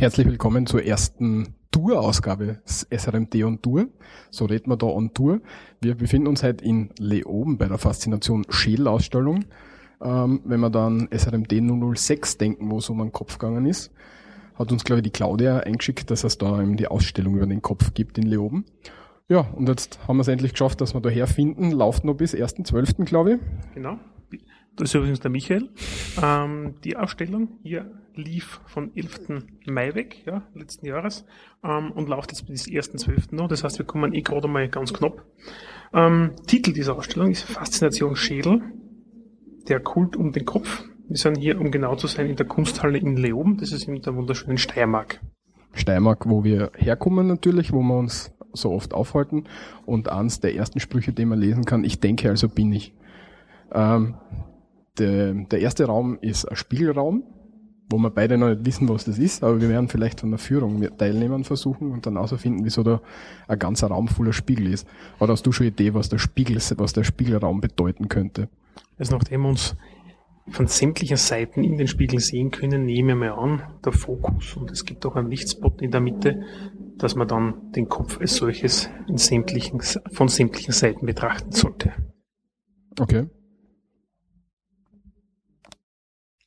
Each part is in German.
Herzlich willkommen zur ersten Tour-Ausgabe SRMT on Tour. So reden wir da on Tour. Wir befinden uns heute in Leoben bei der Faszination Schädelausstellung. Ähm, wenn wir dann SRMT 006 denken, wo es um einen Kopf gegangen ist, hat uns, glaube ich, die Claudia eingeschickt, dass es da eben die Ausstellung über den Kopf gibt in Leoben. Ja, und jetzt haben wir es endlich geschafft, dass wir da herfinden. Lauft noch bis 1.12., glaube ich. Genau. Das ist übrigens der Michael. Ähm, die Ausstellung hier lief von 11. Mai weg, ja, letzten Jahres, ähm, und läuft jetzt bis 1.12. noch. Das heißt, wir kommen eh gerade mal ganz knapp. Ähm, Titel dieser Ausstellung ist Faszination Schädel, der Kult um den Kopf. Wir sind hier, um genau zu sein, in der Kunsthalle in Leoben. Das ist in der wunderschönen Steiermark. Steiermark, wo wir herkommen natürlich, wo wir uns so oft aufhalten. Und eins der ersten Sprüche, den man lesen kann, ich denke, also bin ich. Ähm, der, der erste Raum ist ein Spiegelraum, wo wir beide noch nicht wissen, was das ist, aber wir werden vielleicht von der Führung mit Teilnehmern versuchen und dann herausfinden, wieso da ein ganzer Raum voller Spiegel ist. Oder hast du schon Idee, was der Spiegel, was der Spiegelraum bedeuten könnte? Also nachdem wir uns von sämtlichen Seiten in den Spiegel sehen können, nehme ich mal an, der Fokus und es gibt auch einen Lichtspot in der Mitte, dass man dann den Kopf als solches sämtlichen, von sämtlichen Seiten betrachten sollte. Okay.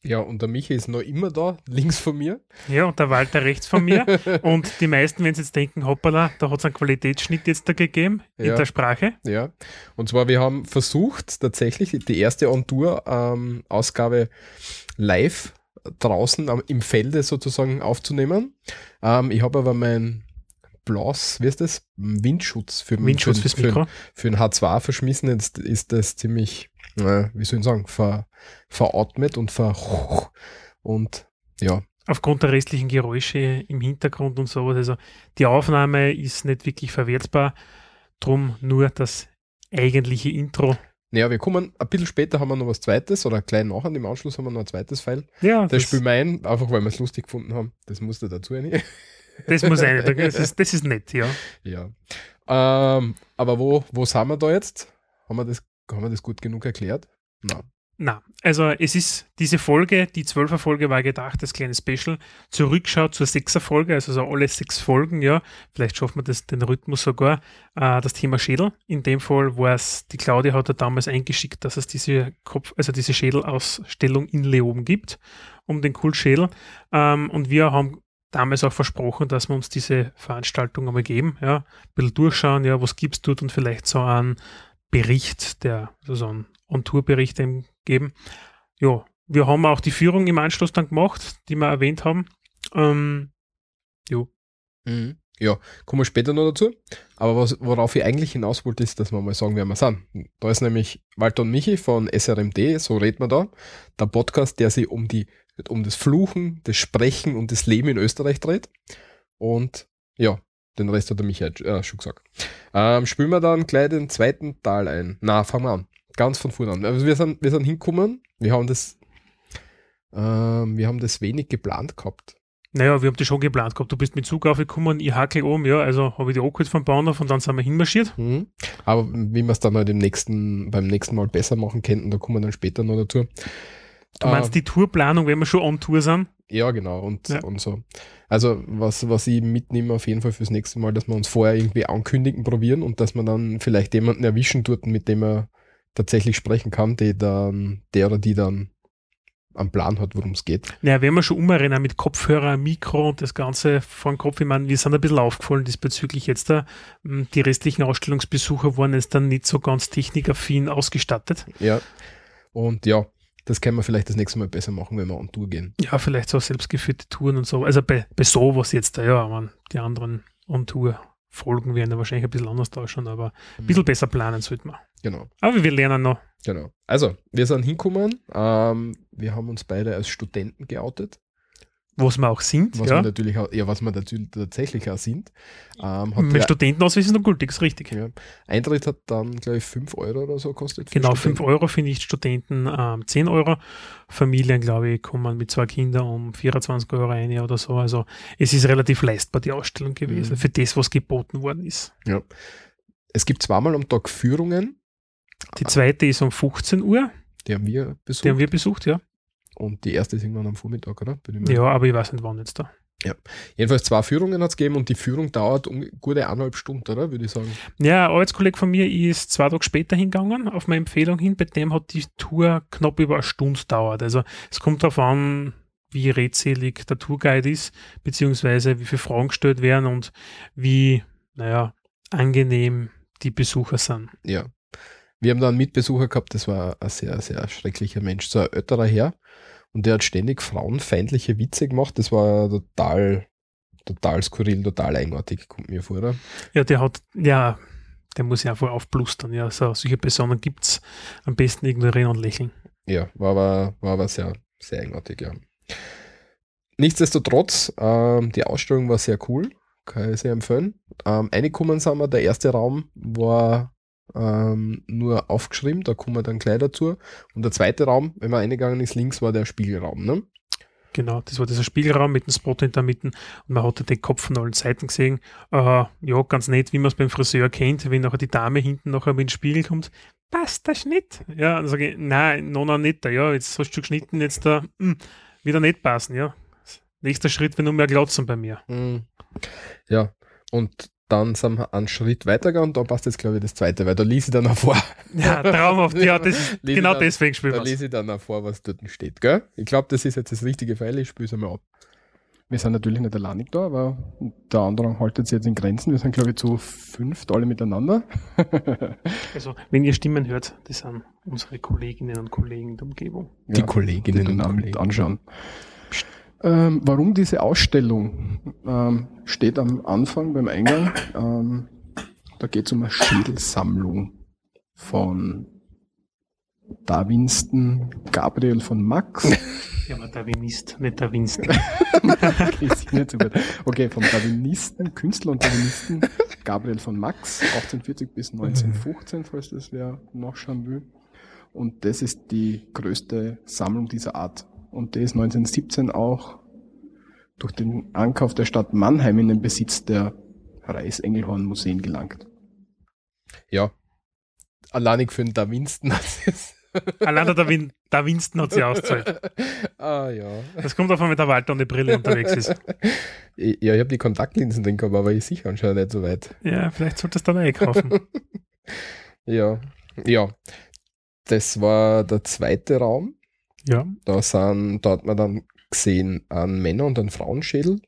Ja, und der Michi ist noch immer da, links von mir. Ja, und der Walter rechts von mir. und die meisten, wenn sie jetzt denken, hoppala, da hat es einen Qualitätsschnitt jetzt da gegeben ja. in der Sprache. Ja, und zwar, wir haben versucht, tatsächlich die erste On-Tour-Ausgabe ähm, live draußen am, im Felde sozusagen aufzunehmen. Ähm, ich habe aber mein Blaus, wie ist das? Windschutz für, Windschutz für, fürs Mikro. Für, für ein H2 verschmissen. Jetzt ist das ziemlich äh, wie soll ich sagen, ver, veratmet und ver und ja. Aufgrund der restlichen Geräusche im Hintergrund und sowas. Also die Aufnahme ist nicht wirklich verwertbar. Drum nur das eigentliche Intro. Ja, wir kommen ein bisschen später haben wir noch was zweites oder klein nachher im Anschluss haben wir noch ein zweites File. Ja, das, das spielen wir ein, einfach weil wir es lustig gefunden haben. Das musste dazu nicht. Das muss sein, das ist, das ist nett, ja. Ja. Ähm, aber wo, wo sind wir da jetzt? Haben wir das haben wir das gut genug erklärt? Na. Na, also es ist diese Folge, die zwölfer Folge war gedacht, das kleine Special, zurückschaut zur sechser Folge, also so alle sechs Folgen, ja, vielleicht schaffen wir das, den Rhythmus sogar, äh, das Thema Schädel. In dem Fall war es, die Claudia hat ja damals eingeschickt, dass es diese Kopf, also diese Schädelausstellung in Leoben gibt, um den Kultschädel. Ähm, und wir haben damals auch versprochen, dass wir uns diese Veranstaltung einmal geben, ja, ein bisschen durchschauen, ja, was gibt's dort und vielleicht so an Bericht, der so einen On-Tour-Bericht geben. Ja, wir haben auch die Führung im Anschluss dann gemacht, die wir erwähnt haben. Ähm, jo. Mhm. Ja, kommen wir später noch dazu. Aber was, worauf ich eigentlich hinaus wollte, ist, dass wir mal sagen, wer wir sind. Da ist nämlich Walter und Michi von SRMD, so redet man da. Der Podcast, der sich um die, um das Fluchen, das Sprechen und das Leben in Österreich dreht. Und ja, den Rest hat er mich äh, schon gesagt. Ähm, spielen wir dann gleich den zweiten Teil ein. Na, fangen wir an. Ganz von vorne an. Also wir sind, wir sind hingekommen. Wir haben das, ähm, wir haben das wenig geplant gehabt. Naja, wir haben das schon geplant gehabt. Du bist mit Zug aufgekommen, ich hackel oben, ja, also habe ich die angeholt vom Bauernhof und dann sind wir hinmarschiert. Mhm. Aber wie wir es dann halt im nächsten, beim nächsten Mal besser machen könnten, da kommen wir dann später noch dazu. Du meinst äh, die Tourplanung, wenn wir schon on Tour sind? Ja, genau. Und, ja. und so. Also, was, was ich mitnehme auf jeden Fall fürs nächste Mal, dass wir uns vorher irgendwie ankündigen probieren und dass man dann vielleicht jemanden erwischen tut, mit dem er tatsächlich sprechen kann, der dann, der oder die dann am Plan hat, worum es geht. Naja, wenn wir schon umrennen mit Kopfhörer, Mikro und das Ganze vor dem Kopf, ich meine, wir sind ein bisschen aufgefallen diesbezüglich jetzt da. Hm, die restlichen Ausstellungsbesucher waren jetzt dann nicht so ganz technikaffin ausgestattet. Ja. Und ja, das können wir vielleicht das nächste Mal besser machen, wenn wir on Tour gehen. Ja, vielleicht so selbstgeführte Touren und so. Also bei, bei sowas jetzt, ja, man, die anderen on Tour Folgen werden ja wahrscheinlich ein bisschen anders ausschauen, aber ein bisschen mhm. besser planen sollte man. Genau. Aber wir lernen noch. Genau. Also, wir sind hingekommen. Ähm, wir haben uns beide als Studenten geoutet. Was wir auch sind. Was ja. wir natürlich auch, ja, was wir natürlich tatsächlich auch sind. Ähm, Mit Studentenausweis ist noch gültig, ist richtig. Ja. Eintritt hat dann, glaube ich, 5 Euro oder so gekostet. Genau, 5 Euro finde ich Studenten ähm, 10 Euro. Familien, glaube ich, kommen mit zwei Kindern um 24 Euro rein oder so. Also es ist relativ leistbar, die Ausstellung gewesen, mhm. für das, was geboten worden ist. Ja. Es gibt zweimal am Tag Führungen. Die zweite ist um 15 Uhr. Die haben wir besucht. Die haben wir besucht, ja. Und die erste ist irgendwann am Vormittag, oder? Ja, aber ich weiß nicht, wann jetzt da. Jedenfalls zwei Führungen hat es gegeben und die Führung dauert um gute eineinhalb Stunden, oder? Würde ich sagen. Ja, ein Arbeitskollege von mir ist zwei Tage später hingegangen, auf meine Empfehlung hin. Bei dem hat die Tour knapp über eine Stunde dauert. Also es kommt darauf an, wie redselig der Tourguide ist, beziehungsweise wie viele Fragen gestellt werden und wie, naja, angenehm die Besucher sind. Ja. Wir haben da einen Mitbesucher gehabt, das war ein sehr, sehr schrecklicher Mensch, so ein älterer Herr. Und der hat ständig frauenfeindliche Witze gemacht. Das war total, total skurril, total eigenartig, kommt mir vor. Oder? Ja, der hat, ja, der muss ja einfach aufblustern. Ja, so, solche Personen gibt es am besten ignorieren und lächeln. Ja, war aber, war aber sehr, sehr eigenartig, ja. Nichtsdestotrotz, ähm, die Ausstellung war sehr cool, kann ich sehr empfehlen. Ähm, reingekommen sind wir, der erste Raum war ähm, nur aufgeschrieben, da kommen wir dann gleich dazu. Und der zweite Raum, wenn man eingegangen ist, links war der Spiegelraum, ne? Genau, das war dieser Spiegelraum mit dem Spot in der Mitte und man hatte den Kopf von allen Seiten gesehen. Äh, ja, ganz nett, wie man es beim Friseur kennt, wenn nachher die Dame hinten nachher mit dem Spiegel kommt. Passt der Schnitt? Ja, dann sage ich, nein, noch, noch nicht. Ja, jetzt hast du geschnitten, jetzt da, mh, hm, wieder nicht passen, ja. Nächster Schritt, wenn nur mehr glotzen bei mir. Mhm. Ja, und dann sind wir einen Schritt weitergegangen und da passt jetzt, glaube ich, das zweite, weil da lese ich dann auch vor. Ja, traumhaft. Ja, das, genau dann, deswegen spielen wir Da lese ich dann auch vor, was dort steht, gell? Ich glaube, das ist jetzt das richtige Pfeil, ich spüre es einmal ab. Wir sind natürlich nicht alleine da, aber der andere haltet sich jetzt in Grenzen. Wir sind, glaube ich, zu fünft alle miteinander. also, wenn ihr Stimmen hört, das sind unsere Kolleginnen und Kollegen in der Umgebung. Die ja, Kolleginnen die und Kollegen. anschauen. Ähm, warum diese Ausstellung? Ähm, steht am Anfang beim Eingang. Ähm, da geht es um eine Schädelsammlung von Darwinsten Gabriel von Max. Ja, aber Darwinist, nicht Darwinsten. okay, nicht so okay, vom Darwinisten, Künstler und Darwinisten Gabriel von Max, 1840 bis 1915, falls das wer nachschauen will. Und das ist die größte Sammlung dieser Art und der ist 1917 auch durch den Ankauf der Stadt Mannheim in den Besitz der Reichsengelhorn Museen gelangt. Ja, alleinig für den Da Winston hat es. Allein der Win Da Winston hat sie ausgezahlt. ah ja. Das kommt davon, wenn der Walter ohne Brille unterwegs ist. Ja, ich habe die Kontaktlinsen drin gehabt, aber ich sicher anscheinend nicht so weit. Ja, vielleicht solltest du dann einkaufen. ja, ja. Das war der zweite Raum. Ja. Da, sind, da hat man dann gesehen einen Männer- und einen Frauenschädel.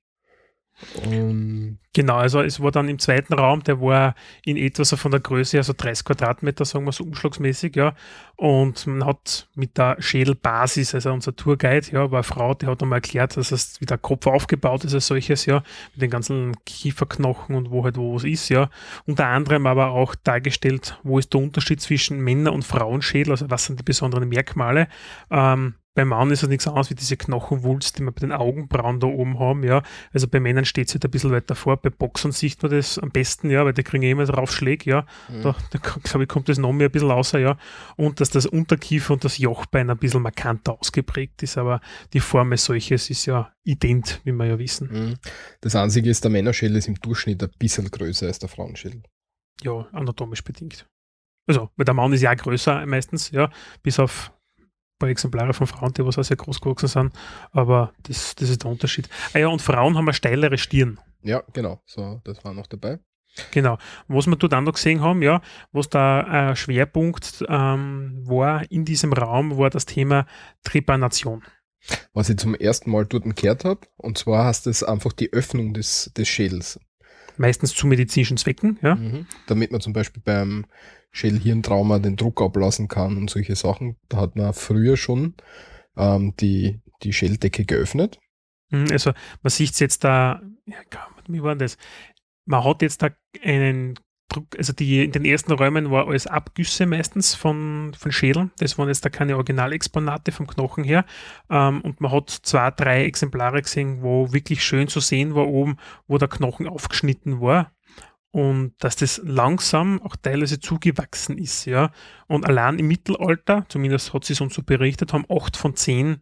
Um genau, also es war dann im zweiten Raum, der war in etwa so von der Größe, also 30 Quadratmeter, sagen wir so umschlagsmäßig, ja. Und man hat mit der Schädelbasis, also unser Tourguide, ja, war eine Frau, die hat einmal erklärt, dass es wie der Kopf aufgebaut ist als solches, ja, mit den ganzen Kieferknochen und wo halt wo es ist, ja. Unter anderem aber auch dargestellt, wo ist der Unterschied zwischen Männer- und Frauenschädel, also was sind die besonderen Merkmale. Ähm, beim Mann ist es nichts anderes wie diese Knochenwulst, die wir bei den Augenbrauen da oben haben, ja. Also bei Männern steht es halt ein bisschen weiter vor. Bei Boxern sieht man das am besten, ja, weil die kriegen eh immer drauf Schläge, ja. Mhm. Da, da glaube ich, kommt das noch mehr ein bisschen außer, ja. Und dass das Unterkiefer und das Jochbein ein bisschen markanter ausgeprägt ist, aber die Form als solches ist ja ident, wie wir ja wissen. Mhm. Das einzige ist, der Männerschädel ist im Durchschnitt ein bisschen größer als der Frauenschädel. Ja, anatomisch bedingt. Also, weil der Mann ist ja größer meistens, ja, bis auf paar Exemplare von Frauen, die was auch sehr groß gewachsen sind, aber das, das ist der Unterschied. Ah ja, und Frauen haben eine steilere Stirn. Ja, genau, so, das war noch dabei. Genau. Was wir dort auch noch gesehen haben, ja, was da ein Schwerpunkt ähm, war in diesem Raum, war das Thema Trepanation. Was ich zum ersten Mal dort gehört habe, und zwar heißt es einfach die Öffnung des, des Schädels. Meistens zu medizinischen Zwecken, ja. Mhm. Damit man zum Beispiel beim Schädelhirntrauma den Druck ablassen kann und solche Sachen. Da hat man früher schon ähm, die, die Schädeldecke geöffnet. Hm, also man sieht es jetzt da, ja, wie war das? Man hat jetzt da einen Druck, also die, in den ersten Räumen war alles Abgüsse meistens von, von Schädeln. Das waren jetzt da keine Originalexponate vom Knochen her. Ähm, und man hat zwei, drei Exemplare gesehen, wo wirklich schön zu sehen war oben, wo der Knochen aufgeschnitten war und dass das langsam auch teilweise zugewachsen ist, ja. Und allein im Mittelalter, zumindest hat sie es uns so berichtet, haben acht von zehn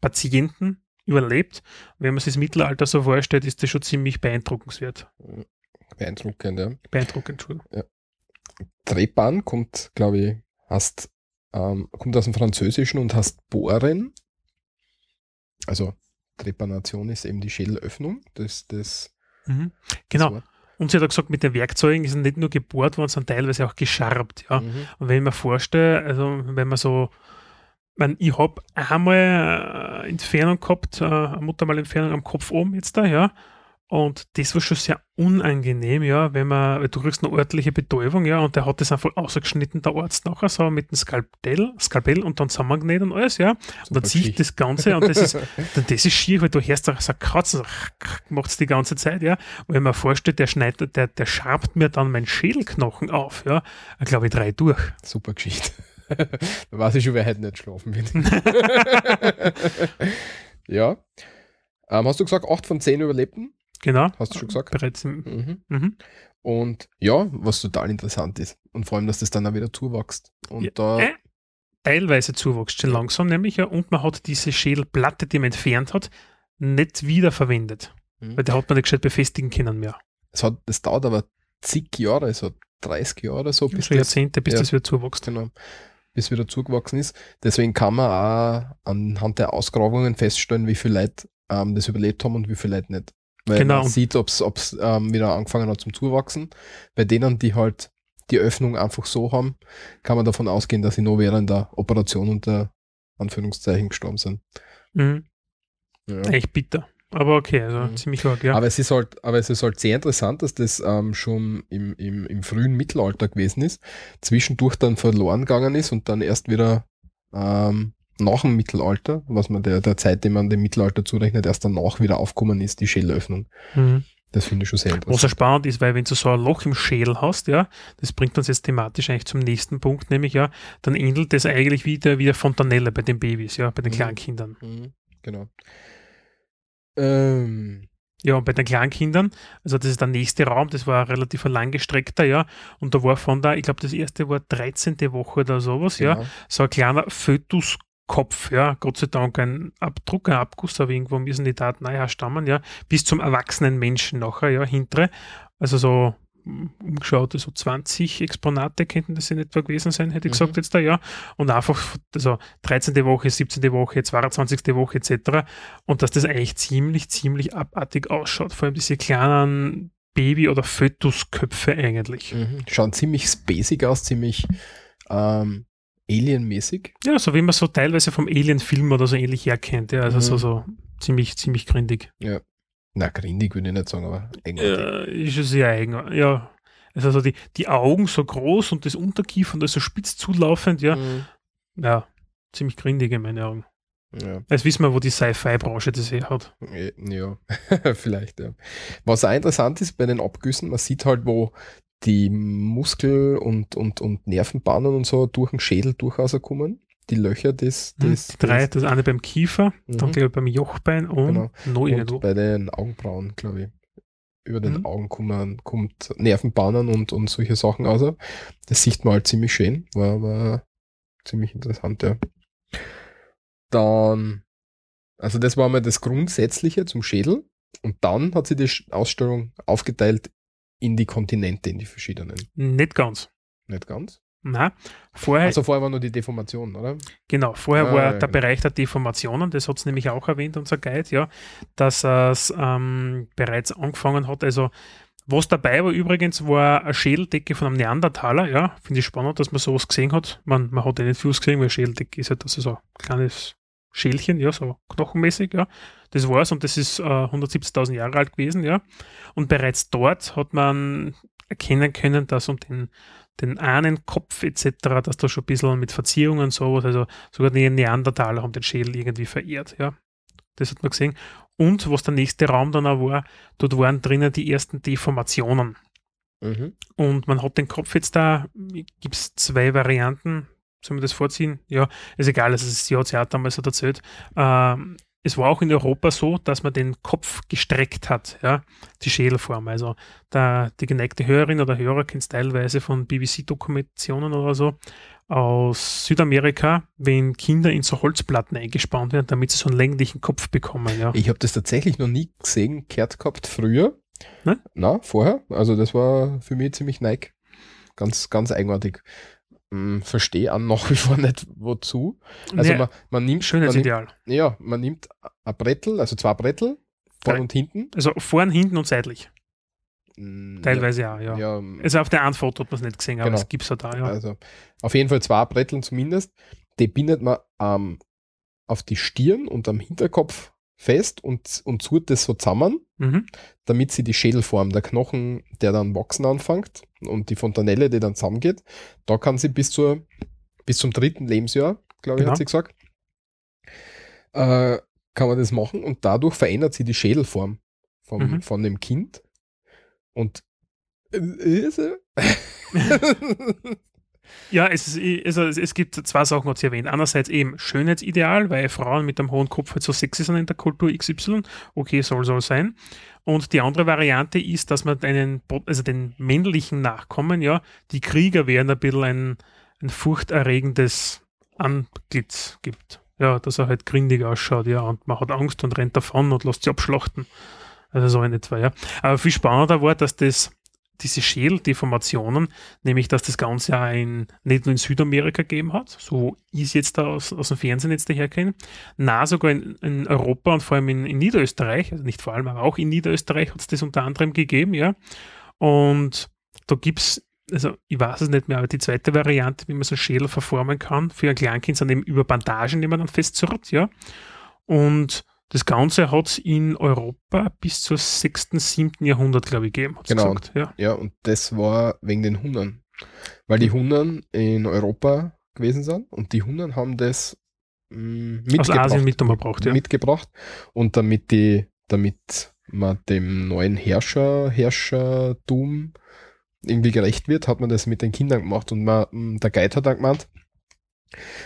Patienten überlebt. Wenn man sich das Mittelalter so vorstellt, ist das schon ziemlich beeindruckenswert. Beeindruckend, ja. Beeindruckend, Entschuldigung. Ja. Trepan kommt, glaube ich, hast, ähm, kommt aus dem Französischen und hast bohren. Also Trepanation ist eben die Schädelöffnung. Das, das, Mhm. Genau. Wort. Und sie hat auch gesagt, mit den Werkzeugen ist nicht nur gebohrt worden, sondern teilweise auch gescharbt. Ja. Mhm. Und wenn ich mir vorstelle, also wenn man so, man, ich habe einmal äh, Entfernung gehabt, äh, eine Mutter mal Entfernung am Kopf oben jetzt da, ja. Und das war schon sehr unangenehm, ja, wenn man, weil du kriegst eine örtliche Betäubung, ja, und der hat das einfach ausgeschnitten, der Arzt nachher, so mit dem Skalpell, Skalpell und dann zusammengenäht und alles, ja. Und Super dann zieht Geschichte. das Ganze und das ist, das ist schier, weil du hörst da so Kratzen, macht es die ganze Zeit, ja. Und wenn man vorstellt, der schneidet, der, der schabt mir dann meinen Schädelknochen auf, ja, glaube ich, drei durch. Super Geschichte. da weiß ich schon, wer heute nicht schlafen wird. ja. Ähm, hast du gesagt, 8 von 10 überlebten? Genau. Hast du schon gesagt? Bereits Mhm. mhm. Und ja, was total interessant ist. Und vor allem, dass das dann auch wieder zuwächst. Und Ja, da, äh, teilweise zuwächst, schon langsam nämlich, ja, und man hat diese Schädelplatte, die man entfernt hat, nicht wiederverwendet. Mhm. Weil der hat man nicht gescheit befestigen können mehr. es, hat, es dauert aber zig Jahre, so 30 Jahre oder so, bis So Jahrzehnte, bis ja. das wieder zuwächst. genau, bis wieder zugewachsen ist. Deswegen kann man auch anhand der Ausgrabungen feststellen, wie viele Leute ähm, das überlebt haben und wie viele Leute nicht. Weil Genau. man sieht, ob es ähm, wieder angefangen hat zum Zuwachsen. Bei denen, die halt die Öffnung einfach so haben, kann man davon ausgehen, dass sie nur während der Operation unter Anführungszeichen gestorben sind. Mhm. Ja. Echt bitter. Aber okay, also Mhm. ziemlich arg, ja. Aber es ist halt, aber es ist halt sehr interessant, dass das ähm, schon im, im, im frühen Mittelalter gewesen ist, zwischendurch dann verloren gegangen ist und dann erst wieder ähm, nach dem Mittelalter, was man der, der Zeit, die man dem Mittelalter zurechnet, erst danach wieder aufgekommen ist, die Schädelöffnung. Mhm. Das finde ich schon sehr Was ja interessant. spannend ist, weil wenn du so ein Loch im Schädel hast, ja, das bringt uns jetzt thematisch eigentlich zum nächsten Punkt, nämlich ja, dann ähnelt das eigentlich wieder wie der Fontanelle bei den Babys, ja, bei den Mhm. Kleinkindern. Mhm, genau. Ähm, Ja, und bei den Kleinkindern, also das ist der nächste Raum, das war ein relativ langgestreckter, ja, und da war von da, ich glaube, das erste war 13. Woche oder sowas, ja, genau. so ein kleiner Fötuskopf, ja, Gott sei Dank ein Abdruck, ein Abguss, aber irgendwo müssen die Daten nachher stammen, ja, bis zum erwachsenen Menschen nachher, ja, hintere, also so mm, umgeschaut, so 20 Exponate könnten das in etwa gewesen sein, hätte ich Mhm. gesagt jetzt da, ja, und einfach, also 13. Woche, 17. Woche, 22. Woche etc. Und dass das eigentlich ziemlich, ziemlich abartig ausschaut, vor allem diese kleinen Baby- oder Fötusköpfe eigentlich. Mhm. Schauen ziemlich spacig aus, ziemlich ähm, alienmäßig. Ja, so wie man so teilweise vom Alien-Film oder so ähnlich herkennt. Ja, also Mhm. so, so ziemlich, ziemlich grindig. Na, grindig würde ich nicht sagen, aber eigenartig. Äh, ist schon sehr eigen. Ja. Also so die, die Augen so groß und das Unterkiefer und das so spitz zulaufend, ja. Mhm. Ja, ziemlich grindig in meinen Augen. ja. Jetzt wissen wir, wo die Sci-Fi-Branche das eh hat. Ja, vielleicht, ja. Was auch interessant ist bei den Abgüssen, man sieht halt, wo die Muskel- und, und, und Nervenbahnen und so durch den Schädel durchaus kommen. Die Löcher des, Hm, des, die drei, des das eine beim Kiefer, dann Mhm. glaube ich beim Jochbein und Genau. noch irgendwo. bei den Augenbrauen, glaube ich. Über den Mhm. Augen kommen, kommt Nervenbahnen und, und solche Sachen aus. Das sieht man halt ziemlich schön. War, war ziemlich interessant, ja. Dann, also das war mal das Grundsätzliche zum Schädel. Und dann hat sie die Ausstellung aufgeteilt in die Kontinente, in die verschiedenen. Nicht ganz. Nicht ganz. Na, vorher, Also vorher war nur die Deformation, oder? genau, vorher Ah, war ja, der genau. Bereich der Deformationen, das hat es nämlich auch erwähnt, unser Guide, ja, dass es ähm, bereits angefangen hat, also was dabei war übrigens, war eine Schädeldecke von einem Neandertaler, ja, finde ich spannend, dass man sowas gesehen hat. Man, man hat ja nicht viel gesehen, weil Schädeldecke ist halt also so ein kleines Schälchen, ja, so knochenmäßig, ja. Das war's und das ist äh, 170.000 Jahre alt gewesen, ja. Und bereits dort hat man erkennen können, dass um den, den Ahnenkopf etc., dass da schon ein bisschen mit Verzierungen und sowas, also sogar die Neandertaler haben den Schädel irgendwie verehrt, ja. Das hat man gesehen. Und was der nächste Raum dann auch war, dort waren drinnen die ersten Deformationen. Mhm. Und man hat den Kopf jetzt da, gibt es zwei Varianten, soll man das vorziehen? Ja, ist egal, also das sie hat ja auch damals hat erzählt. Ähm, es war auch in Europa so, dass man den Kopf gestreckt hat, ja, die Schädelform. Also da, die geneigte Hörerin oder Hörer kennt es teilweise von BBC-Dokumentationen oder so aus Südamerika, wenn Kinder in so Holzplatten eingespannt werden, damit sie so einen länglichen Kopf bekommen, ja. Ich habe das tatsächlich noch nie gesehen, gehört gehabt früher. Nein? Na, vorher. Also das war für mich ziemlich neig. Ganz, ganz eigenartig. Hm, verstehe auch nach wie vor nicht, wozu. Also Nee, man, man nimmt, man nimmt, Schönheitsideal. ja, man nimmt ein Brettel, also zwei Brettel, vorn und hinten. Also vorn, hinten und seitlich. Mm, Teilweise ja, ja. Ja, Also auf der Foto hat man es nicht gesehen, aber Genau. es gibt es ja da, ja. Also auf jeden Fall zwei Bretteln zumindest. Die bindet man ähm, auf die Stirn und am Hinterkopf fest und, und zurt das so zusammen, Mhm. damit sie die Schädelform, der Knochen, der dann wachsen anfängt und die Fontanelle, die dann zusammengeht, da kann sie bis zur bis zum dritten Lebensjahr, glaube ich, Genau. hat sie gesagt, äh, kann man das machen und dadurch verändert sie die Schädelform vom, Mhm. von dem Kind. Und äh, ist er? Ja, es, ist, also es- gibt zwei Sachen, hat sie erwähnt. Einerseits eben Schönheitsideal, weil Frauen mit einem hohen Kopf halt so sexy sind in der Kultur XY. Okay, soll, soll sein. Und die andere Variante ist, dass man einen, also den männlichen Nachkommen, ja, die Krieger werden ein bisschen ein, ein furchterregendes Antlitz gibt. Ja, dass er halt grindig ausschaut, ja, und man hat Angst und rennt davon und lässt sich abschlachten. Also so in etwa, ja. Aber viel spannender war, dass das, diese Schädeldeformationen, nämlich dass das Ganze ja nicht nur in Südamerika gegeben hat, so ist jetzt da aus, aus dem Fernsehen jetzt daherkennen, na sogar in, in Europa und vor allem in, in Niederösterreich, also nicht vor allem, aber auch in Niederösterreich hat es das unter anderem gegeben, ja. Und da gibt es, also ich weiß es nicht mehr, aber die zweite Variante, wie man so Schädel verformen kann für ein Kleinkind, sind eben über Bandagen, die man dann festzurrt, ja. Und das Ganze hat es in Europa bis zur 6., 7. Jahrhundert, glaube ich, gegeben. Genau. Gesagt, ja. Ja, und das war wegen den Hunnen. Weil die Hunnen in Europa gewesen sind und die Hunnen haben das mh, Aus mitgebracht. Asien mit gebracht, ja. mitgebracht. Und damit die, damit man dem neuen Herrscher, Herrschertum irgendwie gerecht wird, hat man das mit den Kindern gemacht. Und man, mh, der Guide hat dann gemeint,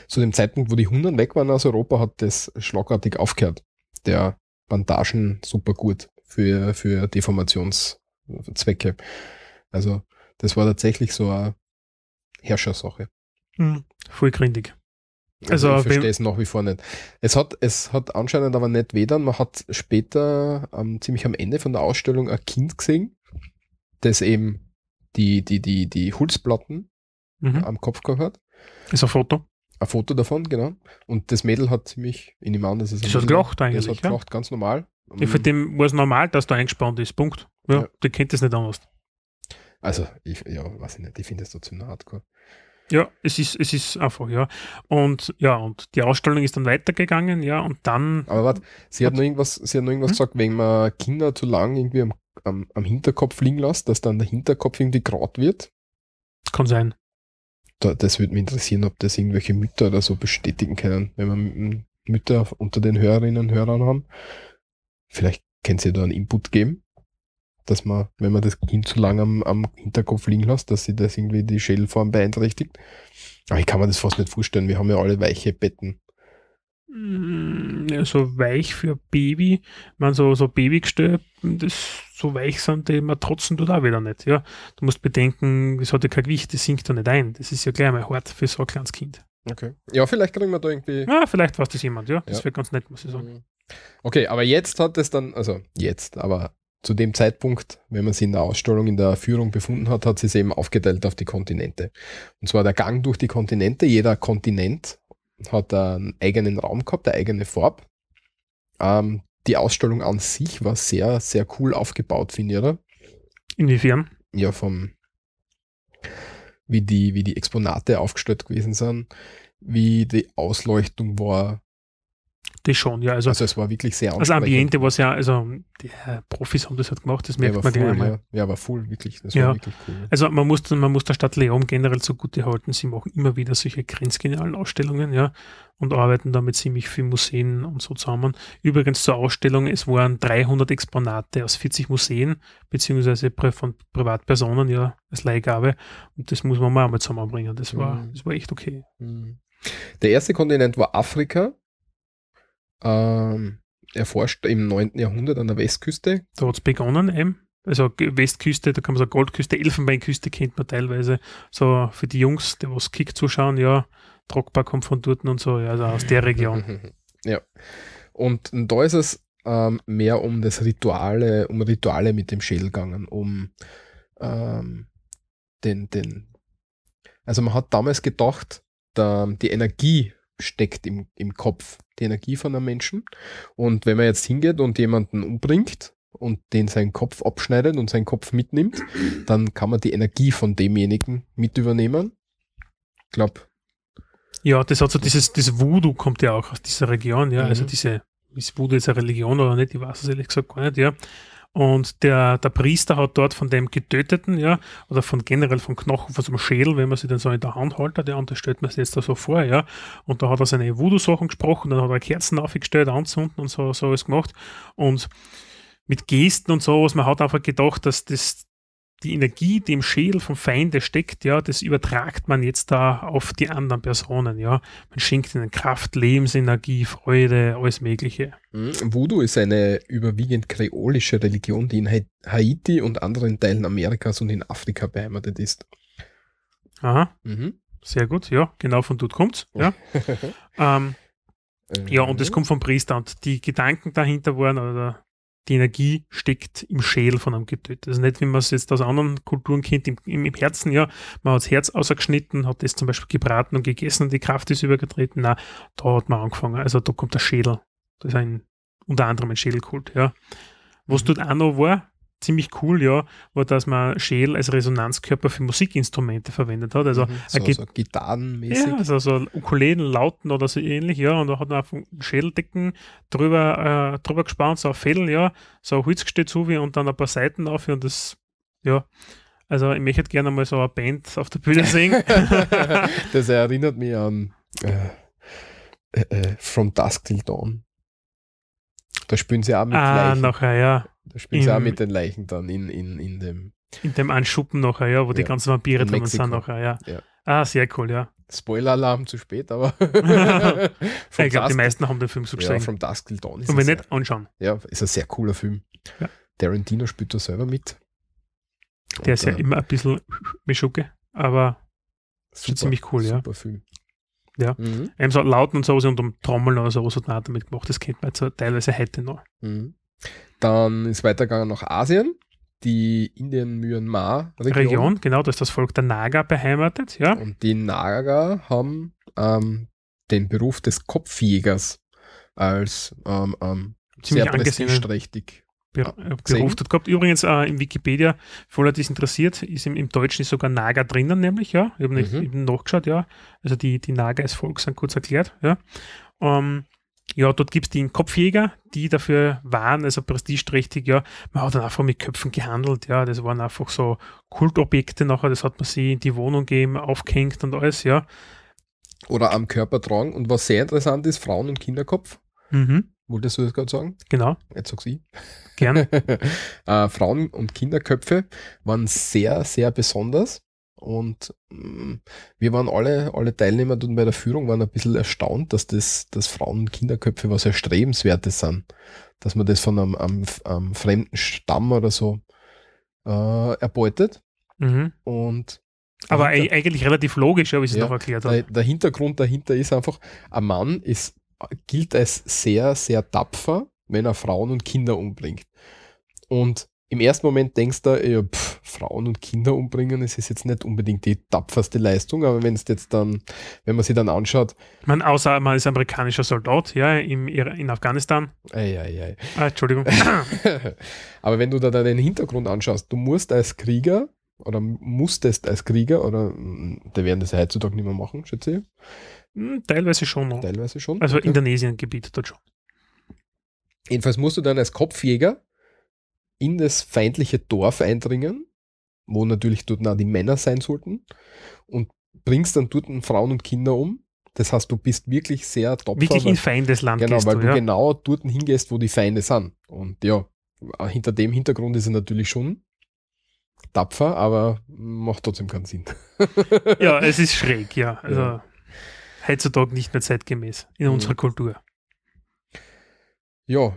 zu dem Zeitpunkt, wo die Hunden weg waren aus Europa, hat das schlagartig aufgehört. Der Bandagen super gut für, für Deformationszwecke. Also, das war tatsächlich so eine Herrschersache. Mhm. Voll grindig. Also, Also, ich verstehe es nach wie vor nicht. Es hat, es hat anscheinend aber nicht weder. Man hat später, ähm, ziemlich am Ende von der Ausstellung, ein Kind gesehen, das eben die, die, die, die Holzplatten Mhm. am Kopf gehabt hat. Ist ein Foto. Ein Foto davon, genau. Und das Mädel hat ziemlich, ich nehme an, das ist ein Das hat gelacht Das eigentlich. hat Ja. gelacht, ganz normal. Ja, für den war es normal, dass da eingespannt ist. Punkt. Ja, Ja. der kennt das nicht anders. Also, ich, ja, weiß ich nicht, ich finde das so ziemlich hardcore. Ja, es ist, es ist einfach, ja. Und ja, und die Ausstellung ist dann weitergegangen, ja, und dann, Aber warte, sie hat noch irgendwas, sie hat noch irgendwas Hm? gesagt, wenn man Kinder zu lang irgendwie am, am, am Hinterkopf liegen lässt, dass dann der Hinterkopf irgendwie grad wird. kann sein. Da, das würde mich interessieren, ob das irgendwelche Mütter oder so bestätigen können, wenn wir Mütter unter den Hörerinnen und Hörern haben. Vielleicht können sie da einen Input geben, dass man, wenn man das Kind zu lange am, am Hinterkopf liegen lässt, dass sie das irgendwie die Schädelform beeinträchtigt. Aber ich kann mir das fast nicht vorstellen. Wir haben ja alle weiche Betten. Mm, so weich für Baby, man so, so Babygestell, das so weich sind, die man trotzen tut auch wieder nicht, ja. Du musst bedenken, das hat ja kein Gewicht, das sinkt ja nicht ein. Das ist ja gleich mal hart für so ein kleines Kind. Okay. Ja, vielleicht kriegen wir da irgendwie. Ja, vielleicht weiß das jemand, ja. Das Ja. wäre ganz nett, muss ich sagen. Mhm. Okay, aber jetzt hat es dann, also jetzt, aber zu dem Zeitpunkt, wenn man sie in der Ausstellung, in der Führung befunden hat, hat sie es eben aufgeteilt auf die Kontinente. Und zwar der Gang durch die Kontinente. Jeder Kontinent hat einen eigenen Raum gehabt, eine eigene Farbe. Ähm, die Ausstellung an sich war sehr, sehr cool aufgebaut, finde ich, oder? Inwiefern? Ja, vom, wie die, wie die Exponate aufgestellt gewesen sind, wie die Ausleuchtung war. Das schon, ja. Also, Also es war wirklich sehr das Ambiente war sehr, also die äh, Profis haben das halt gemacht, das Ja, merkt war man full, einmal. ja. ja, war full, wirklich. Das Ja. war wirklich cool. Also man muss, man muss der Stadt Leon generell zugute halten, sie machen immer wieder solche grenzgenialen Ausstellungen, ja, und arbeiten da mit ziemlich vielen Museen und so zusammen. Übrigens zur Ausstellung, es waren 300 Exponate aus 40 Museen, beziehungsweise von Privatpersonen, ja, als Leihgabe. Und das muss man mal einmal zusammenbringen. Das war, Mhm. das war echt okay. Mhm. Der erste Kontinent war Afrika. Ähm, erforscht im 9. Jahrhundert an der Westküste. Da hat es begonnen eben. Also Westküste, da kann man sagen Goldküste, Elfenbeinküste kennt man teilweise. So für die Jungs, die was Kick zuschauen, ja, Trockbar kommt von dort und so, ja, also aus der Region. ja. Und da ist es ähm, mehr um das Rituale, um Rituale mit dem Schädel gegangen, um ähm, den, den, Also man hat damals gedacht, da, die Energie steckt im, im Kopf, die Energie von einem Menschen. Und wenn man jetzt hingeht und jemanden umbringt und den seinen Kopf abschneidet und seinen Kopf mitnimmt, dann kann man die Energie von demjenigen mit übernehmen. Ich glaube. Ja, das hat so dieses, das Voodoo kommt ja auch aus dieser Region, ja. Also Mhm. diese, ist Voodoo jetzt eine Religion oder nicht, ich weiß es ehrlich gesagt gar nicht, ja. Und der, der Priester hat dort von dem Getöteten, ja, oder von generell vom Knochen, von so einem Schädel, wenn man sie dann so in der Hand haltet, ja, und das stellt man sich jetzt da so vor, ja. Und da hat er seine Voodoo-Sachen gesprochen, dann hat er Kerzen aufgestellt, anzünden und so, so alles gemacht. Und mit Gesten und sowas, man hat einfach gedacht, dass das die Energie, die im Schädel vom Feinde steckt, ja, das übertragt man jetzt da auf die anderen Personen, ja. Man schenkt ihnen Kraft, Lebensenergie, Freude, alles Mögliche. Mhm. Voodoo ist eine überwiegend kreolische Religion, die in Ha- Haiti und anderen Teilen Amerikas und in Afrika beheimatet ist. Aha, Mhm. sehr gut, ja, genau von dort kommt's, ja. ähm, ja, und das Mhm. kommt vom Priester und die Gedanken dahinter waren, oder die Energie steckt im Schädel von einem Getöteten. Also nicht, wie man es jetzt aus anderen Kulturen kennt, im, im, im Herzen, ja, man hat das Herz ausgeschnitten, hat das zum Beispiel gebraten und gegessen und die Kraft ist übergetreten. Nein, da hat man angefangen. Also da kommt der Schädel. Das ist ein, unter anderem ein Schädelkult, ja. Was Mhm. dort auch noch war, ziemlich cool, ja, war, dass man Schädel als Resonanzkörper für Musikinstrumente verwendet hat. Also Mhm. so, Git- so gitarrenmäßig. ja, also so Ukulelen, Lauten oder so ähnlich, ja. Und da hat man einfach einen Schädeldecken drüber, äh, drüber gespannt, so ein Fädel, ja, so ein Holzgestell zu wie und dann ein paar Seiten auf und das, ja. Also ich möchte gerne mal so eine Band auf der Bühne singen. das erinnert mich an äh, äh, äh, From Dusk Till Dawn. Da spielen sie auch mit ah, Leichen. nachher, ja. Da spielen sie auch mit den Leichen dann in, in, in dem In dem einen Schuppen nachher, ja, wo die Ja. ganzen Vampire In drin Mexiko. sind nachher, ja. Ja. Ah, sehr cool, ja. Spoiler-Alarm zu spät, aber ich glaube, die meisten haben den Film so ja, gesehen. From Dusk Till Dawn ist Und wenn nicht, anschauen. ja, ist ein sehr cooler Film. Ja. Tarantino spielt da selber mit. Der ist ja Und, äh, immer ein bisschen Mischucke, aber super, ziemlich cool, ja. Super Film. Ja. Mhm. eben so Lauten und sowas und um Trommeln oder sowas hat man auch damit gemacht. Das kennt man jetzt teilweise heute noch. Mhm. Dann ist weitergegangen nach Asien, die Indien-Myanmar-Region. Region, genau, da ist das Volk der Naga beheimatet, ja. Und die Naga haben ähm, den Beruf des Kopfjägers als ähm, ähm, Ziemlich sehr prestigeträchtig. Ber äh, gesehen. Beruf dort gehabt. Übrigens äh, im Wikipedia, für alle, die es interessiert, ist im, im Deutschen ist sogar Naga drinnen, nämlich, ja. Ich habe Mhm. nachgeschaut, ja. Also die, die Naga als Volk sind kurz erklärt, ja. Ähm, ja, dort gibt es die Kopfjäger, die dafür waren, also prestigeträchtig, ja. Man hat dann einfach mit Köpfen gehandelt, ja. Das waren einfach so Kultobjekte nachher, das hat man sie in die Wohnung gegeben, aufgehängt und alles, ja. Oder am Körper tragen. Und was sehr interessant ist, Frauen- und Kinderkopf. Mhm, Wolltest du das gerade sagen? genau, Jetzt sag sie. gern. äh, Frauen- und Kinderköpfe waren sehr, sehr besonders. Und mh, wir waren alle, alle Teilnehmer dort bei der Führung waren ein bisschen erstaunt, dass das, dass Frauen- und Kinderköpfe was Erstrebenswertes sind. Dass man das von einem, einem, einem fremden Stamm oder so äh, erbeutet. Mhm. Und Aber dahinter- ei- eigentlich relativ logisch, wie sie es Ja, noch erklärt der, hat. der Hintergrund dahinter ist einfach, ein Mann ist, gilt als sehr, sehr tapfer, wenn er Frauen und Kinder umbringt. Und im ersten Moment denkst du, ja, pff, Frauen und Kinder umbringen, es ist jetzt nicht unbedingt die tapferste Leistung, aber wenn es jetzt dann, wenn man sich dann anschaut, meine, außer man ist amerikanischer Soldat, ja, im, in Afghanistan. ei, ei, ei. Ah, Entschuldigung. aber wenn du da den Hintergrund anschaust, du musst als Krieger oder musstest als Krieger, oder mm, die werden das ja heutzutage nicht mehr machen, schätze ich, Hm, Teilweise schon noch. teilweise schon. Also Okay. Indonesien-Gebiet dort schon. Jedenfalls musst du dann als Kopfjäger in das feindliche Dorf eindringen, wo natürlich dort auch die Männer sein sollten, und bringst dann dort Frauen und Kinder um. Das heißt, du bist wirklich sehr tapfer. Wirklich in Feindesland Genau, gehst weil du, ja. genau dort hingehst, wo die Feinde sind. Und ja, hinter dem Hintergrund ist er natürlich schon tapfer, aber macht trotzdem keinen Sinn. Ja, es ist schräg, ja. Also Ja. heutzutage nicht mehr zeitgemäß in Mhm. unserer Kultur. Ja.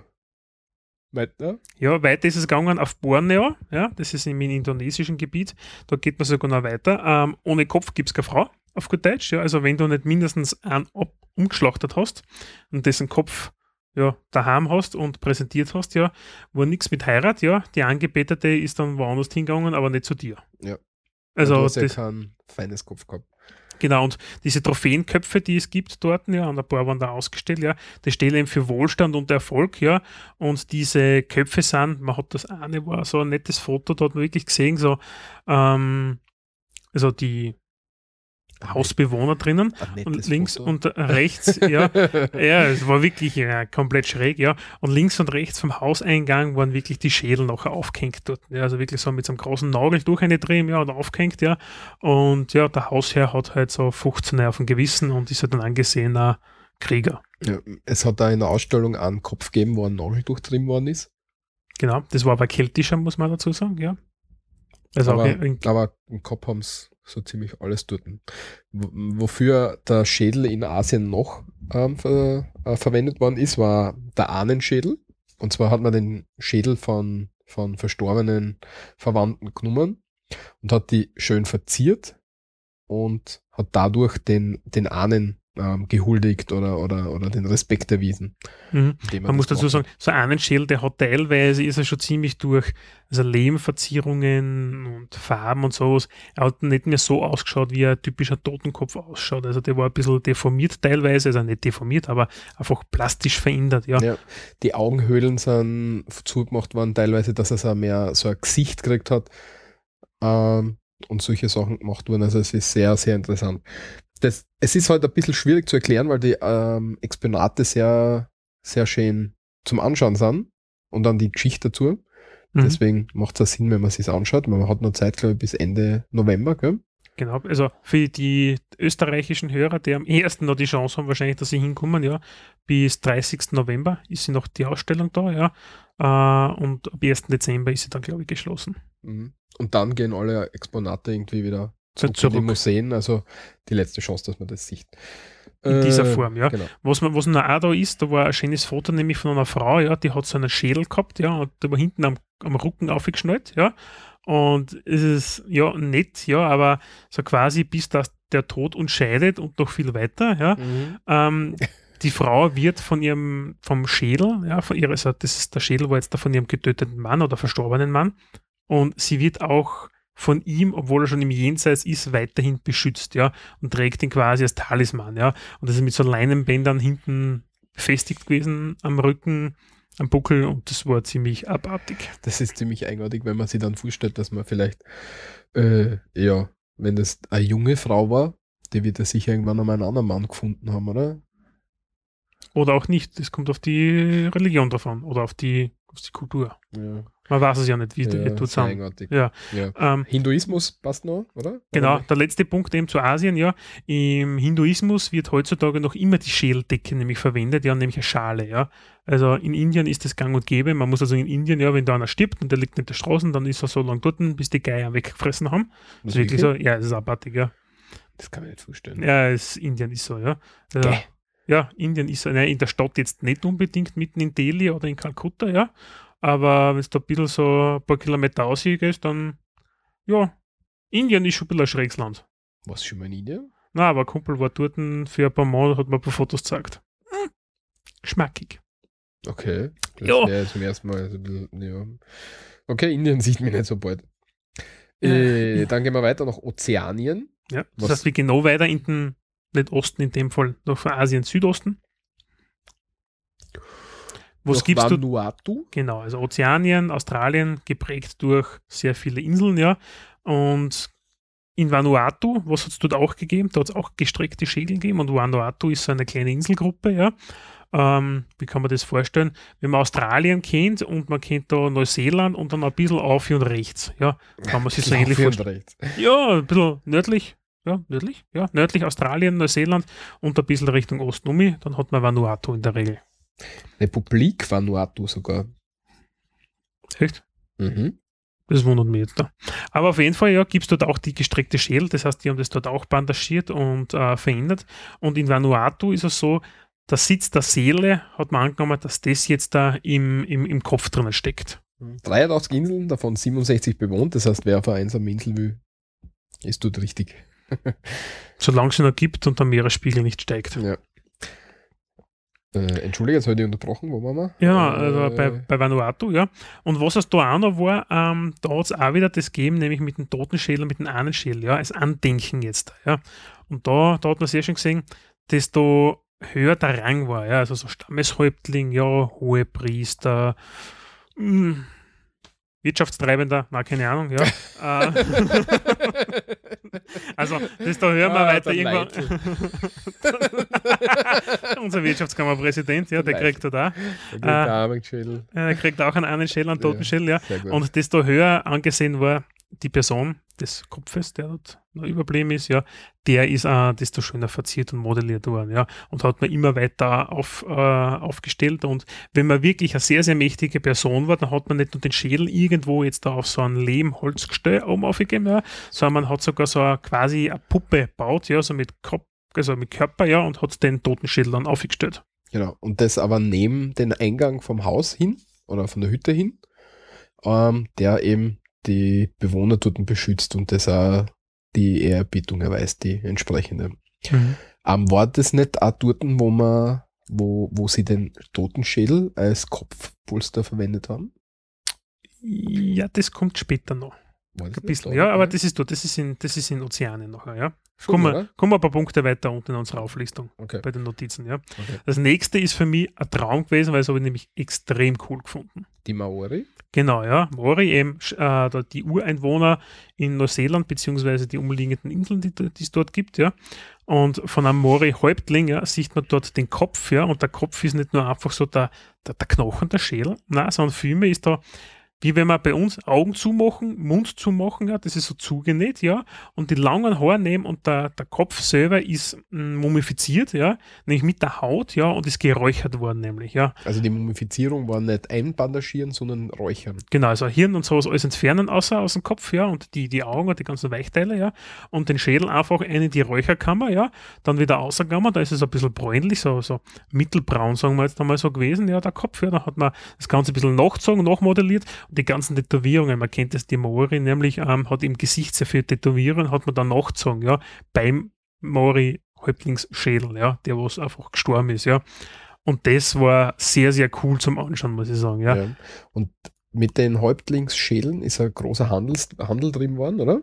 Weiter? Ja, weiter ist es gegangen auf Borneo, ja, das ist im indonesischen Gebiet, da geht man sogar noch weiter. Ähm, ohne Kopf gibt es keine Frau, auf gut Deutsch, ja, also wenn du nicht mindestens einen ab umgeschlachtet hast und dessen Kopf ja, daheim hast und präsentiert hast, ja, war nichts mit Heirat, ja, die Angebetete ist dann woanders hingegangen, aber nicht zu dir. Ja. Also du hast ja das, kein feines Kopf gehabt. Genau, und diese Trophäenköpfe, die es gibt dort, ja, und ein paar waren da ausgestellt, ja, die stehen eben für Wohlstand und Erfolg, ja, und diese Köpfe sind, man hat das eine, war so ein nettes Foto, da hat man wirklich gesehen, so, ähm, also die Hausbewohner drinnen und links Foto. und rechts, ja, ja, es war wirklich ja, komplett schräg, ja. Und links und rechts vom Hauseingang waren wirklich die Schädel noch aufgehängt dort. Ja, also wirklich so mit so einem großen Nagel durch eine drehen, ja, und aufgehängt, ja. Und ja, der Hausherr hat halt so 15 auf dem Gewissen und ist halt ein angesehener Krieger. Ja, es hat da in der Ausstellung einen Kopf gegeben, wo ein Nagel durchdrehen worden ist. Genau, das war aber keltischer, muss man dazu sagen, ja. Also aber, auch in, aber im Kopf haben sie so ziemlich alles dort. Wofür der Schädel in Asien noch ähm, ver äh, verwendet worden ist, war der Ahnenschädel. Und zwar hat man den Schädel von, von verstorbenen Verwandten genommen und hat die schön verziert und hat dadurch den, den Ahnen ähm, gehuldigt oder, oder, oder den Respekt erwiesen. mhm. Man muss dazu gemacht sagen, so einen Schädel, der hat teilweise, ist er schon ziemlich durch, also Lehmverzierungen und Farben und sowas. Er hat nicht mehr so ausgeschaut, wie ein typischer Totenkopf ausschaut. Also der war ein bisschen deformiert teilweise, also nicht deformiert, aber einfach plastisch verändert, ja. Ja, die Augenhöhlen sind zugemacht worden, teilweise, dass er so mehr so ein Gesicht gekriegt hat ähm, und solche Sachen gemacht wurden. Also es ist sehr, sehr interessant. Das, es ist halt ein bisschen schwierig zu erklären, weil die ähm, Exponate sehr, sehr schön zum Anschauen sind und dann die Geschichte dazu. Mhm. Deswegen macht es Sinn, wenn man sich anschaut. Man hat noch Zeit, glaube ich, bis Ende November. Gell? Genau, also für die österreichischen Hörer, die am ersten noch die Chance haben, wahrscheinlich, dass sie hinkommen, ja, bis 30. November ist sie noch die Ausstellung da, ja, äh, und ab 1. Dezember ist sie dann, glaube ich, geschlossen. Mhm. Und dann gehen alle Exponate irgendwie wieder zurück, Zurück. in die Museen. Also die letzte Chance, dass man das sieht. In dieser Äh, Form, ja. Genau. Was, man, was noch auch da ist, da war ein schönes Foto nämlich von einer Frau, ja, die hat so einen Schädel gehabt, ja, und der war hinten am, am Rücken aufgeschnallt, ja. Und es ist ja nett, ja, aber so quasi bis das der Tod uns scheidet und noch viel weiter, ja. Mhm. Ähm, die Frau wird von ihrem, vom Schädel, ja, von ihrer, also das ist der Schädel war jetzt da von ihrem getöteten Mann oder verstorbenen Mann. Und sie wird auch von ihm, obwohl er schon im Jenseits ist, weiterhin beschützt, ja, und trägt ihn quasi als Talisman, ja. Und das ist mit so Leinenbändern hinten befestigt gewesen am Rücken, am Buckel und das war ziemlich abartig. Das ist ziemlich eigenartig, wenn man sich dann vorstellt, dass man vielleicht, äh, ja, wenn das eine junge Frau war, die wird ja sicher irgendwann noch mal einen anderen Mann gefunden haben, oder? Oder auch nicht. Das kommt auf die Religion an oder auf die, auf die Kultur. Ja, Man weiß es ja nicht, wie die ja tut sehr zusammen. Ja. Ja. Ähm, Hinduismus passt noch, oder? Genau, Oder? der letzte Punkt eben zu Asien, ja. Im Hinduismus wird heutzutage noch immer die Schädeldecke nämlich verwendet, ja, nämlich eine Schale, ja. Also in Indien ist das gang und gäbe. Man muss also in Indien, ja, wenn da einer stirbt und der liegt in der Straße, dann ist er so lange dort, bis die Geier weggefressen haben. Das ist wirklich so, ja, das ist abartig, ja. Das kann man nicht vorstellen. Ja, es, Indien ist so, ja. Also, ja, Indien ist so, ne, in der Stadt jetzt nicht unbedingt mitten in Delhi oder in Kalkutta, ja. Aber wenn du da ein bisschen so ein paar Kilometer ausgehst, dann, ja, Indien ist schon ein bisschen ein schräges Land. Was schon mal in Indien? Na, aber ein Kumpel war dort für ein paar Mal, hat mir ein paar Fotos gezeigt. Hm, Geschmackig. Okay. Das Ja. zum ersten Mal so ein bisschen, ja. Okay, Indien sieht mich nicht so bald. Äh, dann gehen wir weiter nach Ozeanien. Ja. Das heißt, wir gehen noch weiter in den, nicht Osten in dem Fall, noch von Asien Südosten. Was gibst du? Vanuatu. Genau, also Ozeanien, Australien, geprägt durch sehr viele Inseln, ja. Und in Vanuatu, was hat es dort auch gegeben? Da hat es auch gestreckte Schädel gegeben und Vanuatu ist so eine kleine Inselgruppe, ja. Ähm, wie kann man das vorstellen? Wenn man Australien kennt und man kennt da Neuseeland und dann ein bisschen auf und rechts, ja, kann man sich so ähnlich vorstellen. rechts. Ja, ein bisschen nördlich, ja, nördlich, ja, nördlich Australien, Neuseeland und ein bisschen Richtung Osten um, dann hat man Vanuatu in der Regel. Republik Vanuatu sogar. Echt? Mhm. Das wundert mich jetzt da. Aber auf jeden Fall, ja, gibt es dort auch die gestreckte Schädel. Das heißt, die haben das dort auch bandagiert und äh, verändert. Und in Vanuatu ist es so, der Sitz der Seele hat man angenommen, dass das jetzt da im, im, im Kopf drinnen steckt. 83 Inseln, davon 67 bewohnt. Das heißt, wer auf eine einsame Insel will, ist dort richtig. Solange es noch gibt und der Meeresspiegel nicht steigt. Ja. Äh, Entschuldige, jetzt habe ich dich unterbrochen, wo waren wir? Ja, also äh, bei, bei Vanuatu, ja. Und was es da auch noch war, ähm, da hat es auch wieder das gegeben, nämlich mit dem Totenschädel, mit dem Ahnenschädel, ja, als Andenken jetzt, ja. Und da, da hat man sehr schön gesehen, desto höher der Rang war, ja, also so Stammeshäuptling, ja, hohe Priester, mh, Wirtschaftstreibender, na keine Ahnung, ja. Äh, also, desto höher man Ah, weiter der irgendwann. Unser Wirtschaftskammerpräsident, ja, der Der kriegt da auch. der gute Armenschädel. Er kriegt auch einen Ahnenschädel, einen Totenschädel, ja. Gut. Und desto höher angesehen war die Person des Kopfes, der dort noch überblieben ist, ja, der ist auch desto schöner verziert und modelliert worden, ja. Und hat man immer weiter auf, äh, aufgestellt. Und wenn man wirklich eine sehr, sehr mächtige Person war, dann hat man nicht nur den Schädel irgendwo jetzt da auf so ein Lehmholzgestell oben aufgegeben, ja, sondern man hat sogar so eine, quasi eine Puppe gebaut, ja, so mit Kopf, also mit Körper, ja, und hat den Totenschädel dann aufgestellt. Genau. Und das aber neben den Eingang vom Haus hin oder von der Hütte hin, ähm, der eben die Bewohner dort beschützt und das auch die Ehrerbietung erweist, die entsprechende. Ähm, war das nicht auch dort, wo man, wo, wo sie den Totenschädel als Kopfpolster verwendet haben? Ja, das kommt später noch. Ein bisschen, ja, aber das ist dort, das ist in, das ist in Ozeanien nachher, ja. Schon, Kommen wir, kommen wir ein paar Punkte weiter unten in unserer Auflistung Okay. bei den Notizen, ja. okay. Das nächste ist für mich ein Traum gewesen, weil das habe ich nämlich extrem cool gefunden. Die Maori? Genau, ja. Maori, eben äh, die Ureinwohner in Neuseeland, beziehungsweise die umliegenden Inseln, die, die es dort gibt, ja. Und von einem Maori-Häuptling ja, sieht man dort den Kopf, ja. Und der Kopf ist nicht nur einfach so der, der, der Knochen, der Schädel, nein, sondern vielmehr ist da, wie wenn wir bei uns Augen zumachen, Mund zumachen, ja, das ist so zugenäht, ja, und die langen Haare nehmen und der, der Kopf selber ist mm, mumifiziert, ja, nämlich mit der Haut, ja, und ist geräuchert worden, nämlich, ja. Also die Mumifizierung war nicht einbandagieren, sondern räuchern. Genau, also Hirn und sowas alles entfernen außer aus dem Kopf, ja, und die, die Augen und die ganzen Weichteile, ja, und den Schädel einfach eine in die Räucherkammer, ja, dann wieder rausgegangen, da ist es ein bisschen bräunlich, so, so mittelbraun, sagen wir jetzt einmal so gewesen, ja, der Kopf, ja, da hat man das Ganze ein bisschen nachgezogen, nachmodelliert die ganzen Tätowierungen, man kennt das, die Maori nämlich, ähm, hat im Gesicht sehr viel Tätowierungen, hat man dann nachgezogen, ja, beim Maori Häuptlingsschädel, ja, der was einfach gestorben ist, ja. Und das war sehr, sehr cool zum Anschauen, muss ich sagen, ja. Ja. Und mit den Häuptlingsschädeln ist ein großer Handels, Handel drin worden, oder?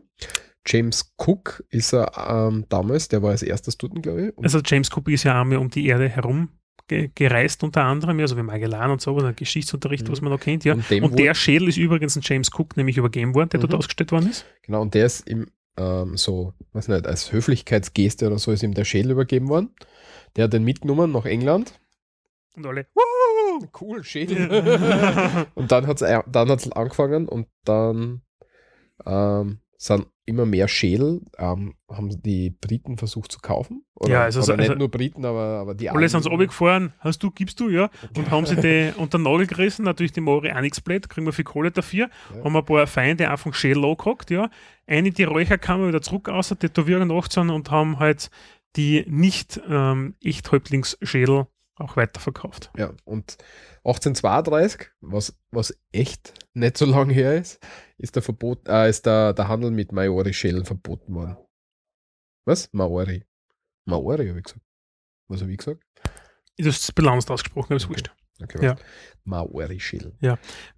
James Cook ist er ähm, damals, der war als erstes dort, glaube ich. Also James Cook ist ja einmal um die Erde herum ge gereist unter anderem, ja, so wie Magellan und so, oder Geschichtsunterricht, Mhm. was man noch kennt, ja. und Und der Schädel ist übrigens ein James Cook nämlich übergeben worden, der dort Mhm. ausgestellt worden ist. Genau, und der ist ihm ähm, so, weiß nicht, als Höflichkeitsgeste oder so ist ihm der Schädel übergeben worden. Der hat den mitgenommen nach England. Und alle, Cool, Schädel. Und dann hat es dann hat's angefangen und dann ähm, sind immer mehr Schädel, ähm, haben die Briten versucht zu kaufen. Oder, Ja, also so- oder nicht also- nur Briten, aber, aber die alle sind so anderen. runtergefahren, hast du, gibst du, ja. Und haben sie die unter den Nagel gerissen, natürlich die nichts blöd, kriegen wir viel Kohle dafür. Ja. Haben ein paar Feinde einfach Schädel angehackt, ja. Eine in die Räucherkammer wieder zurück aus, Tätowierung nachgezogen und haben halt die nicht ähm, echt Häuptlingsschädel auch weiterverkauft. Ja, und 1832, was, was echt nicht so lange her ist, ist der Verbot, äh, ist der, der Handel mit Maori-Schädeln verboten worden. Was? Maori. Maori, habe ich gesagt. Was habe ich gesagt? Du hast es bilanzt ausgesprochen, aber ist Okay. wurscht. Okay, Ja. was? Maori-Schädel.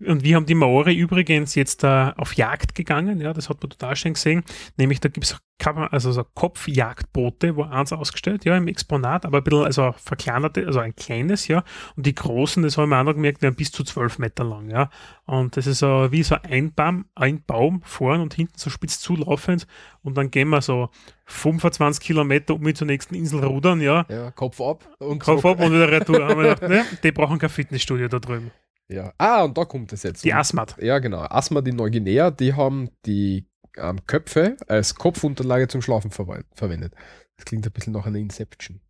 Und wir haben die Maori übrigens jetzt äh, auf Jagd gegangen, ja, das hat man total schön gesehen. Nämlich da gibt es also so Kopfjagdboote, wo eins ausgestellt, ja, im Exponat, aber ein bisschen, also verkleinerte, also ein kleines, ja. Und die großen, das haben wir auch noch gemerkt, werden bis zu zwölf Meter lang, ja. Und das ist so wie so ein Baum, ein Baum vorn und hinten so spitz zulaufend. Und dann gehen wir so 25 Kilometer um mit zur nächsten Insel rudern, ja. Ja, Kopf ab und Kopf zurück. ab und wieder retour. haben wir gedacht, ne, die brauchen kein Fitnessstudio da drüben. Ja. Ah, und da kommt es jetzt. Die Asmat. Ja, genau. Asthma, die Neuguinea, die haben die ähm, Köpfe als Kopfunterlage zum Schlafen verwe- verwendet. Das klingt ein bisschen nach einer Inception.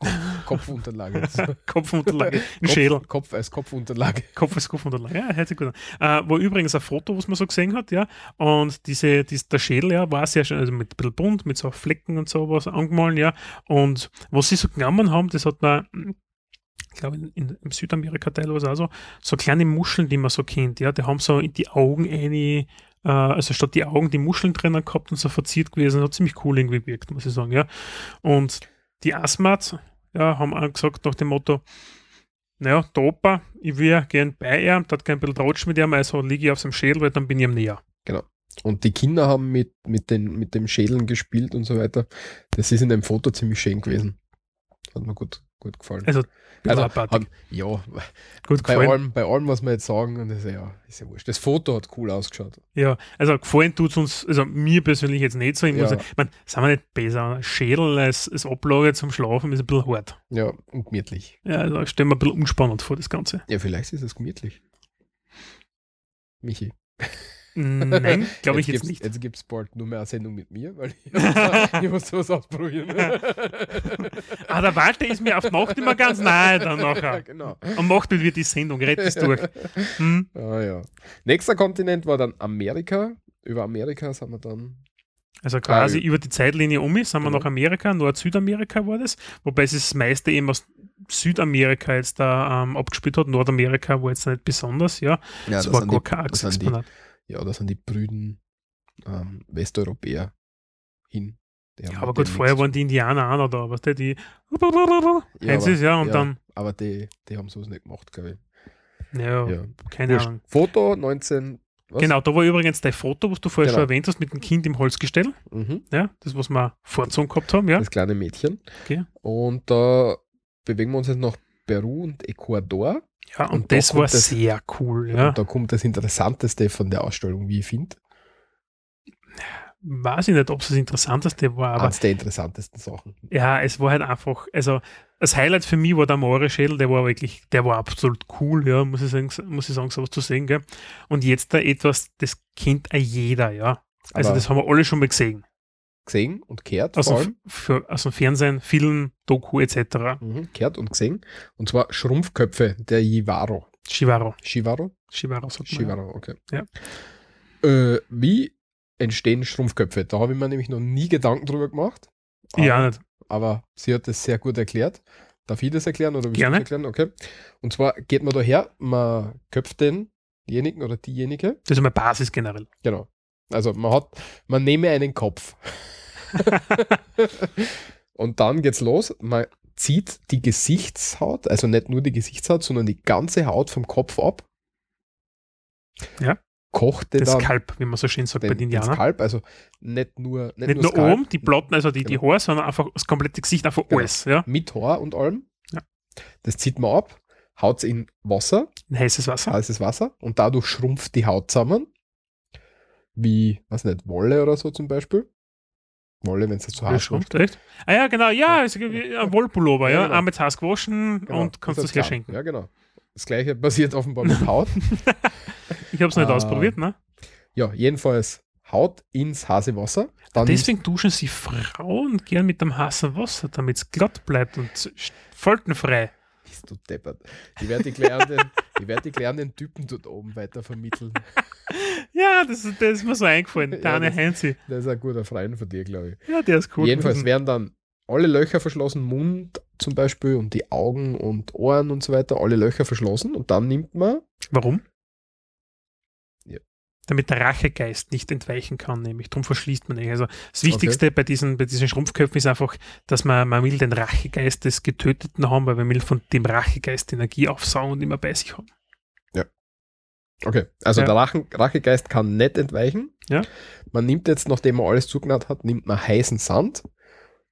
Kopf, Kopfunterlage. Kopfunterlage, ein Kopf, Schädel. Kopf als Kopfunterlage. Kopf ist Kopfunterlage. Ja, sich gut an. Äh, wo übrigens ein Foto, was man so gesehen hat, ja. Und diese, dies, der Schädel, ja, war sehr schön, also mit ein bisschen bunt, mit so Flecken und sowas angemalt, ja. Und was sie so genommen haben, das hat man, ich glaube, in, in, im Südamerika-Teil war es auch so, so kleine Muscheln, die man so kennt, ja. Die haben so in die Augen eine, äh, also statt die Augen die Muscheln drinnen gehabt und so verziert gewesen. Hat ziemlich cool irgendwie gewirkt, muss ich sagen, ja. Und die Asmat, ja, haben auch gesagt nach dem Motto, naja, der Opa, ich will gern bei ihm, da hat kein bisschen Tratsch mit ihm, also liege ich auf seinem Schädel, weil dann bin ich ihm näher. Und die Kinder haben mit, mit, den, mit dem Schädeln gespielt und so weiter. Das ist in dem Foto ziemlich schön gewesen. Hat mir gut, gut gefallen. Also, Also, hat, ja, gut bei gefallen. allem, bei allem, was wir jetzt sagen, und das ist ja, ist ja wurscht. Das Foto hat cool ausgeschaut. Ja, also gefallen tut es uns, also mir persönlich jetzt nicht so. Ich muss Ja. sagen, ich mein, sind wir nicht besser. Schädel als, als Ablage zum Schlafen ist ein bisschen hart. Ja, und gemütlich. Ja, also stellen wir ein bisschen unspannend vor, das Ganze. Ja, vielleicht ist es gemütlich. Michi. Nein, glaube ich jetzt nicht. Jetzt gibt es bald nur mehr eine Sendung mit mir, weil ich, muss- ich muss sowas ausprobieren. Ah, der Walter ist mir auf Nacht immer ganz nahe dann nachher. genau. Am Nacht wird die Sendung, rett es durch. Hm? Ah, ja. Nächster Kontinent war dann Amerika. Über Amerika sind wir dann. Also quasi Ah, über die Zeitlinie um ist, sind wir Genau. nach Amerika, Nord-Südamerika war das, wobei es das meiste eben aus Südamerika jetzt da ähm, abgespielt hat. Nordamerika war jetzt nicht besonders, ja. Ja, Es das war gar kein das, Exponat. Ja, das sind die brüden ähm, Westeuropäer hin. Ja, aber gut, vorher waren die Indianer auch noch da, weißt du, die Ja, Heinz ist, ja, und ja, dann, Aber die, die haben sowas nicht gemacht, glaube ich. ja, Ja. keine Wurscht. Ahnung. Foto 19. Was? Genau, da war übrigens dein Foto, was du vorher Genau. schon erwähnt hast, mit dem Kind im Holzgestell. Mhm. Ja, das, was wir vorgezogen gehabt haben, ja. Das kleine Mädchen. Okay. Und da bewegen wir uns jetzt nach Peru und Ecuador. Ja, und, Und da das war das- sehr cool, ja. Und da kommt das Interessanteste von der Ausstellung, wie ich finde. Weiß ich nicht, ob es das Interessanteste war, aber Eines der interessantesten Sachen. ja, es war halt einfach, also das Highlight für mich war der Moore-Schädel, der war wirklich, der war absolut cool, ja, muss ich sagen, muss ich sagen, sowas zu sehen, gell. Und jetzt da etwas, das kennt jeder, ja. Also Aber- das haben wir alle schon mal gesehen. Gesehen und dem, allem. für, dem Fernsehen, Film, Doku etc. Mhm. Kehrt und gesehen. Und zwar Schrumpfköpfe der Jivaro. Shivaro. Shivaro? Shivaro sagt man. ja. Shivaro, okay. Ja. Äh, wie entstehen Schrumpfköpfe? Da habe ich mir nämlich noch nie Gedanken drüber gemacht. Ja, Aber- nicht. aber sie hat es sehr gut erklärt. Darf ich das erklären oder Gerne. das erklären? Okay. Und zwar geht man da her, man köpft denjenigen oder diejenige. Das ist einmal Basis generell. Genau. Also man hat, man nehme einen Kopf. Und dann geht's los. Man zieht die Gesichtshaut, also nicht nur die Gesichtshaut, sondern die ganze Haut vom Kopf ab. Ja. Kocht den Das dann Kalb, wie man so schön sagt bei den den, den Indianern. Skalp, also nicht nur, nicht Nicht nur Skalp, oben, die Platten, also die, die Genau. Haare, sondern einfach das komplette Gesicht, einfach Genau. alles. Ja? mit Haar und allem. Ja. Das zieht man ab, haut in Wasser, In heißes Wasser. heißes Wasser und dadurch schrumpft die Haut zusammen. Wie, was nicht, Wolle oder so zum Beispiel. Wolle, wenn es zu Ja, heiß schrumpft, echt? Ah ja, genau, ja, ist wie ein Wollpullover, Ja, ja. genau. Einmal zu Hause gewaschen Genau, und kannst das klar. herschenken. Ja, genau. Das gleiche passiert offenbar mit Haut. Ich habe es nicht Ah. ausprobiert, ne? ja, jedenfalls Haut ins heiße Wasser. Dann Deswegen duschen sie Frauen gern mit dem heißen Wasser, damit es glatt bleibt und faltenfrei. bist du deppert. Ich werde die werd die klärenden Typen dort oben weiter vermitteln. Ja, das, das ist mir so eingefallen. Ja, Der eine das- Heinzi. Das ist ein guter Freund von dir, glaube ich. Ja, der ist cool. Jedenfalls gewesen. werden dann alle Löcher verschlossen, Mund zum Beispiel und die Augen und Ohren und so weiter, alle Löcher verschlossen und dann nimmt man, Warum? Ja. Damit der Rachegeist nicht entweichen kann, nämlich. Darum verschließt man ihn. Also das Wichtigste bei, diesen, bei diesen Schrumpfköpfen ist einfach, dass man, man will den Rachegeist des Getöteten haben, weil man will von dem Rachegeist Energie aufsaugen und immer bei sich haben. Okay, also Ja. der Rachen, Rachegeist kann nicht entweichen. Ja. Man nimmt jetzt, nachdem man alles zugenäht hat, nimmt man heißen Sand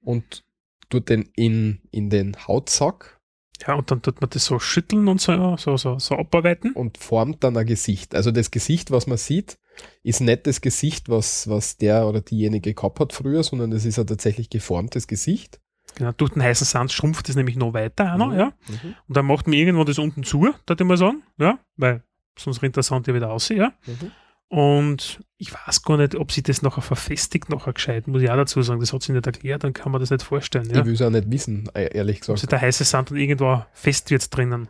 und tut den in, in den Hautsack Ja, und dann tut man das so schütteln und so, so, so, so abarbeiten. und formt dann ein Gesicht. Also das Gesicht, was man sieht, ist nicht das Gesicht, was, was der oder diejenige gehabt hat früher, sondern das ist ein tatsächlich geformtes Gesicht. Genau, durch den heißen Sand schrumpft es nämlich noch weiter, auch noch, Mhm. ja. Mhm. Und dann macht man irgendwann das unten zu, würde ich mal sagen, ja, weil sonst rennt der Sand ja wieder aus, ja. Mhm. Und ich weiß gar nicht, ob sie das nachher verfestigt, nachher gescheit, muss ich auch dazu sagen. Das hat sie nicht erklärt, dann kann man das nicht vorstellen. Ja? Ich will es auch nicht wissen, e- ehrlich Ob gesagt. sie der heiße Sand dann irgendwo fest wird drinnen.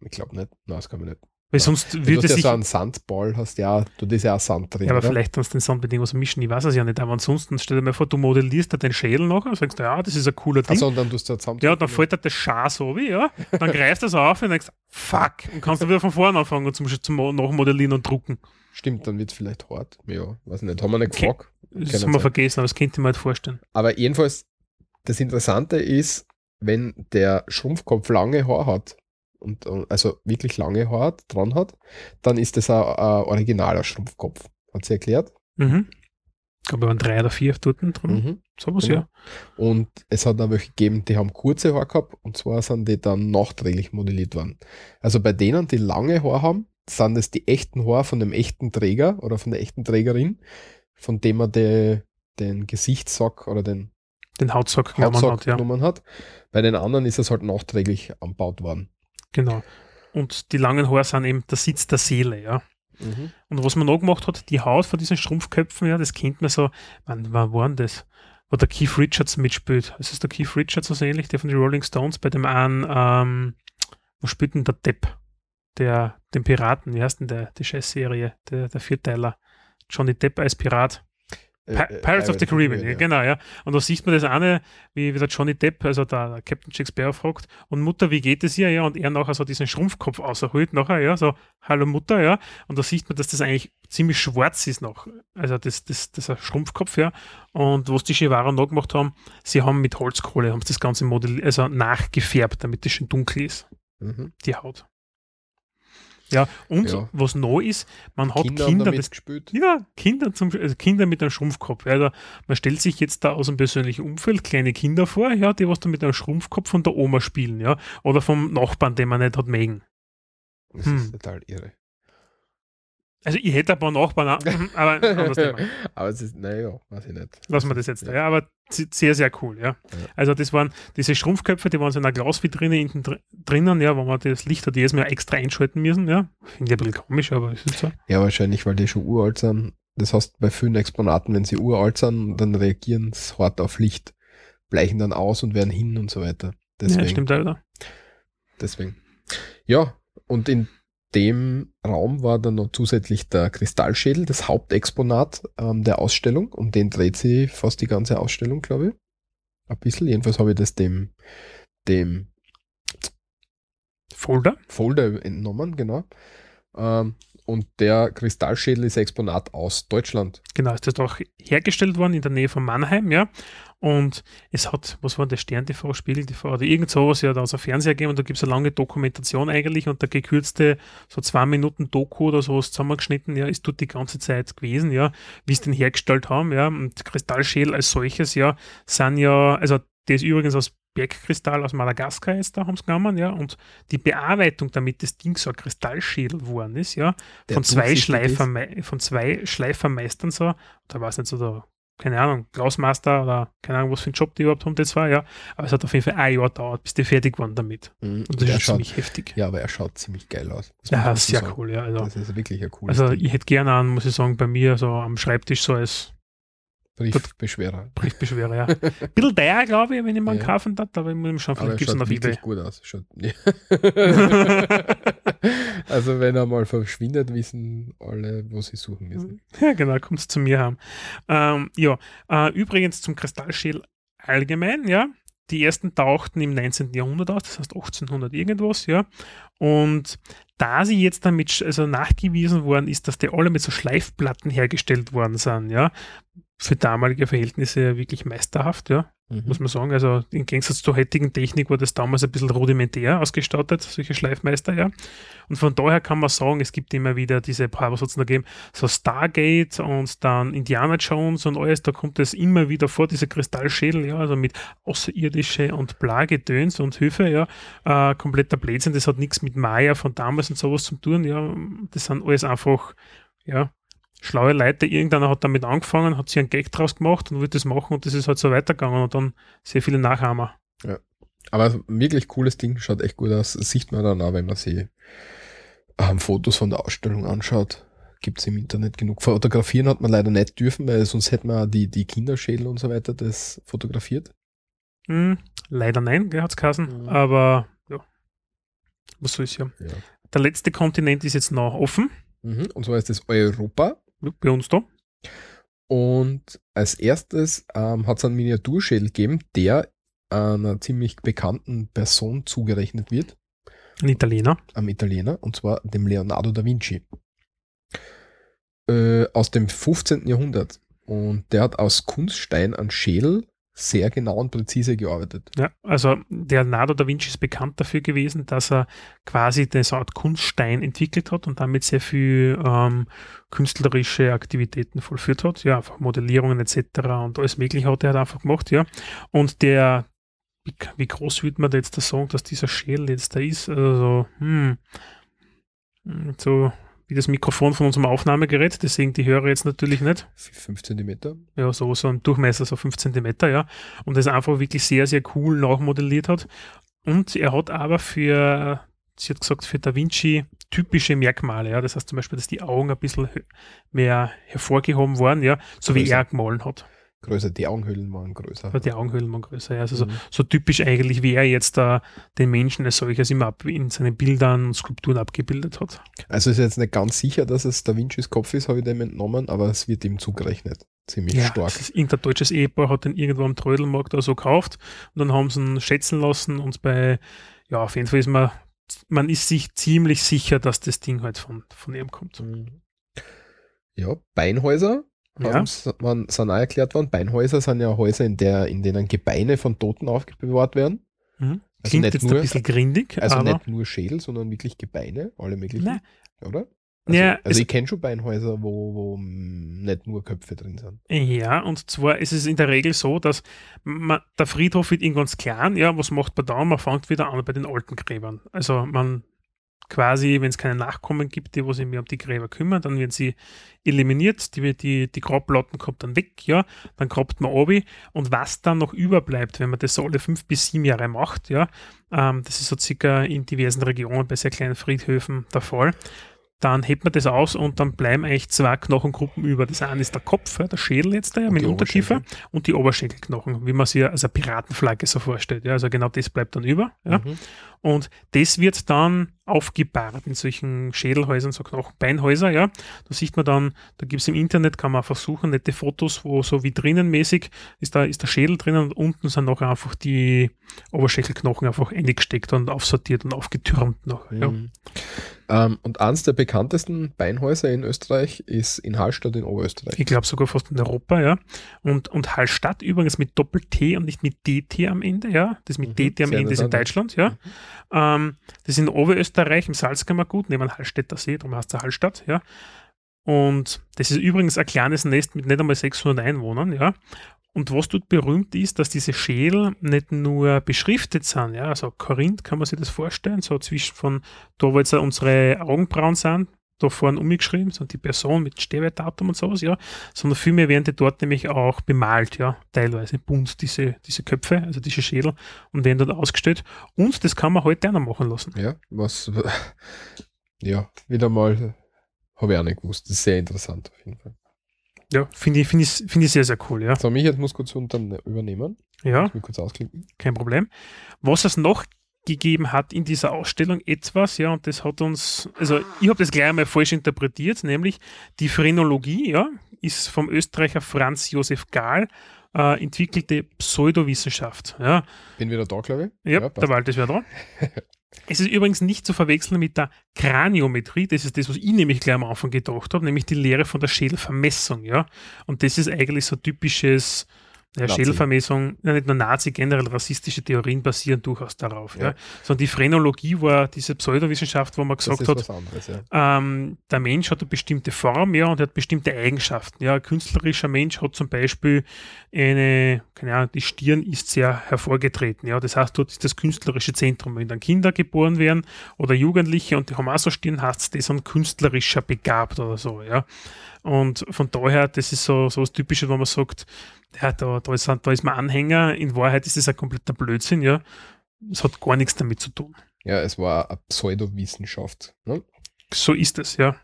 Ich glaube nicht. Nein, das kann man nicht. Weil Ja. sonst Du wird hast es ja so einen Sandball, hast ja, du ist ja auch Sand drin. Ja, aber oder? vielleicht kannst du den Sand mit irgendwas mischen, ich weiß es ja nicht. Aber ansonsten stell dir mal vor, du modellierst da den Schädel nachher und sagst, ja, das ist ein cooler Ding. Achso, und dann tust du zusammen. ja, dann fällt dir das Schar so wie, ja. Dann greifst du das auf und denkst, fuck, und kannst du wieder von vorne anfangen zum, zum Nachmodellieren und drucken. Stimmt, dann wird es vielleicht hart. Ja, weiß nicht. Haben wir nicht Okay. gefragt. Das haben wir vergessen, aber das könnte ich mir halt vorstellen. Aber jedenfalls, das Interessante ist, wenn der Schrumpfkopf lange Haar hat, und, also wirklich lange Haar dran hat, dann ist das ein, ein originaler Schrumpfkopf. Hat sie erklärt? Mhm. Ich glaube, waren drei oder vier dort drin. Mhm. Sowas, genau. ja. Und es hat auch welche gegeben, die haben kurze Haare gehabt und zwar sind die dann nachträglich modelliert worden. Also bei denen, die lange Haare haben, sind es die echten Haare von dem echten Träger oder von der echten Trägerin, von dem er de, den Gesichtssack oder den, den Hautsack, Hautsack hat, ja. genommen hat. Bei den anderen ist es halt nachträglich anbaut worden. Genau. Und die langen Haare sind eben der Sitz der Seele, ja. Mhm. Und was man noch gemacht hat, die Haut von diesen Schrumpfköpfen, ja, das kennt man so, wann, wann war denn das? Wo der Keith Richards mitspielt. Es ist der Keith Richards so ähnlich, der von den Rolling Stones, bei dem einen, ähm, wo spielt denn der Depp? Der, den Piraten, wie heißt denn der, die Scheißserie, der, der Vierteiler? Johnny Depp als Pirat. Äh, äh, Pirates of the Caribbean, ja. genau, ja. Und da sieht man das eine, wie, wie der Johnny Depp, also der, Captain Jack Sparrow fragt, und Mutter, wie geht es ihr? Ja, und er nachher so diesen Schrumpfkopf auserholt, nachher, ja, so, hallo Mutter, ja. Und da sieht man, dass das eigentlich ziemlich schwarz ist noch. Also das, das, das ist ein Schrumpfkopf, ja. Und was die Chivara noch gemacht haben, sie haben mit Holzkohle, haben das ganze Modell, also nachgefärbt, damit es schön dunkel ist. Mhm. Die Haut. Ja, und ja. was noch ist, man hat Kinder, Kinder das. Ja, Kinder, zum, also Kinder mit einem Schrumpfkopf. Also man stellt sich jetzt da aus dem persönlichen Umfeld kleine Kinder vor, ja, die was da mit einem Schrumpfkopf von der Oma spielen, ja, oder vom Nachbarn, den man nicht hat mögen. Das hm. ist total irre. Also ich hätte ein paar Nachbarn, aber anderes Thema. aber es ist, naja, weiß ich nicht. Lassen wir das jetzt ja. da, ja, aber sehr, sehr cool, ja. ja. Also das waren diese Schrumpfköpfe, die waren so in einer Glasvitrine hinten drinnen, ja, wo man das Licht hat jedes Mal extra einschalten müssen, ja. Finde ich ein bisschen komisch, aber es ist so. Ja, wahrscheinlich, weil die schon uralt sind. Das heißt, bei vielen Exponaten, wenn sie uralt sind, dann reagieren sie hart auf Licht, bleichen dann aus und werden hin und so weiter. Deswegen, ja, stimmt, Alter. Deswegen. Ja, und in dem Raum war dann noch zusätzlich der Kristallschädel, das Hauptexponat ähm, der Ausstellung. Um den dreht sie fast die ganze Ausstellung, glaube ich. Ein bisschen. Jedenfalls habe ich das dem, dem Folder? Folder entnommen, genau. Ähm, und der Kristallschädel ist Exponat aus Deutschland. Genau, ist das auch hergestellt worden in der Nähe von Mannheim, ja. Und es hat, was war der Stern TV, Spiegel TV oder irgend sowas, ja, da aus dem Fernseher gegeben und da gibt es eine lange Dokumentation eigentlich und der gekürzte, so zwei Minuten Doku oder sowas zusammengeschnitten, ja, ist dort die ganze Zeit gewesen, ja, wie es den hergestellt haben, ja. Und Kristallschädel als solches, ja, sind ja, also der ist übrigens aus Bergkristall aus Madagaskar jetzt da haben sie genommen, ja, und die Bearbeitung, damit das Ding so ein Kristallschädel geworden ist, ja, von zwei, Schleifer, von zwei Schleifermeistern so, da war es nicht so der, keine Ahnung, Klausmaster oder keine Ahnung, was für ein Job die überhaupt haben, das war, ja, aber es hat auf jeden Fall ein Jahr gedauert, bis die fertig waren damit. Mhm. Und das ist schaut, ziemlich heftig. Ja, aber er schaut ziemlich geil aus. Ja, sehr sagen. cool, ja. Also, das ist wirklich ein cooles Also ich hätte gerne an, muss ich sagen, bei mir so am Schreibtisch so als Briefbeschwerer. Briefbeschwerer, ja. Ein bisschen teuer, glaube ich, wenn ich mal ja. kaufen darf, aber ich muss schauen, vielleicht gibt es noch eBay. gut aus. Schaut, ja. also wenn er mal verschwindet, wissen alle, wo sie suchen müssen. Ja, genau, kommt es zu mir haben. Ähm, ja, äh, übrigens zum Kristallschädel allgemein, ja. Die ersten tauchten im 19. Jahrhundert aus, das heißt 1800 irgendwas, ja. Und da sie jetzt damit also nachgewiesen worden ist, dass die alle mit so Schleifplatten hergestellt worden sind, ja, für damalige Verhältnisse wirklich meisterhaft, ja, mhm. muss man sagen. Also im Gegensatz zur heutigen Technik war das damals ein bisschen rudimentär ausgestattet, solche Schleifmeister, ja. Und von daher kann man sagen, es gibt immer wieder diese paar, was hat es noch gegeben, so Stargate und dann Indiana Jones und alles, da kommt es immer wieder vor, diese Kristallschädel, ja, also mit Außerirdische und Plagedöns und Höfe, ja, äh, kompletter Blödsinn, das hat nichts mit Maya von damals und sowas zu tun, ja, das sind alles einfach, ja, schlaue Leute, irgendeiner hat damit angefangen, hat sich einen Gag draus gemacht und wird das machen und das ist halt so weitergegangen und dann sehr viele Nachahmer. Ja. Aber wirklich cooles Ding, schaut echt gut aus. Das sieht man dann auch, wenn man sich ähm, Fotos von der Ausstellung anschaut. Gibt es im Internet genug. Fotografieren hat man leider nicht dürfen, weil sonst hätte man die, die Kinderschädel und so weiter das fotografiert. Mm, leider nein, hat es geheißen. Mhm. Aber ja, was soll ich ja. ja. Der letzte Kontinent ist jetzt noch offen. Mhm. Und zwar ist das Europa bei uns da. Und als erstes ähm, hat es einen Miniaturschädel gegeben, der einer ziemlich bekannten Person zugerechnet wird. Ein Italiener. Am Italiener, und zwar dem Leonardo da Vinci. Äh, aus dem 15. Jahrhundert. Und der hat aus Kunststein einen Schädel sehr genau und präzise gearbeitet. Ja, also der Leonardo da Vinci ist bekannt dafür gewesen, dass er quasi so Art Kunststein entwickelt hat und damit sehr viel ähm, künstlerische Aktivitäten vollführt hat. Ja, einfach Modellierungen etc. und alles Mögliche hat er halt einfach gemacht, ja. Und der, wie, wie groß würde man da jetzt da sagen, dass dieser Schädel jetzt da ist? Also, hm, so wie das Mikrofon von unserem Aufnahmegerät, deswegen die höre jetzt natürlich nicht. 5 cm. Ja, so, so ein Durchmesser, so 5 cm, ja. Und das einfach wirklich sehr, sehr cool nachmodelliert hat. Und er hat aber für, sie hat gesagt, für Da Vinci typische Merkmale, ja. Das heißt zum Beispiel, dass die Augen ein bisschen mehr hervorgehoben waren, ja, so wie er gemahlen hat größer, die Augenhöhlen waren größer. Die Augenhöhlen waren größer, ja. Also mhm. so, so, typisch eigentlich, wie er jetzt da den Menschen als solches immer in seinen Bildern und Skulpturen abgebildet hat. Also ist jetzt nicht ganz sicher, dass es Da Vincis Kopf ist, habe ich dem entnommen, aber es wird ihm zugerechnet. Ziemlich ja, stark. irgendein deutsches Ehepaar hat den irgendwo am Trödelmarkt oder so gekauft und dann haben sie ihn schätzen lassen und bei, ja, auf jeden Fall ist man, man ist sich ziemlich sicher, dass das Ding halt von, von ihm kommt. Ja, Beinhäuser ja. man, sind auch erklärt worden. Beinhäuser sind ja Häuser, in, der, in denen Gebeine von Toten aufbewahrt werden. Mhm. Also Klingt jetzt nur, ein bisschen grindig. Also nicht nur Schädel, sondern wirklich Gebeine, alle möglichen. Nein. Oder? Also, ja, also ich kenne schon Beinhäuser, wo, wo nicht nur Köpfe drin sind. Ja, und zwar ist es in der Regel so, dass man, der Friedhof wird irgendwann klein, ja, was macht man da? Man fängt wieder an bei den alten Gräbern. Also man quasi, wenn es keine Nachkommen gibt, die wo sich mehr um die Gräber kümmern, dann werden sie eliminiert, die, die, die Grabplatten kommt dann weg, ja, dann grabt man obi und was dann noch überbleibt, wenn man das so alle fünf bis sieben Jahre macht, ja, ähm, das ist so circa in diversen Regionen bei sehr kleinen Friedhöfen der Fall, dann hebt man das aus und dann bleiben eigentlich zwei Knochengruppen über. Das eine ist der Kopf, der Schädel jetzt da, ja, mit Unterkiefer und die Oberschenkelknochen, wie man sich als eine Piratenflagge so vorstellt. Ja, also genau das bleibt dann über. Ja. Mhm. Und das wird dann aufgebahrt in solchen Schädelhäusern, so Knochenbeinhäuser, ja. Da sieht man dann, da gibt es im Internet, kann man versuchen, nette Fotos, wo so wie drinnenmäßig ist da ist der Schädel drinnen und unten sind noch einfach die Oberschenkelknochen einfach eingesteckt und aufsortiert und aufgetürmt noch. Ja. Mhm. Ähm, und eins der bekanntesten Beinhäuser in Österreich ist in Hallstatt in Oberösterreich. Ich glaube sogar fast in Europa, ja. Und, und Hallstatt übrigens mit Doppel-T und nicht mit DT am Ende, ja. Das mit mhm, DT am Ende ist in Deutschland, ja. Mhm. Ähm, das ist in Oberösterreich im Salzkammergut, neben Hallstätter See, darum heißt es Hallstatt, ja. Und das ist übrigens ein kleines Nest mit nicht einmal 600 Einwohnern, ja. Und was dort berühmt ist, dass diese Schädel nicht nur beschriftet sind, ja, also Korinth kann man sich das vorstellen, so zwischen von da, wo jetzt unsere Augenbrauen sind, da vorne umgeschrieben, so die Person mit Sterbedatum und sowas, ja, sondern vielmehr werden die dort nämlich auch bemalt, ja, teilweise bunt, diese, diese Köpfe, also diese Schädel und werden dort ausgestellt. Und das kann man heute auch noch machen lassen. Ja, was, ja, wieder mal habe ich auch nicht gewusst. Das ist sehr interessant auf jeden Fall. Ja, finde ich, find ich, find ich sehr, sehr cool, ja. So, mich jetzt muss kurz unter übernehmen. Ja. Ich kurz ausklicken. Kein Problem. Was es noch gegeben hat in dieser Ausstellung etwas, ja, und das hat uns, also ich habe das gleich einmal falsch interpretiert, nämlich die Phrenologie, ja, ist vom Österreicher Franz Josef Gahl äh, entwickelte Pseudowissenschaft. Ja. Bin wieder da, glaube ich. Ja, ja der Wald ist wieder da. Es ist übrigens nicht zu verwechseln mit der Kraniometrie, das ist das, was ich nämlich gleich am Anfang gedacht habe, nämlich die Lehre von der Schädelvermessung, ja. Und das ist eigentlich so typisches ja, Schädelvermessung, ja, nicht nur Nazi, generell rassistische Theorien basieren durchaus darauf. Ja. ja. Sondern die Phrenologie war diese Pseudowissenschaft, wo man gesagt hat, anderes, ja. ähm, der Mensch hat eine bestimmte Form ja, und hat bestimmte Eigenschaften. Ja. Ein künstlerischer Mensch hat zum Beispiel eine, keine Ahnung, die Stirn ist sehr hervorgetreten. Ja. Das heißt, dort ist das künstlerische Zentrum. Wenn dann Kinder geboren werden oder Jugendliche und die haben auch so Stirn, heißt es, die sind künstlerischer begabt oder so. Ja. Und von daher, das ist so, so was Typisches, wo man sagt, ja, da, da, ist, da ist man Anhänger, in Wahrheit ist das ein kompletter Blödsinn, ja. Es hat gar nichts damit zu tun. Ja, es war eine Pseudowissenschaft. Ne? So ist es, ja.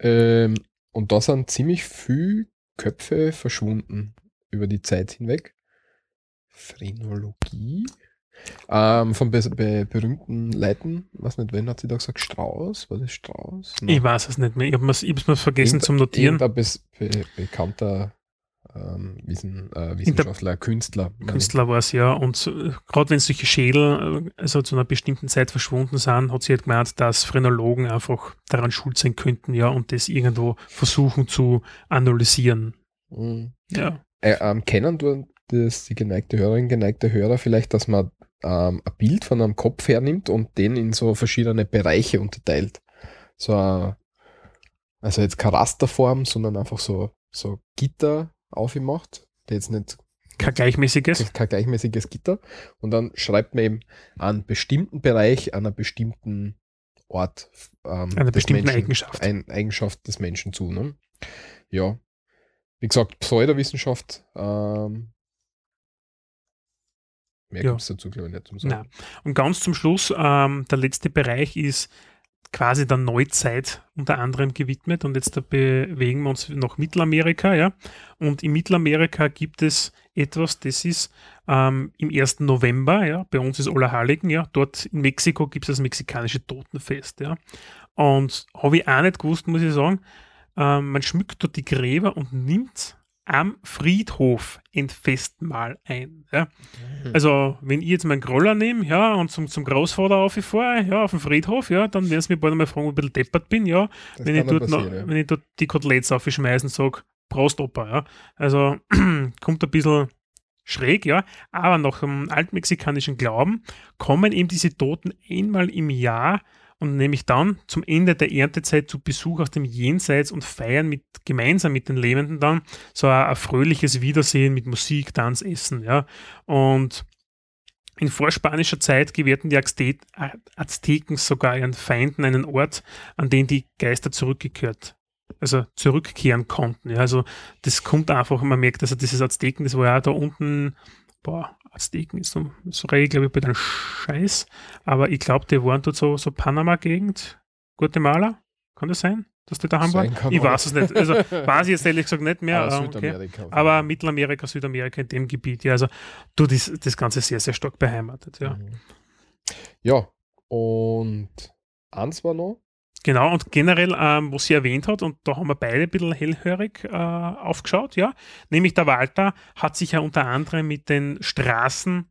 Ähm, und da sind ziemlich viele Köpfe verschwunden über die Zeit hinweg. Phrenologie. Ähm, von be be berühmten Leuten, was nicht, wen hat sie da gesagt? Strauß? War das Strauß? Nein. Ich weiß es nicht mehr. Ich habe es mir vergessen Irgend, zum Notieren. Ein be bekannter ähm, Wissen, äh, Wissenschaftler, Künstler. Künstler war es ja. Und äh, gerade wenn solche Schädel äh, also zu einer bestimmten Zeit verschwunden sind, hat sie halt gemeint, dass Phrenologen einfach daran schuld sein könnten, ja, und das irgendwo versuchen zu analysieren. Mhm. Ja. Äh, ähm, kennen du das, die geneigte Hörerin, geneigte Hörer vielleicht, dass man ähm, ein Bild von einem Kopf hernimmt und den in so verschiedene Bereiche unterteilt. So, ein- also jetzt keine Rasterform, sondern einfach so, so Gitter aufgemacht, der jetzt nicht Kein gleichmäßiges. kein gleichmäßiges Gitter. Und dann schreibt man eben einen bestimmten Bereich, an einer bestimmten Ort, ähm, Einer bestimmten Menschen, Eigenschaft. Ein, Eigenschaft des Menschen zu. Ne? Ja. Wie gesagt, Pseudowissenschaft, ähm, mehr Ja. gibt es dazu, glaube ich, nicht zum Sagen. Nein. Und ganz zum Schluss, ähm, der letzte Bereich ist quasi der Neuzeit unter anderem gewidmet und jetzt da bewegen wir uns nach Mittelamerika, ja. Und in Mittelamerika gibt es etwas, das ist ähm, im 1. November, ja, bei uns ist Allerheiligen, ja, dort in Mexiko gibt es das mexikanische Totenfest, ja. Und habe ich auch nicht gewusst, muss ich sagen, ähm, man schmückt dort die Gräber und nimmt am Friedhof ein Festmahl ein. Ja. Mhm. Also, wenn ich jetzt meinen Groller nehme, ja, und zum, zum Großvater auffahre, ja, auf dem Friedhof, ja, dann werden sie mich bald einmal fragen, ob ich ein bisschen deppert bin, ja, Das wenn ich, dort noch, ja. wenn ich dort die Koteletts aufschmeißen und sage, Prost, Opa, ja. Also, kommt ein bisschen schräg, ja, aber nach dem altmexikanischen Glauben kommen eben diese Toten einmal im Jahr und nämlich dann zum Ende der Erntezeit zu Besuch aus dem Jenseits und feiern mit, gemeinsam mit den Lebenden dann so ein, ein fröhliches Wiedersehen mit Musik, Tanz, Essen, ja. Und in vorspanischer Zeit gewährten die Azte Azteken sogar ihren Feinden einen Ort, an den die Geister zurückgekehrt, also zurückkehren konnten. Ja, also das kommt einfach, man merkt, also dieses Azteken, das war ja da unten, boah, Azteken ist so, so ich glaube ich bei den Scheiß, aber ich glaube, die waren dort so, so Panama-Gegend, Guatemala, kann das sein, dass die daheim Sein waren? Ich auch. weiß es nicht, also weiß ich jetzt ehrlich gesagt nicht mehr, Aber äh, okay. Aber Mittelamerika, Südamerika in dem Gebiet, ja, also du, das, das Ganze sehr, sehr stark beheimatet, ja. Mhm. Ja, und eins war noch, Genau, und generell, ähm, was sie erwähnt hat, und da haben wir beide ein bisschen hellhörig äh, aufgeschaut, ja, nämlich der Walter hat sich ja unter anderem mit den Straßen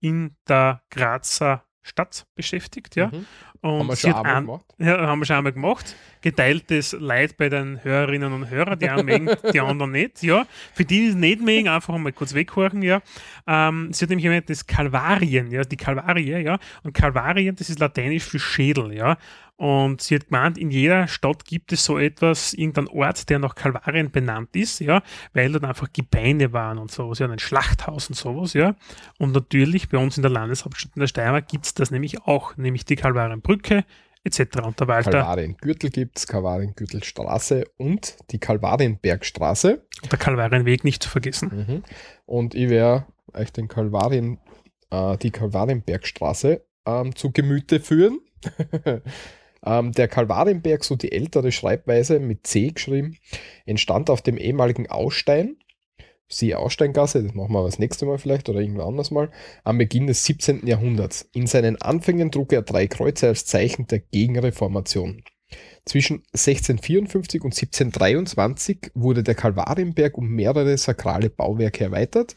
in der Grazer Stadt beschäftigt, ja. Mhm. Und haben wir schon einmal an, gemacht. ja, haben wir schon einmal gemacht. Geteiltes Leid bei den Hörerinnen und Hörern, die einen mögen, die anderen nicht, ja. Für die, die es nicht mögen, einfach mal kurz weghorchen, ja. Ähm, sie hat nämlich erwähnt, das Kalvarien, ja, die Kalvarie, ja. Und Kalvarien, das ist lateinisch für Schädel, ja. Und sie hat gemeint, in jeder Stadt gibt es so etwas, irgendeinen Ort, der nach Kalvarien benannt ist, ja, weil dort einfach Gebeine waren und sowas, ja, ein Schlachthaus und sowas, ja. Und natürlich bei uns in der Landeshauptstadt in der Steiermark gibt es das nämlich auch, nämlich die Kalvarienbrücke etc. Und der Walter, Kalvariengürtel gibt es, Kalvariengürtelstraße und die Kalvarienbergstraße. der Kalvarienweg nicht zu vergessen. Mhm. Und ich werde euch den Kalvarien, äh, die Kalvarienbergstraße ähm, zu Gemüte führen. ähm, der Kalvarienberg, so die ältere Schreibweise mit C geschrieben, entstand auf dem ehemaligen Ausstein, siehe Aussteingasse, das machen wir das nächste Mal vielleicht oder irgendwann anders mal, am Beginn des 17. Jahrhunderts. In seinen Anfängen trug er drei Kreuze als Zeichen der Gegenreformation. Zwischen 1654 und 1723 wurde der Kalvarienberg um mehrere sakrale Bauwerke erweitert.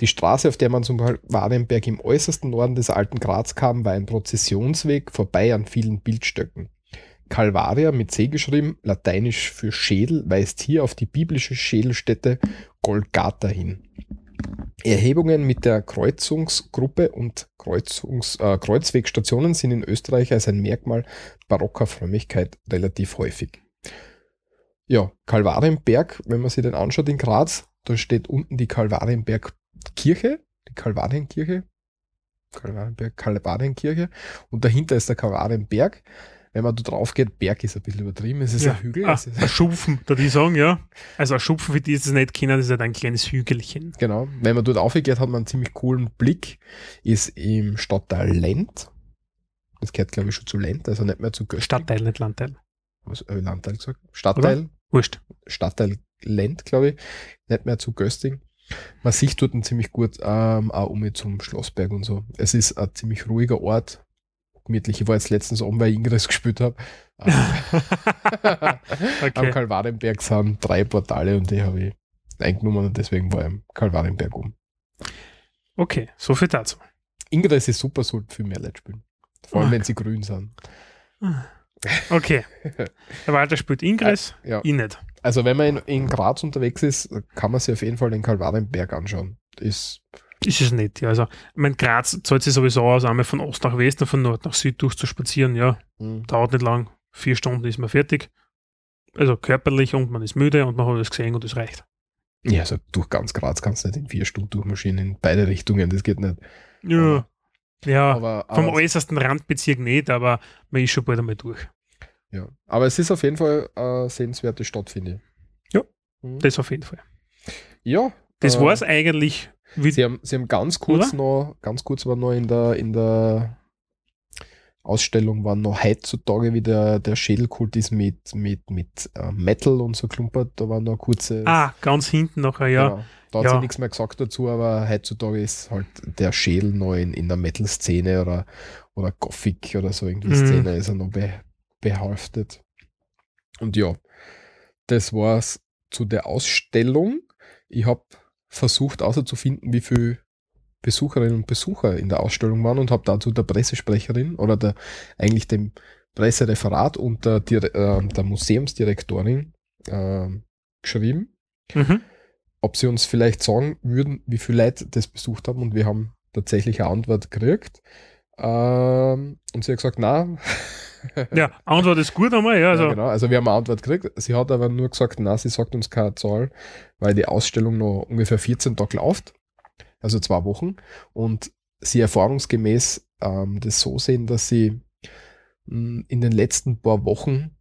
Die Straße, auf der man zum Kalvarienberg im äußersten Norden des alten Graz kam, war ein Prozessionsweg vorbei an vielen Bildstöcken. Calvaria mit C geschrieben, lateinisch für Schädel, weist hier auf die biblische Schädelstätte Golgatha hin. Erhebungen mit der Kreuzungsgruppe und Kreuzungs, äh, Kreuzwegstationen sind in Österreich als ein Merkmal barocker Frömmigkeit relativ häufig. Ja, Kalvarienberg, wenn man sich den anschaut in Graz, da steht unten die Kalvarienberg-Kirche, die Kalvarienkirche, Kalvarienberg, Kalvarienkirche und dahinter ist der Kalvarienberg. Wenn man da drauf geht, Berg ist ein bisschen übertrieben, es ist Ja. ein Hügel. Ah, ein Schupfen, da die sagen, ja. Also ein Schupfen, für die es nicht kennen, das ist halt ein kleines Hügelchen. Genau. Wenn man dort aufgeht, hat man einen ziemlich coolen Blick. Ist im Stadtteil Lent. Das gehört, glaube ich, schon zu Lent, also nicht mehr zu Gösting. Stadtteil, nicht Landteil. Was, äh, Landteil gesagt? Stadtteil. Wurscht. Stadtteil Lent, glaube ich. Nicht mehr zu Gösting. Man sieht dort ziemlich gut, ähm, auch um zum Schlossberg und so. Es ist ein ziemlich ruhiger Ort. Gemütlich. Ich war jetzt letztens oben, weil ich Ingress gespielt habe. Ähm, Am Okay. Kalvarienberg sind drei Portale und die habe ich eingenommen und deswegen war ich am Kalvarienberg um. okay, so viel dazu. Ingress ist super, sollte viel mehr Leute spielen. Vor allem, Ah. wenn sie grün sind. Okay. Der Walter spielt Ingress, Ja. ich nicht. Also wenn man in, in Graz unterwegs ist, kann man sich auf jeden Fall den Kalvarienberg anschauen. ist. Ist es nicht, ja. Also, ich meine, Graz zahlt sich sowieso aus, einmal von Ost nach West und von Nord nach Süd durchzuspazieren, ja. Hm. Dauert nicht lang. Vier Stunden ist man fertig. Also körperlich und man ist müde und man hat alles gesehen und es reicht. Ja, also durch ganz Graz kannst du nicht in vier Stunden durchmaschinen in beide Richtungen, das geht nicht. Ja. Ja, Aber, vom aber, äußersten Randbezirk nicht, aber man ist schon bald einmal durch. ja. aber es ist auf jeden Fall eine sehenswerte Stadt, finde ich. Ja. Mhm. Das auf jeden Fall. Ja. Das äh, war es eigentlich. Sie haben, sie haben ganz kurz noch, ganz kurz war noch in der, in der Ausstellung war noch heutzutage, wie der, der Schädelkult ist mit, mit, mit äh, Metal und so klumpert. Da war noch eine kurze. ah, ganz hinten nachher, ja. Genau. Da hat Ja. sie nichts mehr gesagt dazu, aber heutzutage ist halt der Schädel noch in, in der Metal-Szene oder, oder Gothic oder so irgendwie Mhm. Szene ist er noch be, behaftet. Und ja, das war's zu der Ausstellung. Ich habe versucht herauszufinden, wie viele Besucherinnen und Besucher in der Ausstellung waren und habe dazu der Pressesprecherin oder der eigentlich dem Pressereferat und der, äh, der Museumsdirektorin äh, geschrieben Mhm. ob sie uns vielleicht sagen würden, wie viele Leute das besucht haben und wir haben tatsächlich eine Antwort gekriegt. Ähm, und sie hat gesagt, na. Ja, Antwort ist gut einmal, ja. Also, ja, genau. Also wir haben eine Antwort gekriegt. Sie hat aber nur gesagt, na, sie sagt uns keine Zahl, weil die Ausstellung noch ungefähr 14 Tage läuft. Also zwei Wochen. Und sie erfahrungsgemäß ähm, das so sehen, dass sie mh, in den letzten paar Wochen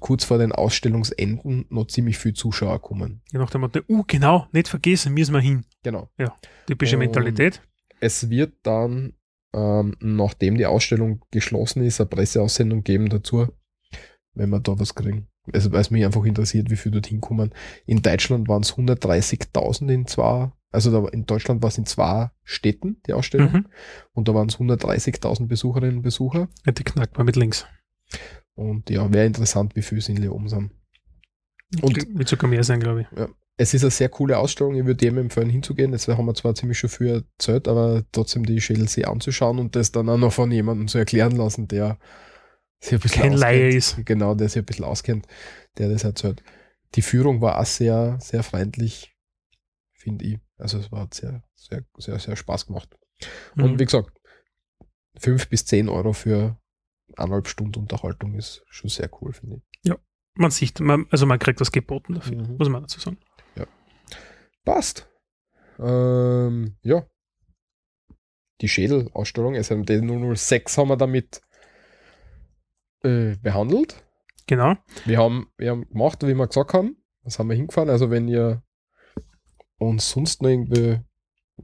kurz vor den Ausstellungsenden noch ziemlich viel Zuschauer kommen. je nach dem Motto, uh, genau, nicht vergessen, müssen wir hin. Genau. Typische Und- Mentalität. es wird dann, ähm, nachdem die Ausstellung geschlossen ist, eine Presseaussendung geben dazu, wenn wir da was kriegen. Also, weil es mich einfach interessiert, wie viel dorthin kommen. In Deutschland waren es 130.000 in zwei, also da, in Deutschland war es in zwei Städten, die Ausstellung, Mhm. und da waren es 130.000 Besucherinnen und Besucher. Ja, die knackt man mit links. Und ja, wäre interessant, wie viel es in Leoben sind. Und- Wird sogar mehr sein, glaube ich. Es ist eine sehr coole Ausstellung. Ich würde jedem empfehlen, hinzugehen. Jetzt haben wir zwar ziemlich schon viel erzählt, aber trotzdem die Schädelsee anzuschauen und das dann auch noch von jemandem zu erklären lassen, der sich ein bisschen Kein Laie ist. Genau, der sich ein bisschen auskennt, der das erzählt. Die Führung war auch sehr, sehr freundlich, finde ich. Also es war sehr, sehr, sehr, sehr Spaß gemacht. Und Mhm. wie gesagt, fünf bis zehn Euro für eineinhalb Stunden Unterhaltung ist schon sehr cool, finde ich. Man sieht, man, also man kriegt was geboten dafür, Mhm. muss man dazu sagen. Passt. Ähm, ja. Die Schädelausstellung, SMD 006 haben wir damit äh, behandelt. Genau. Wir haben, wir haben gemacht, wie wir gesagt haben. Was haben wir hingefahren? Also wenn ihr uns sonst noch irgendwie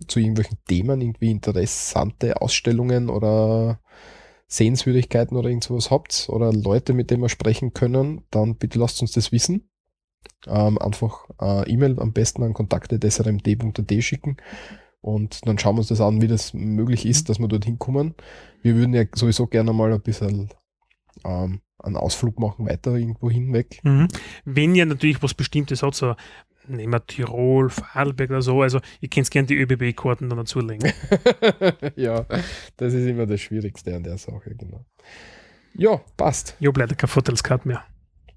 zu irgendwelchen Themen irgendwie interessante Ausstellungen oder Sehenswürdigkeiten oder irgend sowas habt oder Leute, mit denen wir sprechen können, dann bitte lasst uns das wissen. Ähm, einfach äh, E-Mail am besten an kontakte.srmd.at schicken und dann schauen wir uns das an, wie das möglich ist, dass wir dorthin kommen. Wir würden ja sowieso gerne mal ein bisschen ähm, einen Ausflug machen, weiter irgendwo hinweg. Mhm. Wenn ihr natürlich was Bestimmtes hat, so nehmen wir Tirol, Vorarlberg oder so, also ihr könnt gerne die ÖBB-Karten dann dazulegen. ja, das ist immer das Schwierigste an der Sache, genau. Ja, passt. Ich habe leider keine Vorteilskarte mehr.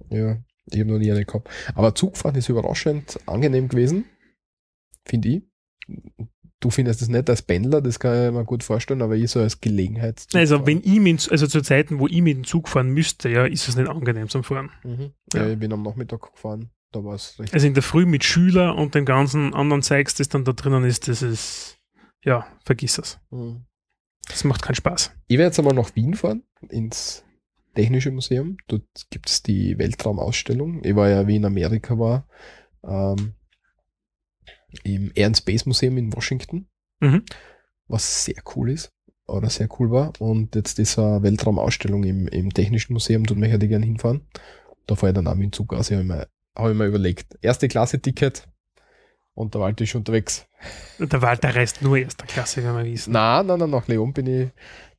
Ja, ich habe noch nie eine gehabt. Aber Zugfahren ist überraschend angenehm gewesen, finde ich. Du findest das nicht als Pendler, das kann ich mir gut vorstellen, aber ich so als Gelegenheit. Also wenn ich mit, also zu Zeiten, wo ich mit dem Zug fahren müsste, ja, ist es nicht angenehm zum Fahren. Mhm. Ja. Ja. ich bin am Nachmittag gefahren, da war es recht. Also in der Früh mit Schüler und dem ganzen anderen Zeugs, das dann da drinnen ist, das ist, ja, vergiss es. Mhm. Das macht keinen Spaß. Ich werde jetzt einmal nach Wien fahren, ins Technische Museum. Dort gibt es die Weltraumausstellung. Ich war ja, wie in Amerika war, ähm, im Air and Space Museum in Washington, Mhm. was sehr cool ist oder sehr cool war. Und jetzt ist eine Weltraumausstellung im, im Technischen Museum, dort möchte ich gerne hinfahren. Da fahre ich dann auch mit dem Zug aus. Ich habe mir, hab ich mir überlegt. Erste Klasse Ticket und der Walter ist schon unterwegs. Der Walter reist nur erster Klasse, wenn wir wissen. Nein, nein, nein, nach Leon bin ich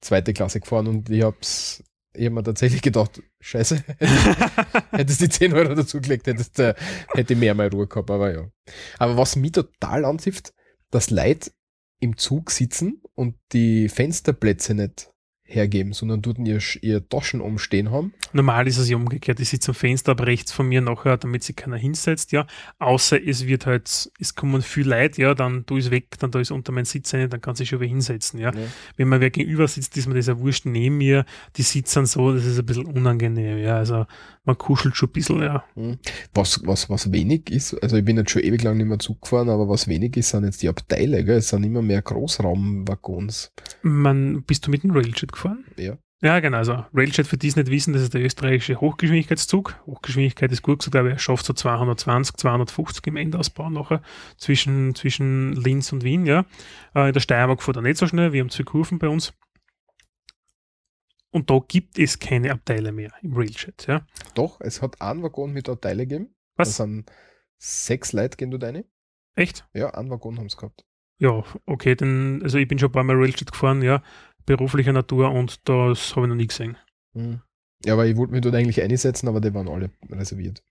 zweite Klasse gefahren und ich hab's, ich hab mir tatsächlich gedacht, scheiße, hättest die 10 Euro dazugelegt, hättest, äh, hätte mehr mal Ruhe gehabt, aber ja. Aber was mich total anzieht, dass Leute im Zug sitzen und die Fensterplätze nicht hergeben, sondern dort ihr, ihr Taschen umstehen haben. Normal ist es ja umgekehrt. Ich sitze am Fenster ab rechts von mir nachher, damit sich keiner hinsetzt, ja. Außer es wird halt, es kommen viel Leute, ja, dann du ist weg, dann da ist unter mein Sitz eine, dann kann sich schon wer hinsetzen, ja. ja. Wenn man wer gegenüber sitzt, ist mir das ja wurscht neben mir, die sitzen so, das ist ein bisschen unangenehm, ja. Also man kuschelt schon ein bisschen, ja. Hm. Was, was, was wenig ist, also ich bin jetzt schon ewig lang nicht mehr zugefahren, aber was wenig ist, sind jetzt die Abteile, gell? Es sind immer mehr Großraumwaggons. Man, bist du mit dem Railjet gefahren? Ja. Ja, genau. Also Railjet, für die es nicht wissen, das ist der österreichische Hochgeschwindigkeitszug. Hochgeschwindigkeit ist gut, sogar er schafft so 220, 250 im Endausbau nachher zwischen, zwischen Linz und Wien. Ja. Äh, in der Steiermark fährt er nicht so schnell, wir haben zwei Kurven bei uns. Und da gibt es keine Abteile mehr im Railjet. Ja. Doch, es hat einen Waggon mit Abteile gegeben. Was? Da sind sechs Leute gehen dort rein. Echt? Ja, einen Waggon haben sie gehabt. Ja, okay, dann, also ich bin schon ein paar Mal Railjet gefahren, ja, beruflicher Natur und das habe ich noch nie gesehen. Hm. Ja, aber ich wollte mich dort eigentlich einsetzen, aber die waren alle reserviert.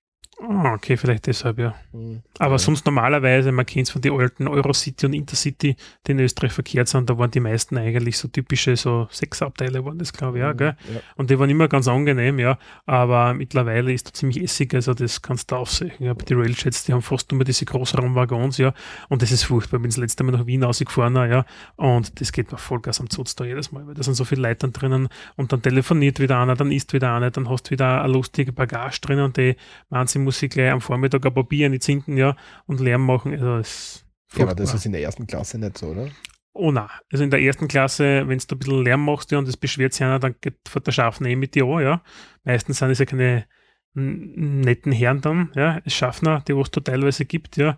Ah, okay, vielleicht deshalb, ja. Hm. Aber Ja. sonst normalerweise, man kennt es von den alten Eurocity und Intercity, die in Österreich verkehrt sind, da waren die meisten eigentlich so typische, so Sechsabteile waren das, glaube ich, ja, gell? Ja. Und die waren immer ganz angenehm, ja. Aber mittlerweile ist da ziemlich essig, also das kannst du aufsehen. Ja, die Railjets, die haben fast nur diese Großraumwaggons, ja. Und das ist furchtbar. Ich bin das letzte Mal nach Wien rausgefahren, ja. Und das geht mir Vollgas am Zutz da jedes Mal, weil da sind so viele Leute dann drinnen und dann telefoniert wieder einer, dann isst wieder einer, dann hast du wieder eine lustige Bagage drinnen und die Wahnsinn muss ich gleich am Vormittag ein Papier in die Zinken, ja, und Lärm machen. Also das ist ja, aber das ist in der ersten Klasse nicht so, oder? Oh nein. Also in der ersten Klasse, wenn du ein bisschen Lärm machst ja, und es beschwert sich einer, dann geht der Schaffner eh mit dir an, ja. Meistens sind es ja keine netten Herren dann, ja, Schaffner, die was da teilweise gibt, ja.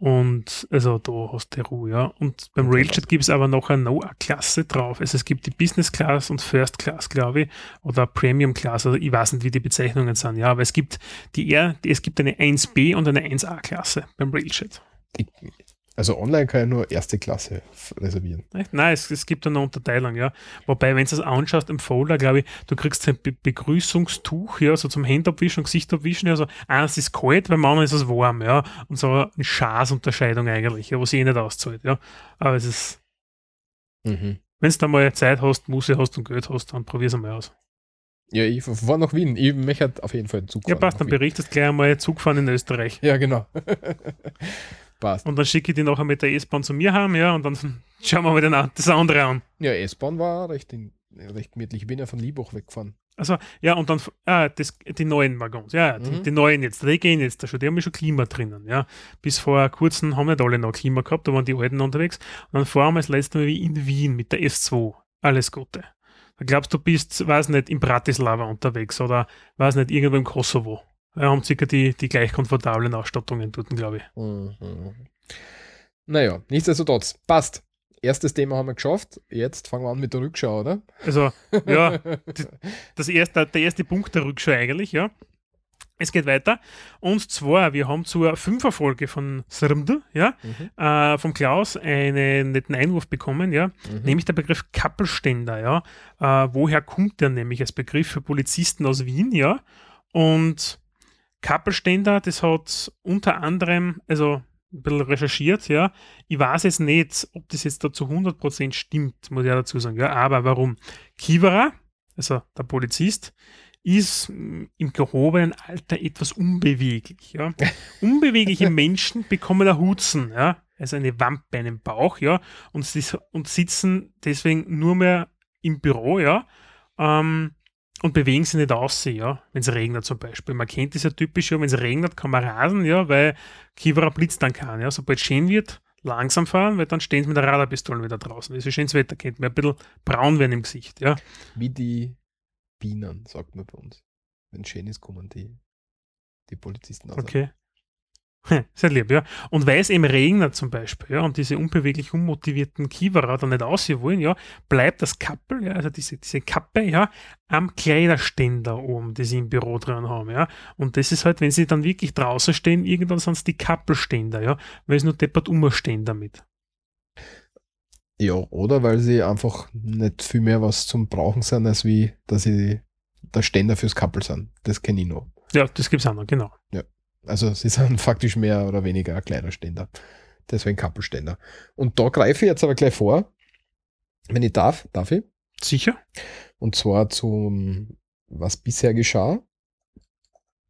Und also da hast du Ruhe, ja. Und beim Railjet gibt es aber noch eine No-Klasse drauf. Also es gibt die Business Class und First Class, glaube ich, oder Premium Class, also ich weiß nicht, wie die Bezeichnungen sind, ja, aber es gibt die R, es gibt eine 1B und eine 1A-Klasse beim Railjet. Also online kann ich nur erste Klasse reservieren. Nein, es, es gibt eine Unterteilung, ja. Wobei, wenn du das anschaust im Folder, glaube ich, du kriegst ein Be Begrüßungstuch, ja, so zum Händabwischen und Gesicht abwischen, ja, so eins ist kalt, beim anderen ist es warm, ja. Und so eine Schaßunterscheidung eigentlich, ja, was eh nicht auszahlt, ja. Aber es ist, Mhm. wenn du da mal Zeit hast, Muße hast und Geld hast, dann probier's einmal aus. Ja, ich fahre nach Wien. Ich möchte auf jeden Fall einen Zug Ja, fahren passt, nach dann berichtest gleich einmal Zugfahren in Österreich. Ja, genau. passt. Und dann schicke ich die nachher mit der S-Bahn zu mir heim, ja, und dann schauen wir mal den, das andere an. Ja, S-Bahn war recht, in, recht gemütlich. Ich bin ja von Liebach weggefahren. Also, ja, und dann, ah, das, die neuen Waggons, ja, die, Mhm. die neuen jetzt, die gehen jetzt da schon, die haben ja schon Klima drinnen, ja. Bis vor kurzem haben nicht alle noch Klima gehabt, da waren die Alten unterwegs. Und dann fahren wir das letzte Mal wie in Wien mit der S2. Alles Gute. Da glaubst du, bist, weiß nicht, in Bratislava unterwegs oder, weiß nicht, irgendwo im Kosovo. Wir haben circa die, die gleich komfortablen Ausstattungen dort, glaube ich. Mhm. Naja, nichtsdestotrotz, passt. Erstes Thema haben wir geschafft. Jetzt fangen wir an mit der Rückschau, oder? Also, ja, das erste, der erste Punkt der Rückschau eigentlich, ja. Es geht weiter. Und zwar, wir haben zur Fünferfolge von Srmd, ja, Mhm. äh, vom Klaus einen netten Einwurf bekommen, ja, Mhm. nämlich der Begriff Kappelständer, ja. Äh, woher kommt der nämlich als Begriff für Polizisten aus Wien, ja? Und Kappelständer, das hat unter anderem, also ein bisschen recherchiert, ja. Ich weiß jetzt nicht, ob das jetzt da zu 100% stimmt, muss ich ja dazu sagen, ja. Aber warum? Kiewerer, also der Polizist, ist im gehobenen Alter etwas unbeweglich, ja. Unbewegliche Menschen bekommen ein Hutzen, ja. Also eine Wampe, einen Bauch, ja. Und, und sitzen deswegen nur mehr im Büro, ja. Ähm, und bewegen sich nicht aus, ja, wenn es regnet zum Beispiel. Man kennt das ja typisch, ja, wenn es regnet, kann man rasen, ja, weil Kiewerer blitzt dann kann, ja. Sobald es schön wird, langsam fahren, weil dann stehen sie mit der Radarpistole wieder draußen. Das ist schönes Wetter, kennt man ein bisschen braun werden im Gesicht, ja. Wie die Bienen, sagt man bei uns. Wenn schön ist, kommen die, die Polizisten aus. Okay. Sehr lieb, ja. Und weil es eben regnet zum Beispiel, ja, und diese unbeweglich unmotivierten Kiewerer dann nicht aussehen wollen, ja, bleibt das Kappel, ja, also diese, diese Kappe, ja, am Kleiderständer oben, die sie im Büro dran haben, ja. Und das ist halt, wenn sie dann wirklich draußen stehen, irgendwann sind es die Kappelständer, ja, weil es nur deppert umstehen damit. Ja, oder weil sie einfach nicht viel mehr was zum Brauchen sind, als wie, dass sie der Ständer fürs Kappel sind. Das kenne ich noch. Ja, das gibt's auch noch, genau. Also sie sind faktisch mehr oder weniger ein kleiner Ständer. Deswegen Kappelständer. Und da greife ich jetzt aber gleich vor. Wenn ich darf, darf ich. Sicher? Und zwar zum, was bisher geschah.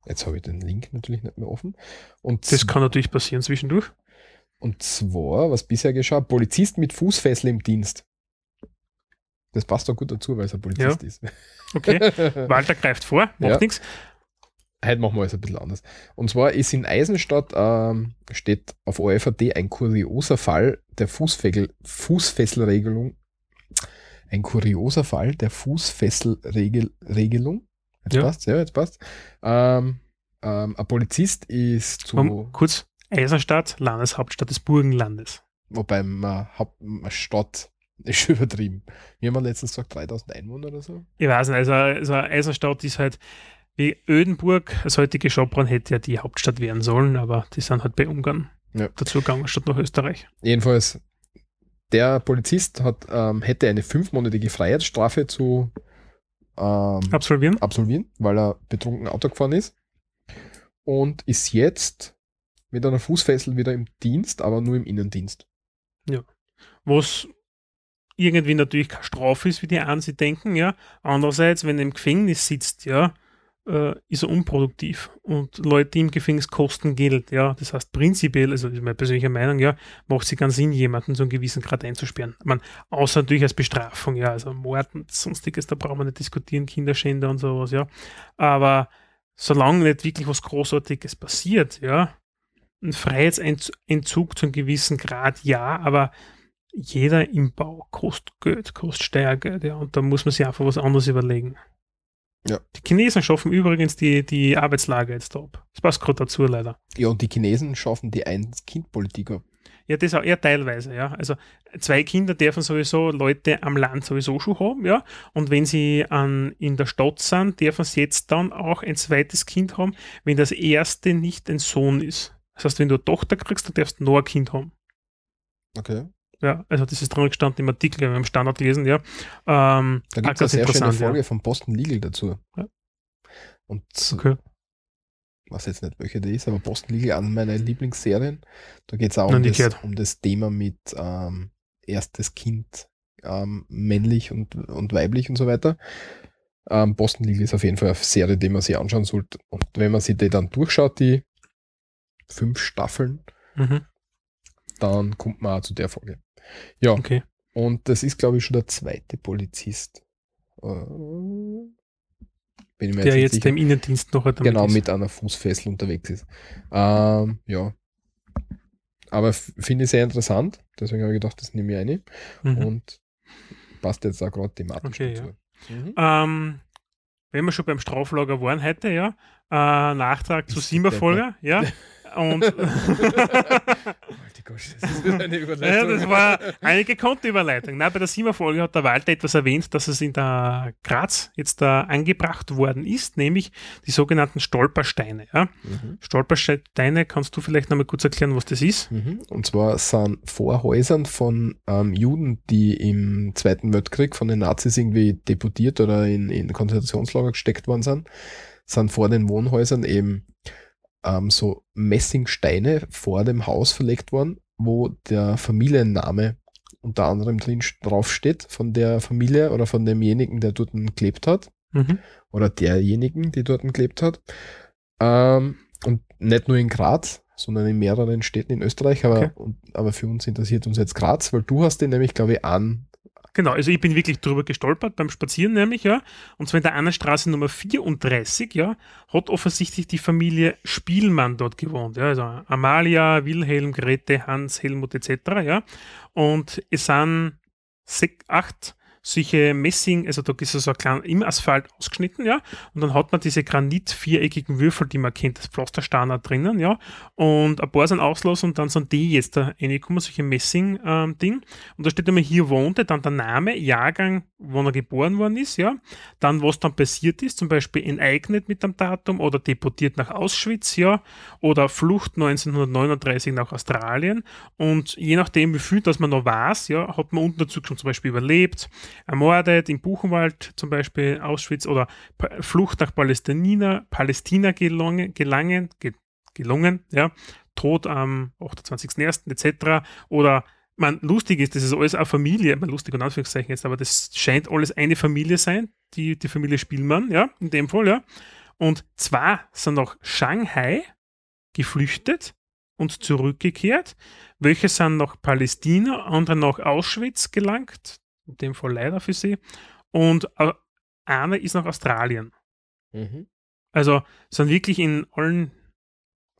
Jetzt habe ich den Link natürlich nicht mehr offen. Und Das kann natürlich passieren zwischendurch. Und zwar, was bisher geschah, Polizist mit Fußfessel im Dienst. Das passt doch gut dazu, weil es ein Polizist ist. Okay. Walter greift vor, macht Ja. nichts. Heute machen wir es ein bisschen anders. Und zwar ist in Eisenstadt, ähm, steht auf OFAD ein kurioser Fall der Fußfegel, Fußfesselregelung. Ein kurioser Fall der Fußfesselregelung. Jetzt Ja. passt, ja, jetzt passt. Ähm, ähm, ein Polizist ist zu, Um, kurz, Eisenstadt, Landeshauptstadt des Burgenlandes. wobei man, Haupt- man Stadt ist übertrieben. Wir haben letztens gesagt 3000 Einwohner oder so. Ich weiß nicht, also, also Eisenstadt ist halt wie Ödenburg, das heutige Schopron hätte ja die Hauptstadt werden sollen, aber die sind halt bei Ungarn Ja. dazu gegangen, statt nach Österreich. Jedenfalls, der Polizist hat, ähm, hätte eine fünfmonatige Freiheitsstrafe zu ähm, Absolvieren? absolvieren, weil er betrunken Auto gefahren ist. Und ist jetzt mit einer Fußfessel wieder im Dienst, aber nur im Innendienst. was irgendwie natürlich keine Strafe ist, wie die einen sie denken, ja. Andererseits, wenn er im Gefängnis sitzt, ja, äh, ist er unproduktiv und Leute im Gefängnis kosten Geld, ja. Das heißt, prinzipiell, also das ist meine persönliche Meinung, ja, macht es keinen Sinn, jemanden zu einem gewissen Grad einzusperren. Man, außer natürlich als Bestrafung, ja, also Mord und sonstiges, da brauchen wir nicht diskutieren, Kinderschänder und sowas, ja. Aber solange nicht wirklich was Großartiges passiert, ja, ein Freiheitsentzug zu einem gewissen Grad, ja, aber jeder im Bau kostet Geld, kostet Steuergeld, ja, und da muss man sich einfach was anderes überlegen. Ja. Die Chinesen schaffen übrigens die, die Arbeitslager jetzt ab. Das passt gerade dazu, leider. Ja, und die Chinesen schaffen die Ein-Kind-Politik ab. Ja, das auch eher teilweise, ja. Also zwei Kinder dürfen sowieso Leute am Land sowieso schon haben, ja. Und wenn sie an, in der Stadt sind, dürfen sie jetzt dann auch ein zweites Kind haben, wenn das erste nicht ein Sohn ist. Das heißt, wenn du eine Tochter kriegst, dann darfst du noch ein Kind haben. Okay. Ja, also das ist drin gestanden im Artikel, wir haben im Standard gelesen, ja. Ähm, Da gibt es eine sehr schöne Folge ja. von Boston Legal dazu. Ja. Und Okay. weiß jetzt nicht, welche die ist, aber Boston Legal an meine Lieblingsserien. Da geht es auch Noch um das, um das Thema mit ähm, erstes Kind, ähm, männlich und, und weiblich und so weiter. Ähm, Boston Legal ist auf jeden Fall eine Serie, die man sich anschauen sollte. Und wenn man sich die dann durchschaut, die fünf Staffeln, Mhm. dann kommt man auch zu der Folge. Ja, Okay. und das ist, glaube ich, schon der zweite Polizist. Äh, Der jetzt sicher. im Innendienst noch damit genau ist. mit einer Fußfessel unterwegs ist. Ähm, ja. Aber finde ich sehr interessant. Deswegen habe ich gedacht, das nehme ich eine. Mhm. Und passt jetzt auch gerade thematisch Okay, dazu. Mhm. Ähm, wenn wir schon beim Straflager waren heute, ja, äh, Nachtrag zu Ist Simba-Folge, ja. Und Gott, das ist eine ja, Überleitung. das war eine gekonnte Überleitung. Nein, bei der Simba-Folge hat der Walter etwas erwähnt, dass es in der Graz jetzt da angebracht worden ist, nämlich die sogenannten Stolpersteine. Ja. Mhm. Stolpersteine, kannst du vielleicht nochmal kurz erklären, was das ist? Mhm. Und zwar sind vor Häusern von ähm, Juden, die im Zweiten Weltkrieg von den Nazis irgendwie deportiert oder in, in Konzentrationslager gesteckt worden sind, sind vor den Wohnhäusern eben ähm, so Messingsteine vor dem Haus verlegt worden, wo der Familienname unter anderem drin st- draufsteht von der Familie oder von demjenigen, der dort gelebt hat Mhm. oder derjenigen, die dort gelebt hat. Ähm, und nicht nur in Graz, sondern in mehreren Städten in Österreich. Aber, Okay. und, aber für uns interessiert uns jetzt Graz, weil du hast den nämlich, glaube ich, an. Genau, also ich bin wirklich drüber gestolpert beim Spazieren nämlich, ja. Und zwar in der Annenstraße Nummer 34, ja, hat offensichtlich die Familie Spielmann dort gewohnt, ja. Also Amalia, Wilhelm, Grete, Hans, Helmut etc., ja. Und es sind sech, acht solche Messing, also da ist so ein kleiner im Asphalt ausgeschnitten, ja. Und dann hat man diese granit-viereckigen Würfel, die man kennt, das Pflastersteiner drinnen, ja. Und ein paar sind auslos und dann sind die jetzt da reingekommen, solche Messing-Ding. Und da steht immer, hier wohnte, dann der Name, Jahrgang, wann er geboren worden ist, ja. Dann, was dann passiert ist, zum Beispiel enteignet mit dem Datum oder deportiert nach Auschwitz, ja. Oder Flucht 1939 nach Australien. Und je nachdem, wie viel das man noch weiß, ja, hat man unten dazu schon zum Beispiel überlebt, ermordet, im Buchenwald zum Beispiel Auschwitz oder Flucht nach Palästina, Palästina gelangen, ge, gelungen, ja. Tod am 28.01. etc. Oder man, lustig ist, das ist alles eine Familie, man, lustig und Anführungszeichen jetzt, aber das scheint alles eine Familie sein, die, die Familie Spielmann, ja, in dem Fall, ja. Und zwei sind nach Shanghai geflüchtet und zurückgekehrt. Welche sind nach Palästina, andere nach Auschwitz gelangt, in dem Fall leider für sie. Und äh, einer ist nach Australien. Mhm. Also sind wirklich in allen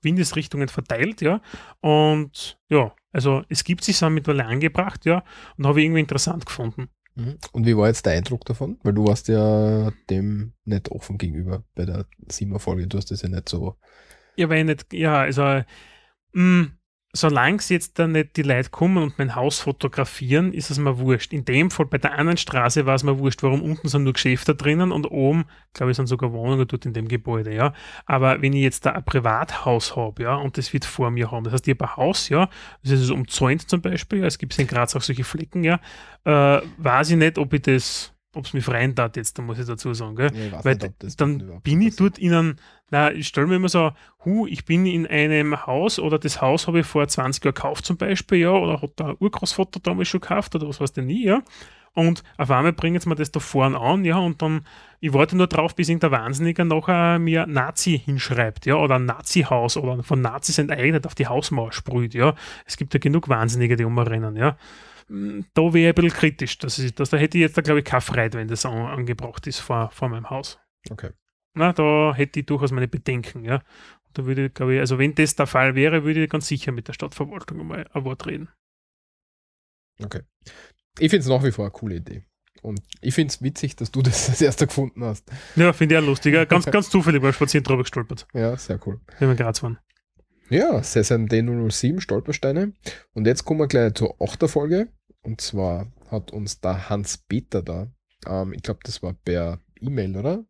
Windesrichtungen verteilt, ja. Und ja, also es gibt sich so mittlerweile angebracht, ja, und habe ich irgendwie interessant gefunden. Mhm. Und wie war jetzt der Eindruck davon? Weil du warst ja dem nicht offen gegenüber bei der Siebener-Folge. Du hast das ja nicht so. Ja, weil ich nicht, ja, also mh, solange es jetzt dann nicht die Leute kommen und mein Haus fotografieren, ist es mir wurscht. In dem Fall bei der anderen Straße war es mir wurscht, warum unten sind nur Geschäfte drinnen und oben, glaube ich, sind sogar Wohnungen dort in dem Gebäude, ja. Aber wenn ich jetzt da ein Privathaus habe, ja, und das wird vor mir haben, das heißt, ich habe ein Haus, ja, das ist umzäunt zum Beispiel, ja, es gibt in Graz auch solche Flecken, ja, äh, weiß ich nicht, ob ich das ob es mich freien tat jetzt, da muss ich dazu sagen. Gell? Ja, Weil nicht, dann bin ich dort in einem, na, ich stelle mir immer so, hu, ich bin in einem Haus oder das Haus habe ich vor 20 Jahren gekauft zum Beispiel, ja, oder hat der Urgroßvater damals schon gekauft oder was weiß ich nie, ja. Und auf einmal bringen sie mir das da vorne an, ja, und dann, ich warte nur drauf, bis irgendein Wahnsinniger nachher mir Nazi hinschreibt, ja, oder ein Nazi-Haus oder von Nazis enteignet auf die Hausmauer sprüht, ja. Es gibt ja genug Wahnsinnige, die umrennen, ja. Mm, Da wäre ich ein bisschen kritisch, dass ich, dass, da hätte ich jetzt, da, glaube ich, keine Freude, wenn das an, angebracht ist vor, vor meinem Haus. Okay. Na, da hätte ich durchaus meine Bedenken, ja. Da würde ich, glaube ich, also wenn das der Fall wäre, würde ich ganz sicher mit der Stadtverwaltung einmal ein Wort reden. Okay. Ich finde es nach wie vor eine coole Idee. Und ich finde es witzig, dass du das als erster gefunden hast. Ja, finde ich auch lustig. Ja. Ganz, ganz zufällig beim Spazieren drüber gestolpert, Ja, sehr cool. wenn wir in Graz waren. Ja, SSMD 007 Stolpersteine. Und jetzt kommen wir gleich zur achter Folge. Und zwar hat uns der Hans-Peter da, ähm, ich glaube, das war per E-Mail, oder?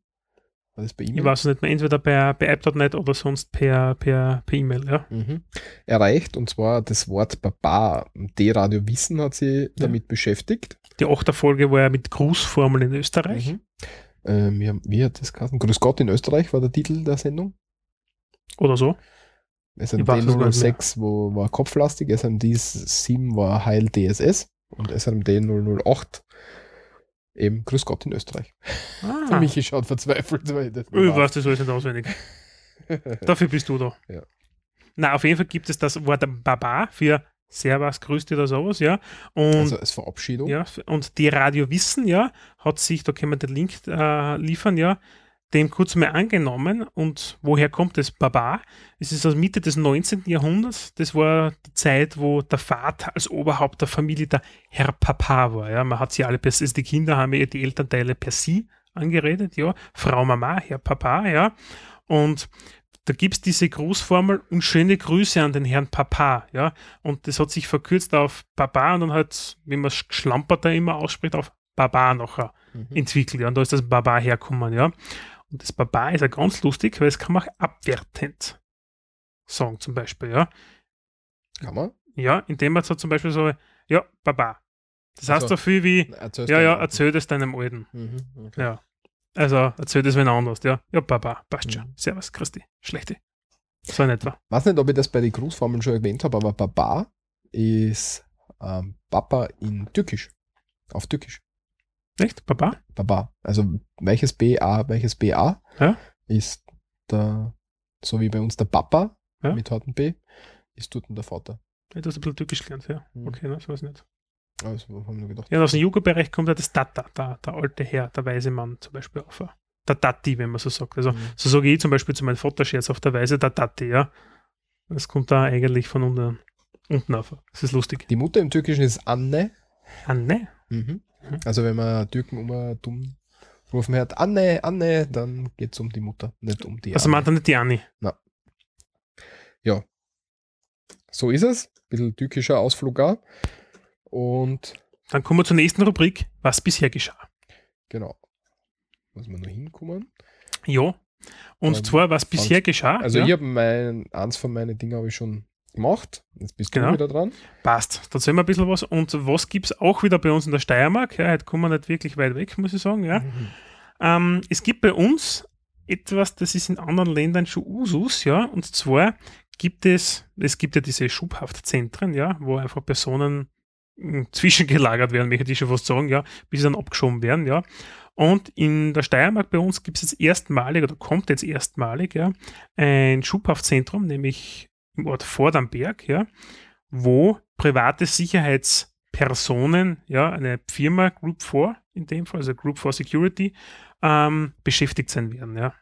War das per Ich E-Mail? weiß es nicht mehr, entweder bei, bei App.net oder sonst per per per E-Mail, ja. Mhm. Erreicht, und zwar das Wort Baba. D-Radio Wissen hat sie damit beschäftigt. Die achte Folge war ja mit Grußformel in Österreich. Mhm. Ähm, wie, haben- wie hat das geheißen? Grüß Gott in Österreich war der Titel der Sendung. Oder so. SMD Ich weiß es nicht 006 wo war kopflastig, SMD 7 war Heil DSS und SMD 008 eben Grüß Gott in Österreich. Ah, Michi schaut verzweifelt, weil ich das ich weiß das alles nicht auswendig. Dafür bist du da. Ja. Na, auf jeden Fall gibt es das Wort Baba für Servus, grüß dich oder sowas, ja. Und Also als Verabschiedung. Ja, und die Radio Wissen, ja, hat sich, da können wir den Link äh, liefern, ja, dem kurz mal angenommen. Und woher kommt das Baba? Es ist aus Mitte des 19. Jahrhunderts. Das war die Zeit, wo der Vater als Oberhaupt der Familie der Herr Papa war. Ja. Man hat sie alle per also die Kinder haben ja die Elternteile per sie angeredet, ja. Frau Mama, Herr Papa, ja. Und da gibt es diese Grußformel und schöne Grüße an den Herrn Papa, ja. Und das hat sich verkürzt auf Papa und dann halt, wie man es geschlamperter immer ausspricht, auf Baba nachher Mhm. entwickelt. Ja. Und da ist das Baba herkommen, ja. Und das Baba ist ja ganz lustig, weil es kann man auch abwertend sagen, zum Beispiel, ja. Kann man? Ja, indem man so zum Beispiel so, ja, Baba. Das heißt Also, so viel wie, ja, ja, erzähl das deinem Alten. Mhm, okay. Ja. Also, erzähl das wen anders, ja. Ja, Baba, passt schon. Mhm. Servus, Christi. Schlechte. So in etwa. Weiß nicht, ob ich das bei den Grußformeln schon erwähnt habe, aber Baba ist ähm, Papa in Türkisch. Auf Türkisch. Echt? Baba? Baba. Also welches BA, welches BA Ja. ist der, so wie bei uns der Papa Ja. mit harten B, ist dort der Vater. Ja, du hast ein bisschen türkisch gelernt, ja. Mhm. Okay, ne, so weiß ich nicht. Also haben wir gedacht. Ja, aus dem Jugendbereich kommt ja das Tata, der, der alte Herr, der weise Mann zum Beispiel auf. Der Tati, wenn man so sagt. Also, Mhm. so sage ich zum Beispiel zu meinem Vater Scherz auf der Weise, der Tati, ja. Das kommt da eigentlich von unten, unten auf. Das ist lustig. Die Mutter im Türkischen ist Anne. Anne? Mhm. Mhm. Also wenn man Türken immer dumm rufen hört, Anne, Anne, dann geht es um die Mutter, nicht um die Also Anne. meint er nicht die Anni. So ist es. Bisschen türkischer Ausflug auch. Und Dann kommen wir zur nächsten Rubrik, was bisher geschah. genau. Muss man nur hinkommen. Ja. Und Ähm, zwar, was bisher geschah. Also ja, ich habe mein, eins von meinen Dingen habe ich schon gemacht. Jetzt bist Genau. du wieder dran. Passt. Da sehen wir ein bisschen was. Und was gibt es auch wieder bei uns in der Steiermark? Ja, heute kommen wir nicht wirklich weit weg, muss ich sagen. Ja. Mhm. Ähm, es gibt bei uns etwas, das ist in anderen Ländern schon Usus, ja, und zwar gibt es, es gibt ja diese Schubhaftzentren, ja, wo einfach Personen hm, zwischengelagert werden, möchte ich schon fast sagen, ja, bis sie dann abgeschoben werden, ja. Und in der Steiermark bei uns gibt es jetzt erstmalig oder kommt jetzt erstmalig ja, ein Schubhaftzentrum, nämlich Ort Vordamberg, ja, wo private Sicherheitspersonen, ja, eine Firma Group 4 in dem Fall, also Group 4 Security, ähm, beschäftigt sein werden, ja.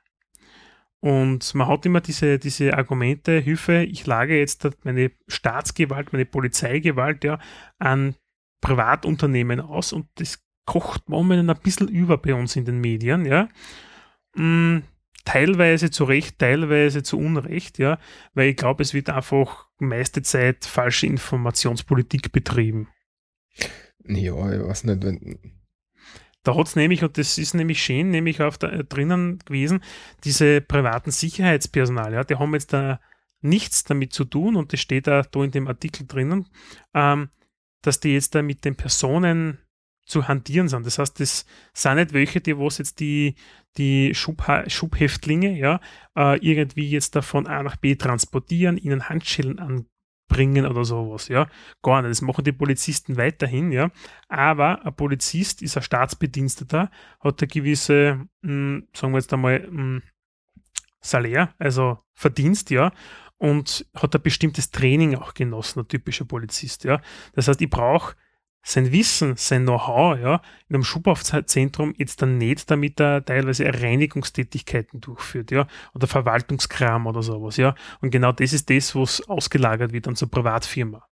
Und man hat immer diese, diese Argumente, Hilfe, ich lage jetzt meine Staatsgewalt, meine Polizeigewalt ja an Privatunternehmen aus und das kocht momentan ein bisschen über bei uns in den Medien, ja. Teilweise zu Recht, teilweise zu Unrecht, ja, weil ich glaube, es wird einfach meiste Zeit falsche Informationspolitik betrieben. Ja, ich weiß nicht, wenn. Da hat es nämlich, und das ist nämlich schön, nämlich auf der, drinnen gewesen, diese privaten Sicherheitspersonal, ja, die haben jetzt da nichts damit zu tun, und das steht da, da in dem Artikel drinnen, ähm, dass die jetzt da mit den Personen zu hantieren sind. Das heißt, das sind nicht welche, die was jetzt die, die Schubhäftlinge ja, äh, irgendwie jetzt da von A nach B transportieren, ihnen Handschellen anbringen oder sowas, ja. Gar nicht. Das machen die Polizisten weiterhin, ja. Aber ein Polizist ist ein Staatsbediensteter, hat eine gewisse, mh, hm, sagen wir jetzt einmal, mh, hm, Salär, also Verdienst, ja und hat ein bestimmtes Training auch genossen, ein typischer Polizist, ja. Das heißt, ich brauche sein Wissen, sein Know-how, ja, in einem Schubhaftzentrum jetzt dann nicht, damit er teilweise Reinigungstätigkeiten durchführt, ja, oder Verwaltungskram oder sowas, ja. Und genau das ist das, was ausgelagert wird an so Privatfirma.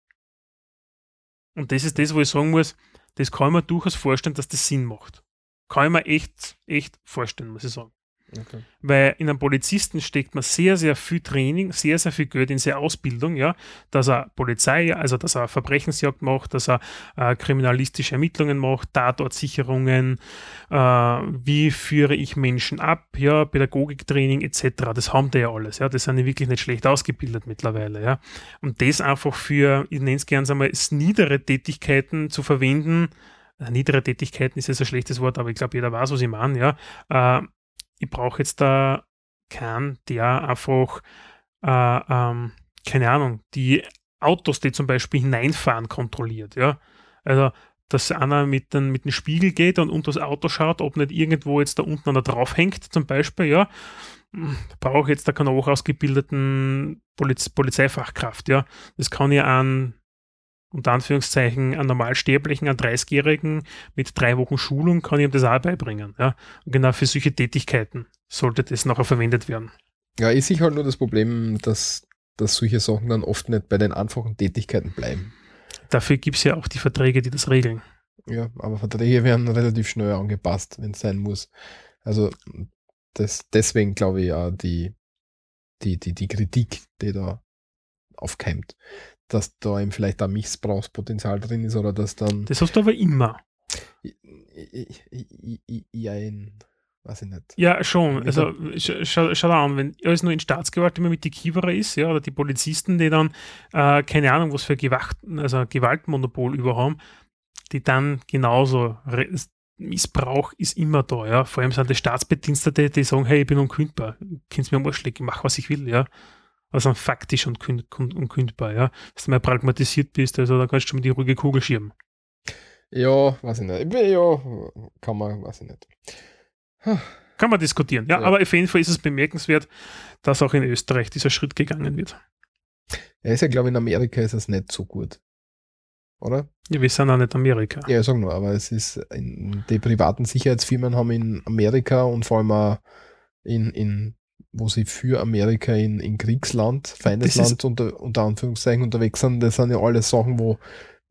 Und das ist das, wo ich sagen muss, das kann ich mir durchaus vorstellen, dass das Sinn macht. Kann ich mir echt, echt vorstellen, muss ich sagen. Okay. Weil in einem Polizisten steckt man sehr, sehr viel Training, sehr, sehr viel Geld in seine Ausbildung, ja, dass er Polizei, also dass er Verbrechensjagd macht, dass er äh, kriminalistische Ermittlungen macht, Tatortsicherungen, äh, wie führe ich Menschen ab, ja, Pädagogiktraining etc. Das haben die ja alles, ja, das sind die wirklich nicht schlecht ausgebildet mittlerweile, ja. Und das einfach für, ich nenne es gerne einmal, niedere Tätigkeiten zu verwenden, äh, niedere Tätigkeiten ist jetzt ein schlechtes Wort, aber ich glaube, jeder weiß, was ich meine, ja. Äh, ich brauche jetzt da keinen, der einfach, äh, ähm, keine Ahnung, die Autos, die zum Beispiel hineinfahren, kontrolliert. Ja? Also, dass einer mit, den, mit dem Spiegel geht und unter das Auto schaut, ob nicht irgendwo jetzt da unten einer drauf hängt, zum Beispiel, ja. Hm, brauche jetzt da keinen hochausgebildeten Poliz Polizeifachkraft, ja. Das kann ja an unter Anführungszeichen einen Normalsterblichen, einen 30-Jährigen mit drei Wochen Schulung kann ich ihm das auch beibringen. Ja? Und genau für solche Tätigkeiten sollte das nachher verwendet werden. Ja, ich sehe halt nur das Problem, dass, dass solche Sachen dann oft nicht bei den einfachen Tätigkeiten bleiben. Dafür gibt es ja auch die Verträge, die das regeln. Ja, aber Verträge werden relativ schnell angepasst, wenn es sein muss. Also das, deswegen glaube ich ja die, die, die, die Kritik, die da aufkeimt dass da eben vielleicht ein Missbrauchspotenzial drin ist oder dass dann. Das hast du aber immer. Ja, weiß ich nicht. Ja, schon. Also schau, schau da an, wenn alles nur in Staatsgewalt immer mit die Kiewerer ist, ja, oder die Polizisten, die dann äh, keine Ahnung, was für Gewalt, also Gewaltmonopol überhaben, die dann genauso Missbrauch ist immer da, ja. Vor allem sind die Staatsbedienstete, die sagen, hey, ich bin unkündbar, kannst mir am Arsch ich mach, was ich will, ja also faktisch und unkündbar, ja. Dass du mal pragmatisiert bist, also da kannst du mit die ruhige Kugel schirmen. Ja, weiß ich nicht. Ja, kann man, weiß ich nicht. Kann man diskutieren, ja, ja, aber auf jeden Fall ist es bemerkenswert, dass auch in Österreich dieser Schritt gegangen wird. Er ist ja, glaube ich, in Amerika ist es nicht so gut. Oder? Ja, wir sind auch nicht Amerika. Ja, sagen wir, aber es ist, in, die privaten Sicherheitsfirmen haben in Amerika und vor allem auch in, in wo sie für Amerika in, in Kriegsland, Feindesland unter, unter Anführungszeichen unterwegs sind, das sind ja alles Sachen, wo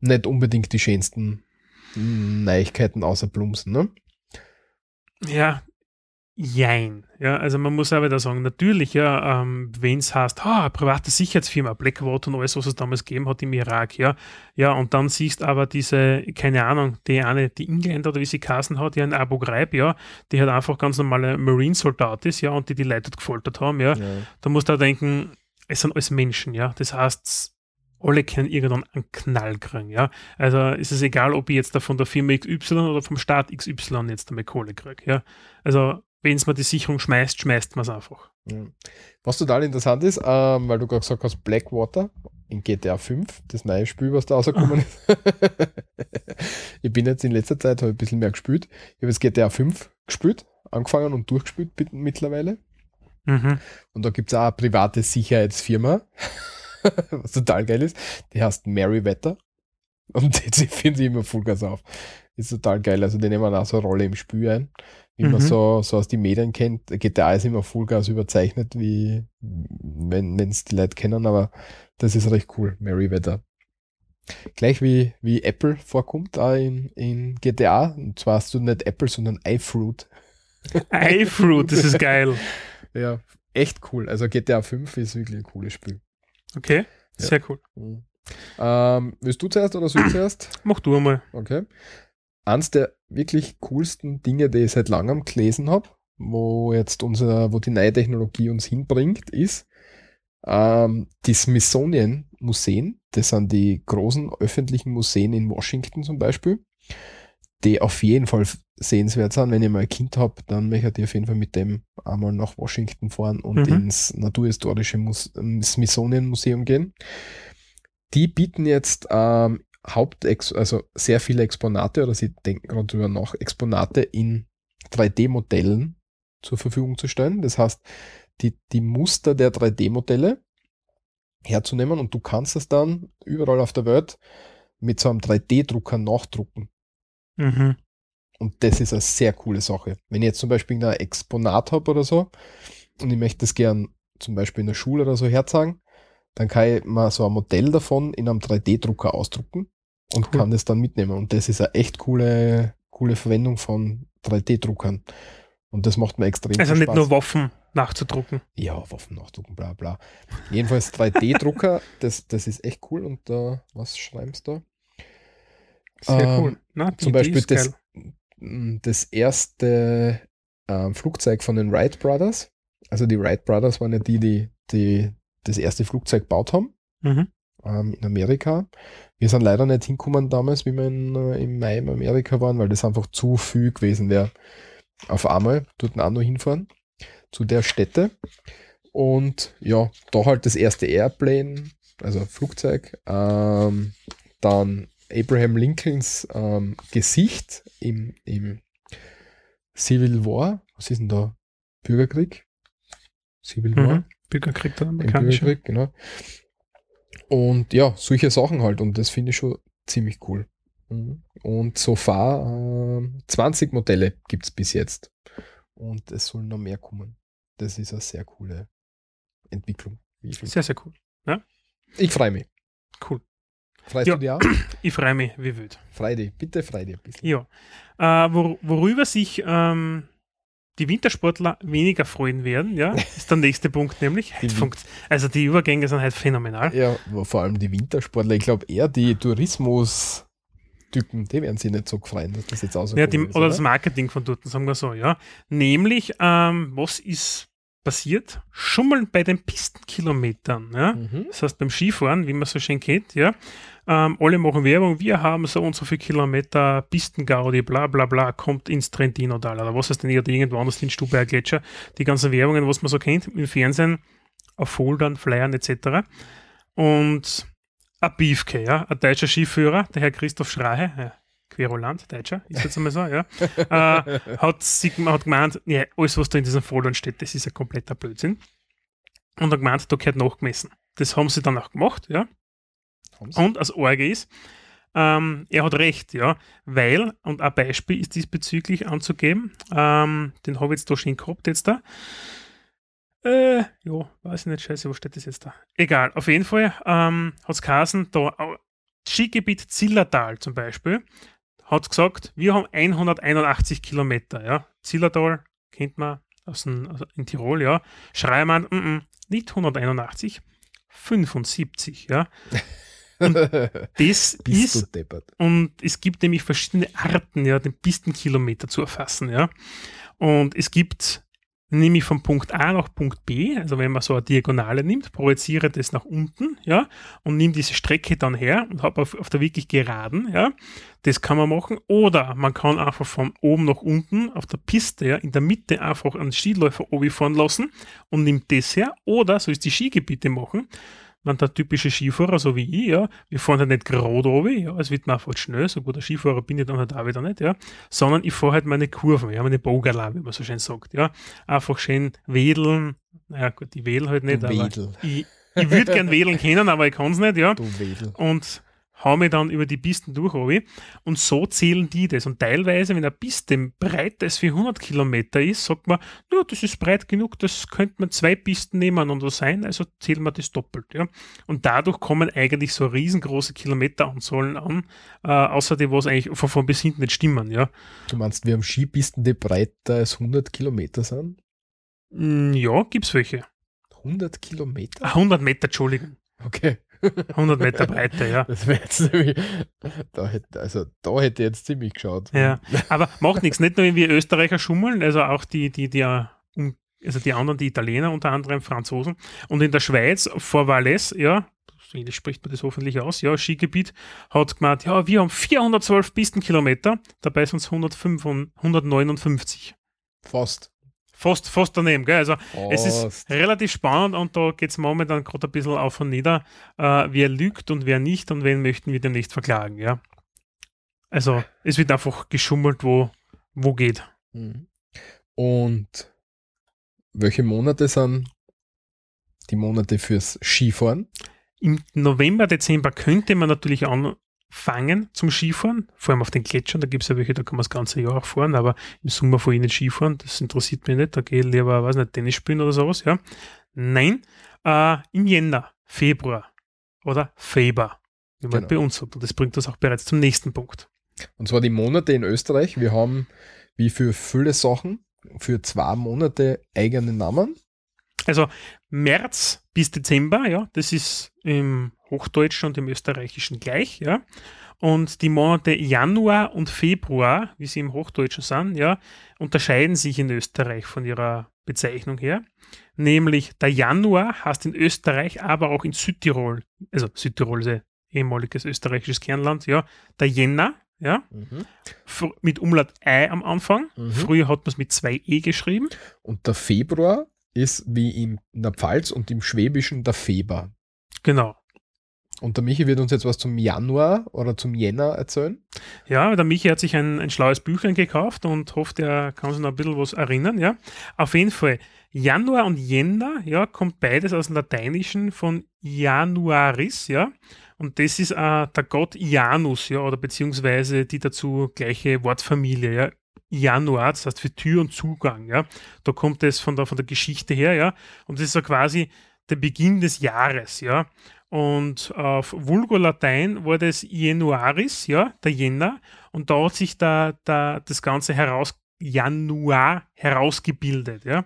nicht unbedingt die schönsten Neuigkeiten außer Blumsen, ne? Ja, Jein. Ja, also man muss aber da sagen, natürlich, ja, ähm, wenn es heißt, ha, private Sicherheitsfirma, Blackwater und alles, was es damals gegeben hat im Irak, ja, ja, und dann siehst aber diese, keine Ahnung, die eine, die Engländer oder wie sie Kassen hat, die ein Abu Ghraib, ja, die hat einfach ganz normale Marine-Soldat ist, ja, und die die Leute gefoltert haben, ja, ja. da musst du auch denken, es sind alles Menschen, ja, das heißt, alle können irgendwann einen Knall kriegen, ja. Also ist es egal, ob ich jetzt da von der Firma XY oder vom Staat XY jetzt einmal Kohle kriege, ja. Also wenn es mal die Sicherung schmeißt, schmeißt man es einfach. Was total interessant ist, ähm, weil du gerade gesagt hast, Blackwater, in GTA 5, das neue Spiel, was da rausgekommen ist. ich bin jetzt in letzter Zeit ein bisschen mehr gespielt. Ich habe jetzt GTA 5 gespielt, angefangen und durchgespielt mittlerweile. Mhm. Und da gibt es auch eine private Sicherheitsfirma, was total geil ist. Die heißt Merryweather. Und die finden sie immer Vollgas auf. Ist total geil. Also die nehmen auch so eine Rolle im Spiel ein. Wie mhm. man so, so aus den Medien kennt. GTA ist immer Vollgas überzeichnet, wie wenn es die Leute kennen, aber das ist recht cool, Merryweather. Gleich wie, wie Apple vorkommt da in, in GTA. Und zwar hast du nicht Apple, sondern iFruit. iFruit, das ist geil. ja, echt cool. Also GTA 5 ist wirklich ein cooles Spiel. Okay, sehr ja. cool. Mhm. Ähm, willst du zuerst oder soll ich zuerst? Mach du einmal. Okay. Eins der wirklich coolsten Dinge, die ich seit langem gelesen habe, wo jetzt unser, wo die neue Technologie uns hinbringt, ist, ähm, die Smithsonian Museen, das sind die großen öffentlichen Museen in Washington zum Beispiel, die auf jeden Fall sehenswert sind. Wenn ich mal ein Kind habe, dann möchte ich auf jeden Fall mit dem einmal nach Washington fahren und mhm. ins Naturhistorische Mus ähm, Smithsonian Museum gehen. Die bieten jetzt ähm, Hauptex also sehr viele Exponate oder sie denken gerade darüber nach, Exponate in 3D-Modellen zur Verfügung zu stellen. Das heißt, die, die Muster der 3D-Modelle herzunehmen und du kannst es dann überall auf der Welt mit so einem 3D-Drucker nachdrucken. Mhm. Und das ist eine sehr coole Sache. Wenn ich jetzt zum Beispiel ein Exponat habe oder so und ich möchte das gern zum Beispiel in der Schule oder so herzeigen, dann kann ich mal so ein Modell davon in einem 3D-Drucker ausdrucken und cool. kann das dann mitnehmen. Und das ist eine echt coole, coole Verwendung von 3D-Druckern. Und das macht mir extrem also Spaß. Also nicht nur Waffen nachzudrucken. Ja, Waffen nachdrucken, bla bla. Jedenfalls 3D-Drucker, das, das ist echt cool. Und uh, was schreibst du da? Sehr ähm, cool. Na, zum Beispiel das, das erste ähm, Flugzeug von den Wright Brothers. Also die Wright Brothers waren ja die, die, die das erste Flugzeug gebaut haben. Mhm. Ähm, in Amerika. Wir sind leider nicht hingekommen damals, wie wir in, äh, im Mai in Amerika waren, weil das einfach zu viel gewesen wäre auf einmal dort auch noch hinfahren zu der Stätte. Und ja, da halt das erste Airplane, also Flugzeug, ähm, dann Abraham Lincolns ähm, Gesicht im, im Civil War. Was ist denn da? Bürgerkrieg? Civil War? Mhm. Bürgerkrieg, der amerikanische. Bürgerkrieg, genau. Und ja, solche Sachen halt. Und das finde ich schon ziemlich cool. Und so far äh, 20 Modelle gibt es bis jetzt. Und es sollen noch mehr kommen. Das ist eine sehr coole Entwicklung. Sehr, sehr cool. Ja? Ich freue mich. Cool. Freust ja, du dich auch? Ich freue mich wie wild. Freu dich, bitte freu dich ein bisschen. Ja. Äh, wor worüber sich ähm, die Wintersportler weniger freuen werden, ja, ist der nächste Punkt, nämlich die also die Übergänge sind halt phänomenal. Ja, vor allem die Wintersportler. Ich glaube eher die Tourismus- Typen, die werden sich nicht so freuen, dass das jetzt auch ja, die, ist, oder, oder, das Marketing von dort, sagen wir so, ja. Nämlich, ähm, was ist passiert? Schummeln bei den Pistenkilometern, ja. Mhm. Das heißt, beim Skifahren, wie man so schön kennt, ja. Ähm, alle machen Werbung, wir haben so und so viele Kilometer Pistengaudi, bla bla bla, kommt ins Trentino-Tal oder was ist denn irgendwo anders in Stubai Gletscher. Die ganzen Werbungen, was man so kennt im Fernsehen, auf Foldern, Flyern etc. Und ein Beefke, ja, ein deutscher Skiführer, der Herr Christoph Schrahe, ja, Querulant, Deutscher, ist jetzt einmal so, ja, äh, hat, hat gemeint, ja, alles, was da in diesen Foldern steht, das ist ein kompletter Blödsinn. Und hat gemeint, da gehört nachgemessen. Das haben sie dann auch gemacht, ja. Und als Orge ist, ähm, er hat recht, ja, weil, und ein Beispiel ist diesbezüglich anzugeben, ähm, den habe ich jetzt da schon gehabt jetzt da, äh, jo, weiß ich nicht, scheiße, wo steht das jetzt da? Egal, auf jeden Fall ähm, hat es geheißen, da Skigebiet Zillertal zum Beispiel, hat gesagt, wir haben 181 Kilometer, ja. Zillertal kennt man aus, dem, also in Tirol, ja. Schreimann, mm -mm, nicht 181, 75, ja. Und das ist, und es gibt nämlich verschiedene Arten, ja, den Pistenkilometer zu erfassen, ja. Und es gibt nehme ich von Punkt A nach Punkt B, also wenn man so eine Diagonale nimmt, projiziere das nach unten, ja, und nehme diese Strecke dann her und habe auf, auf der wirklich geraden, ja, das kann man machen. Oder man kann einfach von oben nach unten auf der Piste, ja, in der Mitte einfach einen Skiläufer oben fahren lassen und nimmt das her. Oder, so ist die Skigebiete machen, man der typische Skifahrer, so wie ich, ja, wir fahren halt nicht gerade runter, ja, es wird mir einfach schnell, so guter Skifahrer bin ich dann halt auch wieder nicht, ja, sondern ich fahre halt meine Kurven, ja, meine Bogerla, wie man so schön sagt, ja, einfach schön wedeln, naja gut, ich wedel halt nicht, aber ich, ich würde gern wedeln können, aber ich kann es nicht, ja, und hau mich dann über die Pisten durch, Obi. Und so zählen die das. Und teilweise, wenn eine Piste breit ist wie 100 Kilometer ist, sagt man, ja, das ist breit genug, das könnte man zwei Pisten nebeneinander sein, also zählen wir das doppelt. Ja. Und dadurch kommen eigentlich so riesengroße Kilometeranzahlen an, äh, außer die, was eigentlich von vorn bis hinten nicht stimmen. Ja. Du meinst, wir haben Skipisten, die breiter als 100 Kilometer sind? Mm, ja, gibt's welche. 100 Kilometer? 100 Meter, Entschuldigung. Okay. 100 Meter Breite, ja. Das wäre jetzt nämlich, da hätte, also da hätte jetzt ziemlich geschaut. Ja, aber macht nichts, nicht nur wie Österreicher schummeln, also auch die, die, die, also die anderen, die Italiener, unter anderem Franzosen. Und in der Schweiz, vor Valais, ja, so spricht man das hoffentlich aus, ja, Skigebiet, hat gemeint, ja, wir haben 412 Pistenkilometer, dabei sind es 159. Fast fast, fast daneben. Gell? Also fast. es ist relativ spannend und da geht es momentan gerade ein bisschen auf und nieder, äh, wer lügt und wer nicht und wen möchten wir demnächst verklagen. Ja? Also es wird einfach geschummelt, wo, wo geht. Mhm. Und welche Monate sind die Monate fürs Skifahren? Im November, Dezember könnte man natürlich an, fangen zum Skifahren, vor allem auf den Gletschern, da gibt es ja welche, da kann man das ganze Jahr auch fahren, aber im Sommer fahre ich nicht Skifahren, das interessiert mich nicht, da gehe ich lieber, weiß nicht, Tennis spielen oder sowas, ja. Nein, äh, im Jänner, Februar oder Feber, wie man genau. bei uns sagt. Und das bringt uns auch bereits zum nächsten Punkt. Und zwar die Monate in Österreich. Wir haben, wie für viele Sachen, für zwei Monate eigene Namen. Also März bis Dezember, ja, das ist im Hochdeutschen und im Österreichischen gleich, ja. Und die Monate Januar und Februar, wie sie im Hochdeutschen sind, ja, unterscheiden sich in Österreich von ihrer Bezeichnung her. Nämlich der Januar heißt in Österreich, aber auch in Südtirol, also Südtirol ist ein ehemaliges österreichisches Kernland, ja, der Jänner, ja, mhm. mit Umlaut Ei am Anfang. Mhm. Früher hat man es mit zwei E geschrieben. Und der Februar ist wie in der Pfalz und im Schwäbischen der Feber. Genau. Und der Michi wird uns jetzt was zum Januar oder zum Jänner erzählen. Ja, der Michi hat sich ein, ein schlaues Büchlein gekauft und hofft, er kann sich noch ein bisschen was erinnern. Ja, auf jeden Fall. Januar und Jänner, ja, kommt beides aus dem Lateinischen von Januaris, ja. Und das ist äh, der Gott Janus, ja, oder beziehungsweise die dazu gleiche Wortfamilie, ja. Januar, das heißt für Tür und Zugang, ja. Da kommt es von der, von der Geschichte her, ja. Und das ist so quasi der Beginn des Jahres, ja. Und auf Vulgolatein war das Januaris, ja, der Jänner. Und da hat sich da, da das Ganze heraus, Januar herausgebildet, ja.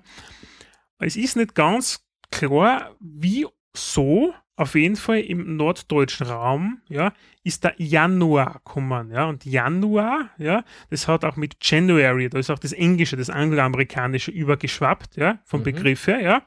Es ist nicht ganz klar, wie so auf jeden Fall im norddeutschen Raum, ja, ist der Januar gekommen, ja, und Januar, ja, das hat auch mit January, da ist auch das Englische, das Angloamerikanische übergeschwappt, ja, vom mhm. Begriff her, ja,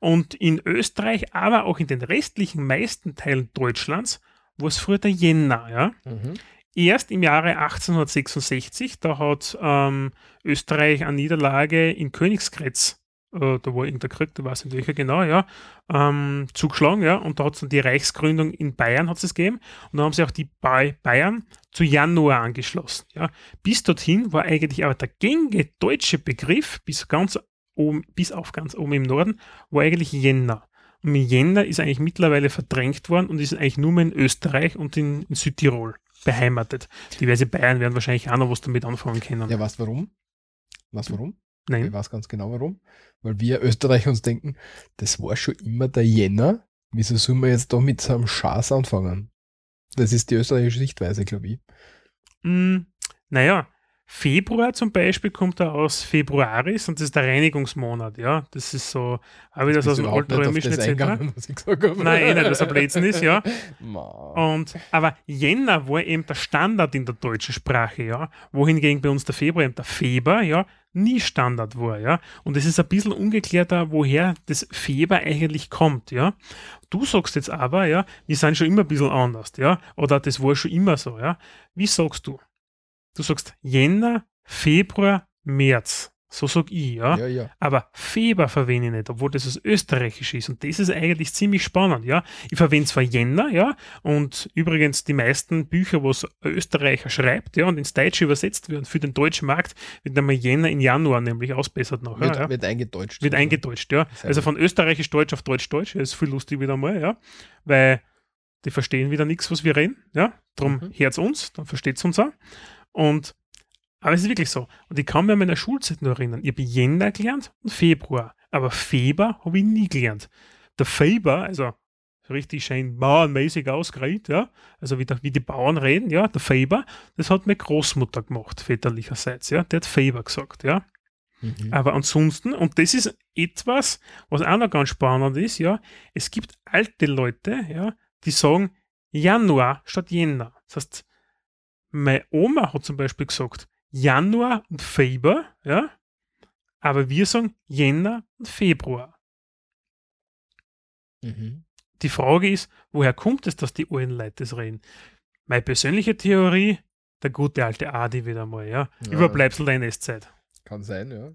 und in Österreich, aber auch in den restlichen meisten Teilen Deutschlands, war es früher der Jänner, ja. Mhm. Erst im Jahre 1866, da hat ähm, Österreich eine Niederlage in Königsgrätz äh, da war irgendein Krieg, da weiß ich nicht welcher genau, ja, ähm, zugeschlagen, ja, und da hat es dann die Reichsgründung in Bayern hat es gegeben und dann haben sie auch die Bayern zu Januar angeschlossen, ja. Bis dorthin war eigentlich aber der gängige deutsche Begriff bis ganz oben, bis auf ganz oben im Norden, war eigentlich Jänner. Und Jänner ist eigentlich mittlerweile verdrängt worden und ist eigentlich nur mehr in Österreich und in, in Südtirol beheimatet. Diverse Bayern werden wahrscheinlich auch noch was damit anfangen können. Ja, was warum? Was warum? Nein. Ich weiß ganz genau warum. Weil wir Österreicher uns denken, das war schon immer der Jänner. Wieso sollen wir jetzt da mit so einem Schaß anfangen? Das ist die österreichische Sichtweise, glaube ich. Mm, naja, Februar zum Beispiel kommt da aus Februaris und das ist der Reinigungsmonat, ja. Das ist so, ich das aus dem altrömischen etc. Nein, eh nicht, was ein Blödsinn ist, ja. Und, aber Jänner war eben der Standard in der deutschen Sprache, ja. Wohingegen bei uns der Februar eben der Feber, ja, nie Standard war, ja. Und es ist ein bisschen ungeklärter, woher das Feber eigentlich kommt, ja. Du sagst jetzt aber, ja, wir sind schon immer ein bisschen anders, ja. Oder das war schon immer so, ja. Wie sagst du? Du sagst Jänner, Februar, März. So sag ich, ja. Ja, ja. Aber Feber verwende ich nicht, obwohl das was Österreichisch ist. Und das ist eigentlich ziemlich spannend, ja. Ich verwende zwar Jänner, ja, und übrigens die meisten Bücher, was Österreicher schreibt, ja, und ins Deutsche übersetzt werden für den deutschen Markt, wird einmal Jänner in Januar nämlich ausbessert nachher. Wird, ja. wird eingedeutscht. Wird eingedeutscht, ja. Also von Österreichisch-Deutsch auf Deutsch-Deutsch, ist viel lustig wieder mal, ja. Weil die verstehen wieder nichts, was wir reden, ja. Drum Mhm. hört's uns, dann versteht's uns auch. Und, aber es ist wirklich so. Und ich kann mich an meiner Schulzeit nur erinnern. Ich habe Jänner gelernt und Februar. Aber Feber habe ich nie gelernt. Der Feber, also so richtig schön bauernmäßig ausgeredet, ja. Also wie, der, wie die Bauern reden, ja. Der Feber, das hat meine Großmutter gemacht, väterlicherseits, ja. Der hat Feber gesagt, ja. Mhm. Aber ansonsten, und das ist etwas, was auch noch ganz spannend ist, ja, es gibt alte Leute, ja, die sagen Januar statt Jänner. Das heißt, meine Oma hat zum Beispiel gesagt Januar und Februar, ja, aber wir sagen Jänner und Februar. Mhm. Die Frage ist, woher kommt es, dass die alten Leute das reden? Meine persönliche Theorie, der gute alte Adi wieder mal, ja, Ja. Überbleibsel der NS-Zeit. Kann sein, ja.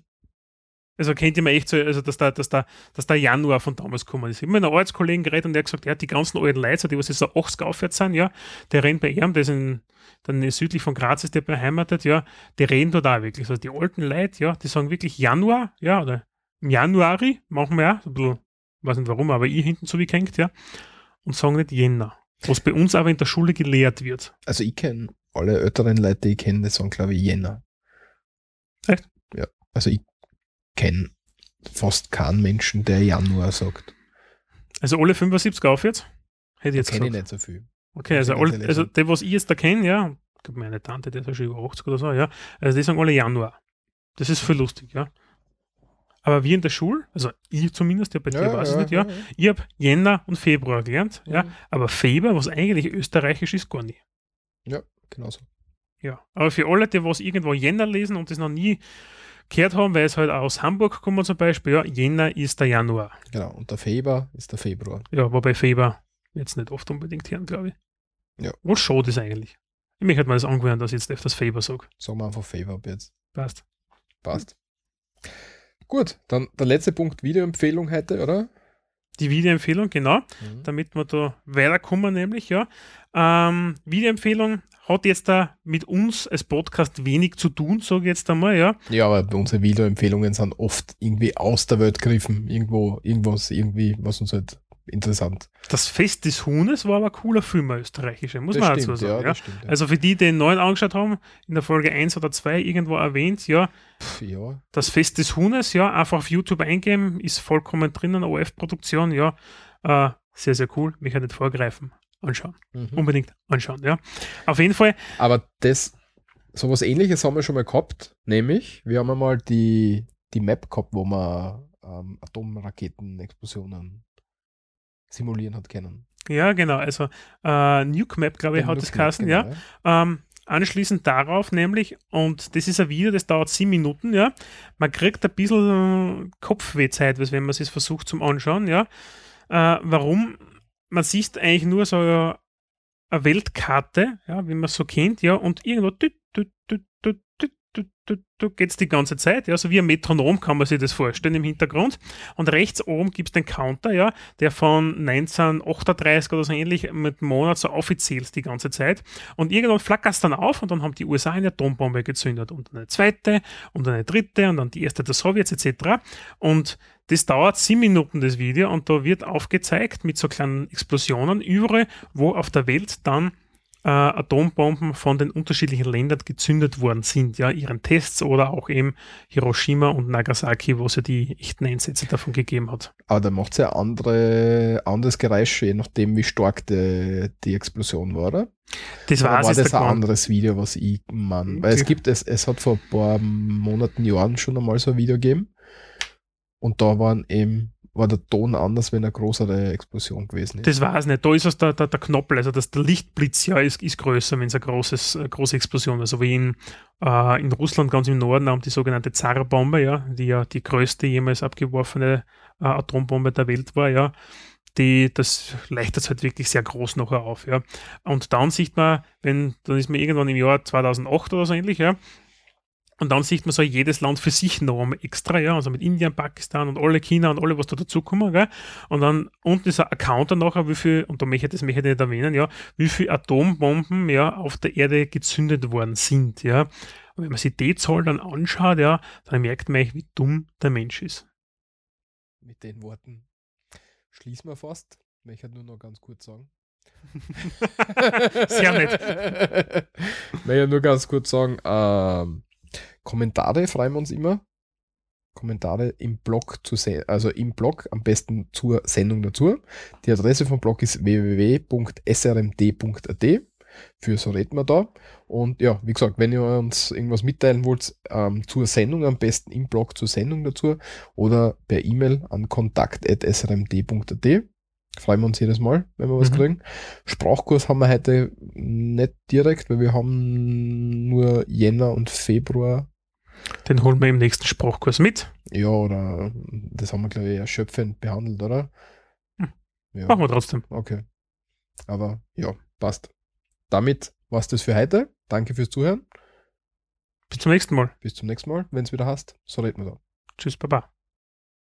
Also kennt ihr mir echt so, also dass der, dass der, dass der Januar von damals gekommen ist. Ich habe mit einem Arbeitskollegen geredet und der hat gesagt, ja, die ganzen alten Leute, die was jetzt so 80 aufwärts sind, ja, der rennt bei ihm, der ist in, dann südlich von Graz ist der beheimatet, ja, die reden dort auch wirklich. Also die alten Leute, ja, die sagen wirklich Januar, ja, oder im Januari, machen wir auch, so ein bisschen, weiß nicht warum, aber ich hinten so wie gehängt, ja, und sagen nicht Jänner. Was bei uns aber in der Schule gelehrt wird. Also ich kenne alle älteren Leute, die ich kenne, die sagen, glaube ich, Jänner. Echt? Ja. Also ich kenne fast keinen Menschen, der Januar sagt. Also alle 75 aufwärts, hätte ich jetzt Kenne ich nicht so viel. Okay, also, alle, also der, was ich jetzt da kenne, ja, ich glaube meine Tante, der ist ja schon über 80 oder so, ja, also die sagen alle Januar. Das ist viel lustig, ja. Aber wir in der Schule, also ich zumindest, ja, bei dir weiß ich nicht, ja, ich habe Jänner und Februar gelernt, ja, Mhm. aber Februar, was eigentlich österreichisch ist, gar nicht. Ja, genau so. Ja, aber für alle, die was irgendwo Jänner lesen und das noch nie gehört haben, weil es halt aus Hamburg kommen zum Beispiel, ja, Jänner ist der Januar. Genau. Und der Februar ist der Februar. Ja, wobei Februar jetzt nicht oft unbedingt hören, glaube ich. Ja. Was schade ist eigentlich. Ich möchte halt mal das angewöhnen, dass ich jetzt öfters Februar sage. Sagen wir einfach Februar ab jetzt. Passt. Passt. Gut, dann der letzte Punkt, Videoempfehlung heute, oder? Die Videoempfehlung, genau, Mhm. damit wir da weiterkommen, nämlich, ja. Ähm, Videoempfehlung hat jetzt da mit uns als Podcast wenig zu tun, sage ich jetzt einmal, ja. Ja, aber unsere Videoempfehlungen sind oft irgendwie aus der Welt gegriffen. Irgendwo, irgendwas, irgendwie, was uns halt interessant. Das Fest des Huhnes war aber ein cooler Film, ein österreichischer, muss Das man dazu sagen. ja, Ja, stimmt. Ja. Also für die, die den neuen angeschaut haben, in der Folge 1 oder 2 irgendwo erwähnt, ja, Pff, ja, das Fest des Huhnes, ja, einfach auf YouTube eingeben, ist vollkommen drinnen, OF-Produktion, ja, äh, sehr, sehr cool, mich ja nicht vorgreifen, anschauen, mhm. unbedingt anschauen, ja. Auf jeden Fall, Aber das, sowas ähnliches haben wir schon mal gehabt, nämlich, wir haben einmal die, die Map gehabt, wo man ähm, Atomraketenexplosionen simulieren hat können. ja, genau, also äh, Nuke Map, glaube ich, hat das Nuke Map, geheißen, ja. genau, Ähm, anschließend darauf nämlich, und das ist ein Video, das dauert sieben Minuten, ja. Man kriegt ein bisschen Kopfwehzeit, wenn man es versucht zum Anschauen, ja. Äh, warum? Man sieht eigentlich nur so eine Weltkarte, ja, wie man es so kennt, ja, und irgendwo tüt, geht's die ganze Zeit, ja, so wie ein Metronom kann man sich das vorstellen im Hintergrund. Und rechts oben gibt es den Counter, ja, der von 1938 oder so ähnlich mit Monat so aufzählt die ganze Zeit. Und irgendwann flackert es dann auf und dann haben die USA eine Atombombe gezündet und eine zweite und eine dritte und dann die erste der Sowjets etc. Und das dauert sieben Minuten, das Video, und da wird aufgezeigt mit so kleinen Explosionen überall, wo auf der Welt dann äh, Atombomben von den unterschiedlichen Ländern gezündet worden sind, ja, ihren Tests oder auch eben Hiroshima und Nagasaki, wo es ja die echten Einsätze davon gegeben hat. Aber da macht es ja andere, anderes Geräusch, je nachdem, wie stark die, die Explosion war, oder? Das war war es das ein Grund. anderes Video, was ich man, weil es Okay. gibt, es, es hat vor ein paar Monaten, Jahren schon einmal so ein Video gegeben. Und da waren eben, war der Ton anders, wenn eine größere Explosion gewesen ist. Das war es nicht. Da ist es der, der, der Knoppel, also das, der Lichtblitz ja ist, ist größer, wenn es eine großes, äh, große Explosion ist. Also wie in, äh, in Russland ganz im Norden haben die sogenannte Zar-Bombe, ja, die ja die größte jemals abgeworfene äh, Atombombe der Welt war, ja. Die, das leichtet es halt wirklich sehr groß nachher auf, ja. Und dann sieht man, wenn, dann ist man irgendwann im Jahr 2008 oder so ähnlich, ja, Und dann sieht man so jedes Land für sich noch einmal extra, ja, also mit Indien, Pakistan und alle China und alle, was da dazukommen, gell? Und dann unten ist ein Account dann nachher, wie viel, und da möchte ich das möchte ich nicht erwähnen, ja, wie viele Atombomben, ja, auf der Erde gezündet worden sind, ja. Und wenn man sich die Zahl dann anschaut, ja, dann merkt man eigentlich, wie dumm der Mensch ist. Mit den Worten schließen wir fast. Ich möchte nur noch ganz kurz sagen. Sehr nett. Ich möchte nur ganz kurz sagen, ähm, Kommentare freuen wir uns immer. Kommentare im Blog zu also im Blog am besten zur Sendung dazu. Die Adresse vom Blog ist www.srmd.at. Für so reden wir da. Und ja, wie gesagt, wenn ihr uns irgendwas mitteilen wollt, ähm, zur Sendung am besten im Blog zur Sendung dazu oder per E-Mail an kontakt.srmd.at. Freuen wir uns jedes Mal, wenn wir was Mhm. kriegen. Sprachkurs haben wir heute nicht direkt, weil wir haben nur Jänner und Februar Den holen wir im nächsten Sprachkurs mit. Ja, oder das haben wir, glaube ich, erschöpfend behandelt, oder? Hm. Ja, Machen wir trotzdem. okay. Aber ja, passt. Damit war's das für heute. Danke fürs Zuhören. Bis zum nächsten Mal. Bis zum nächsten Mal, wenn es wieder hast. So reden wir da. Tschüss, Baba.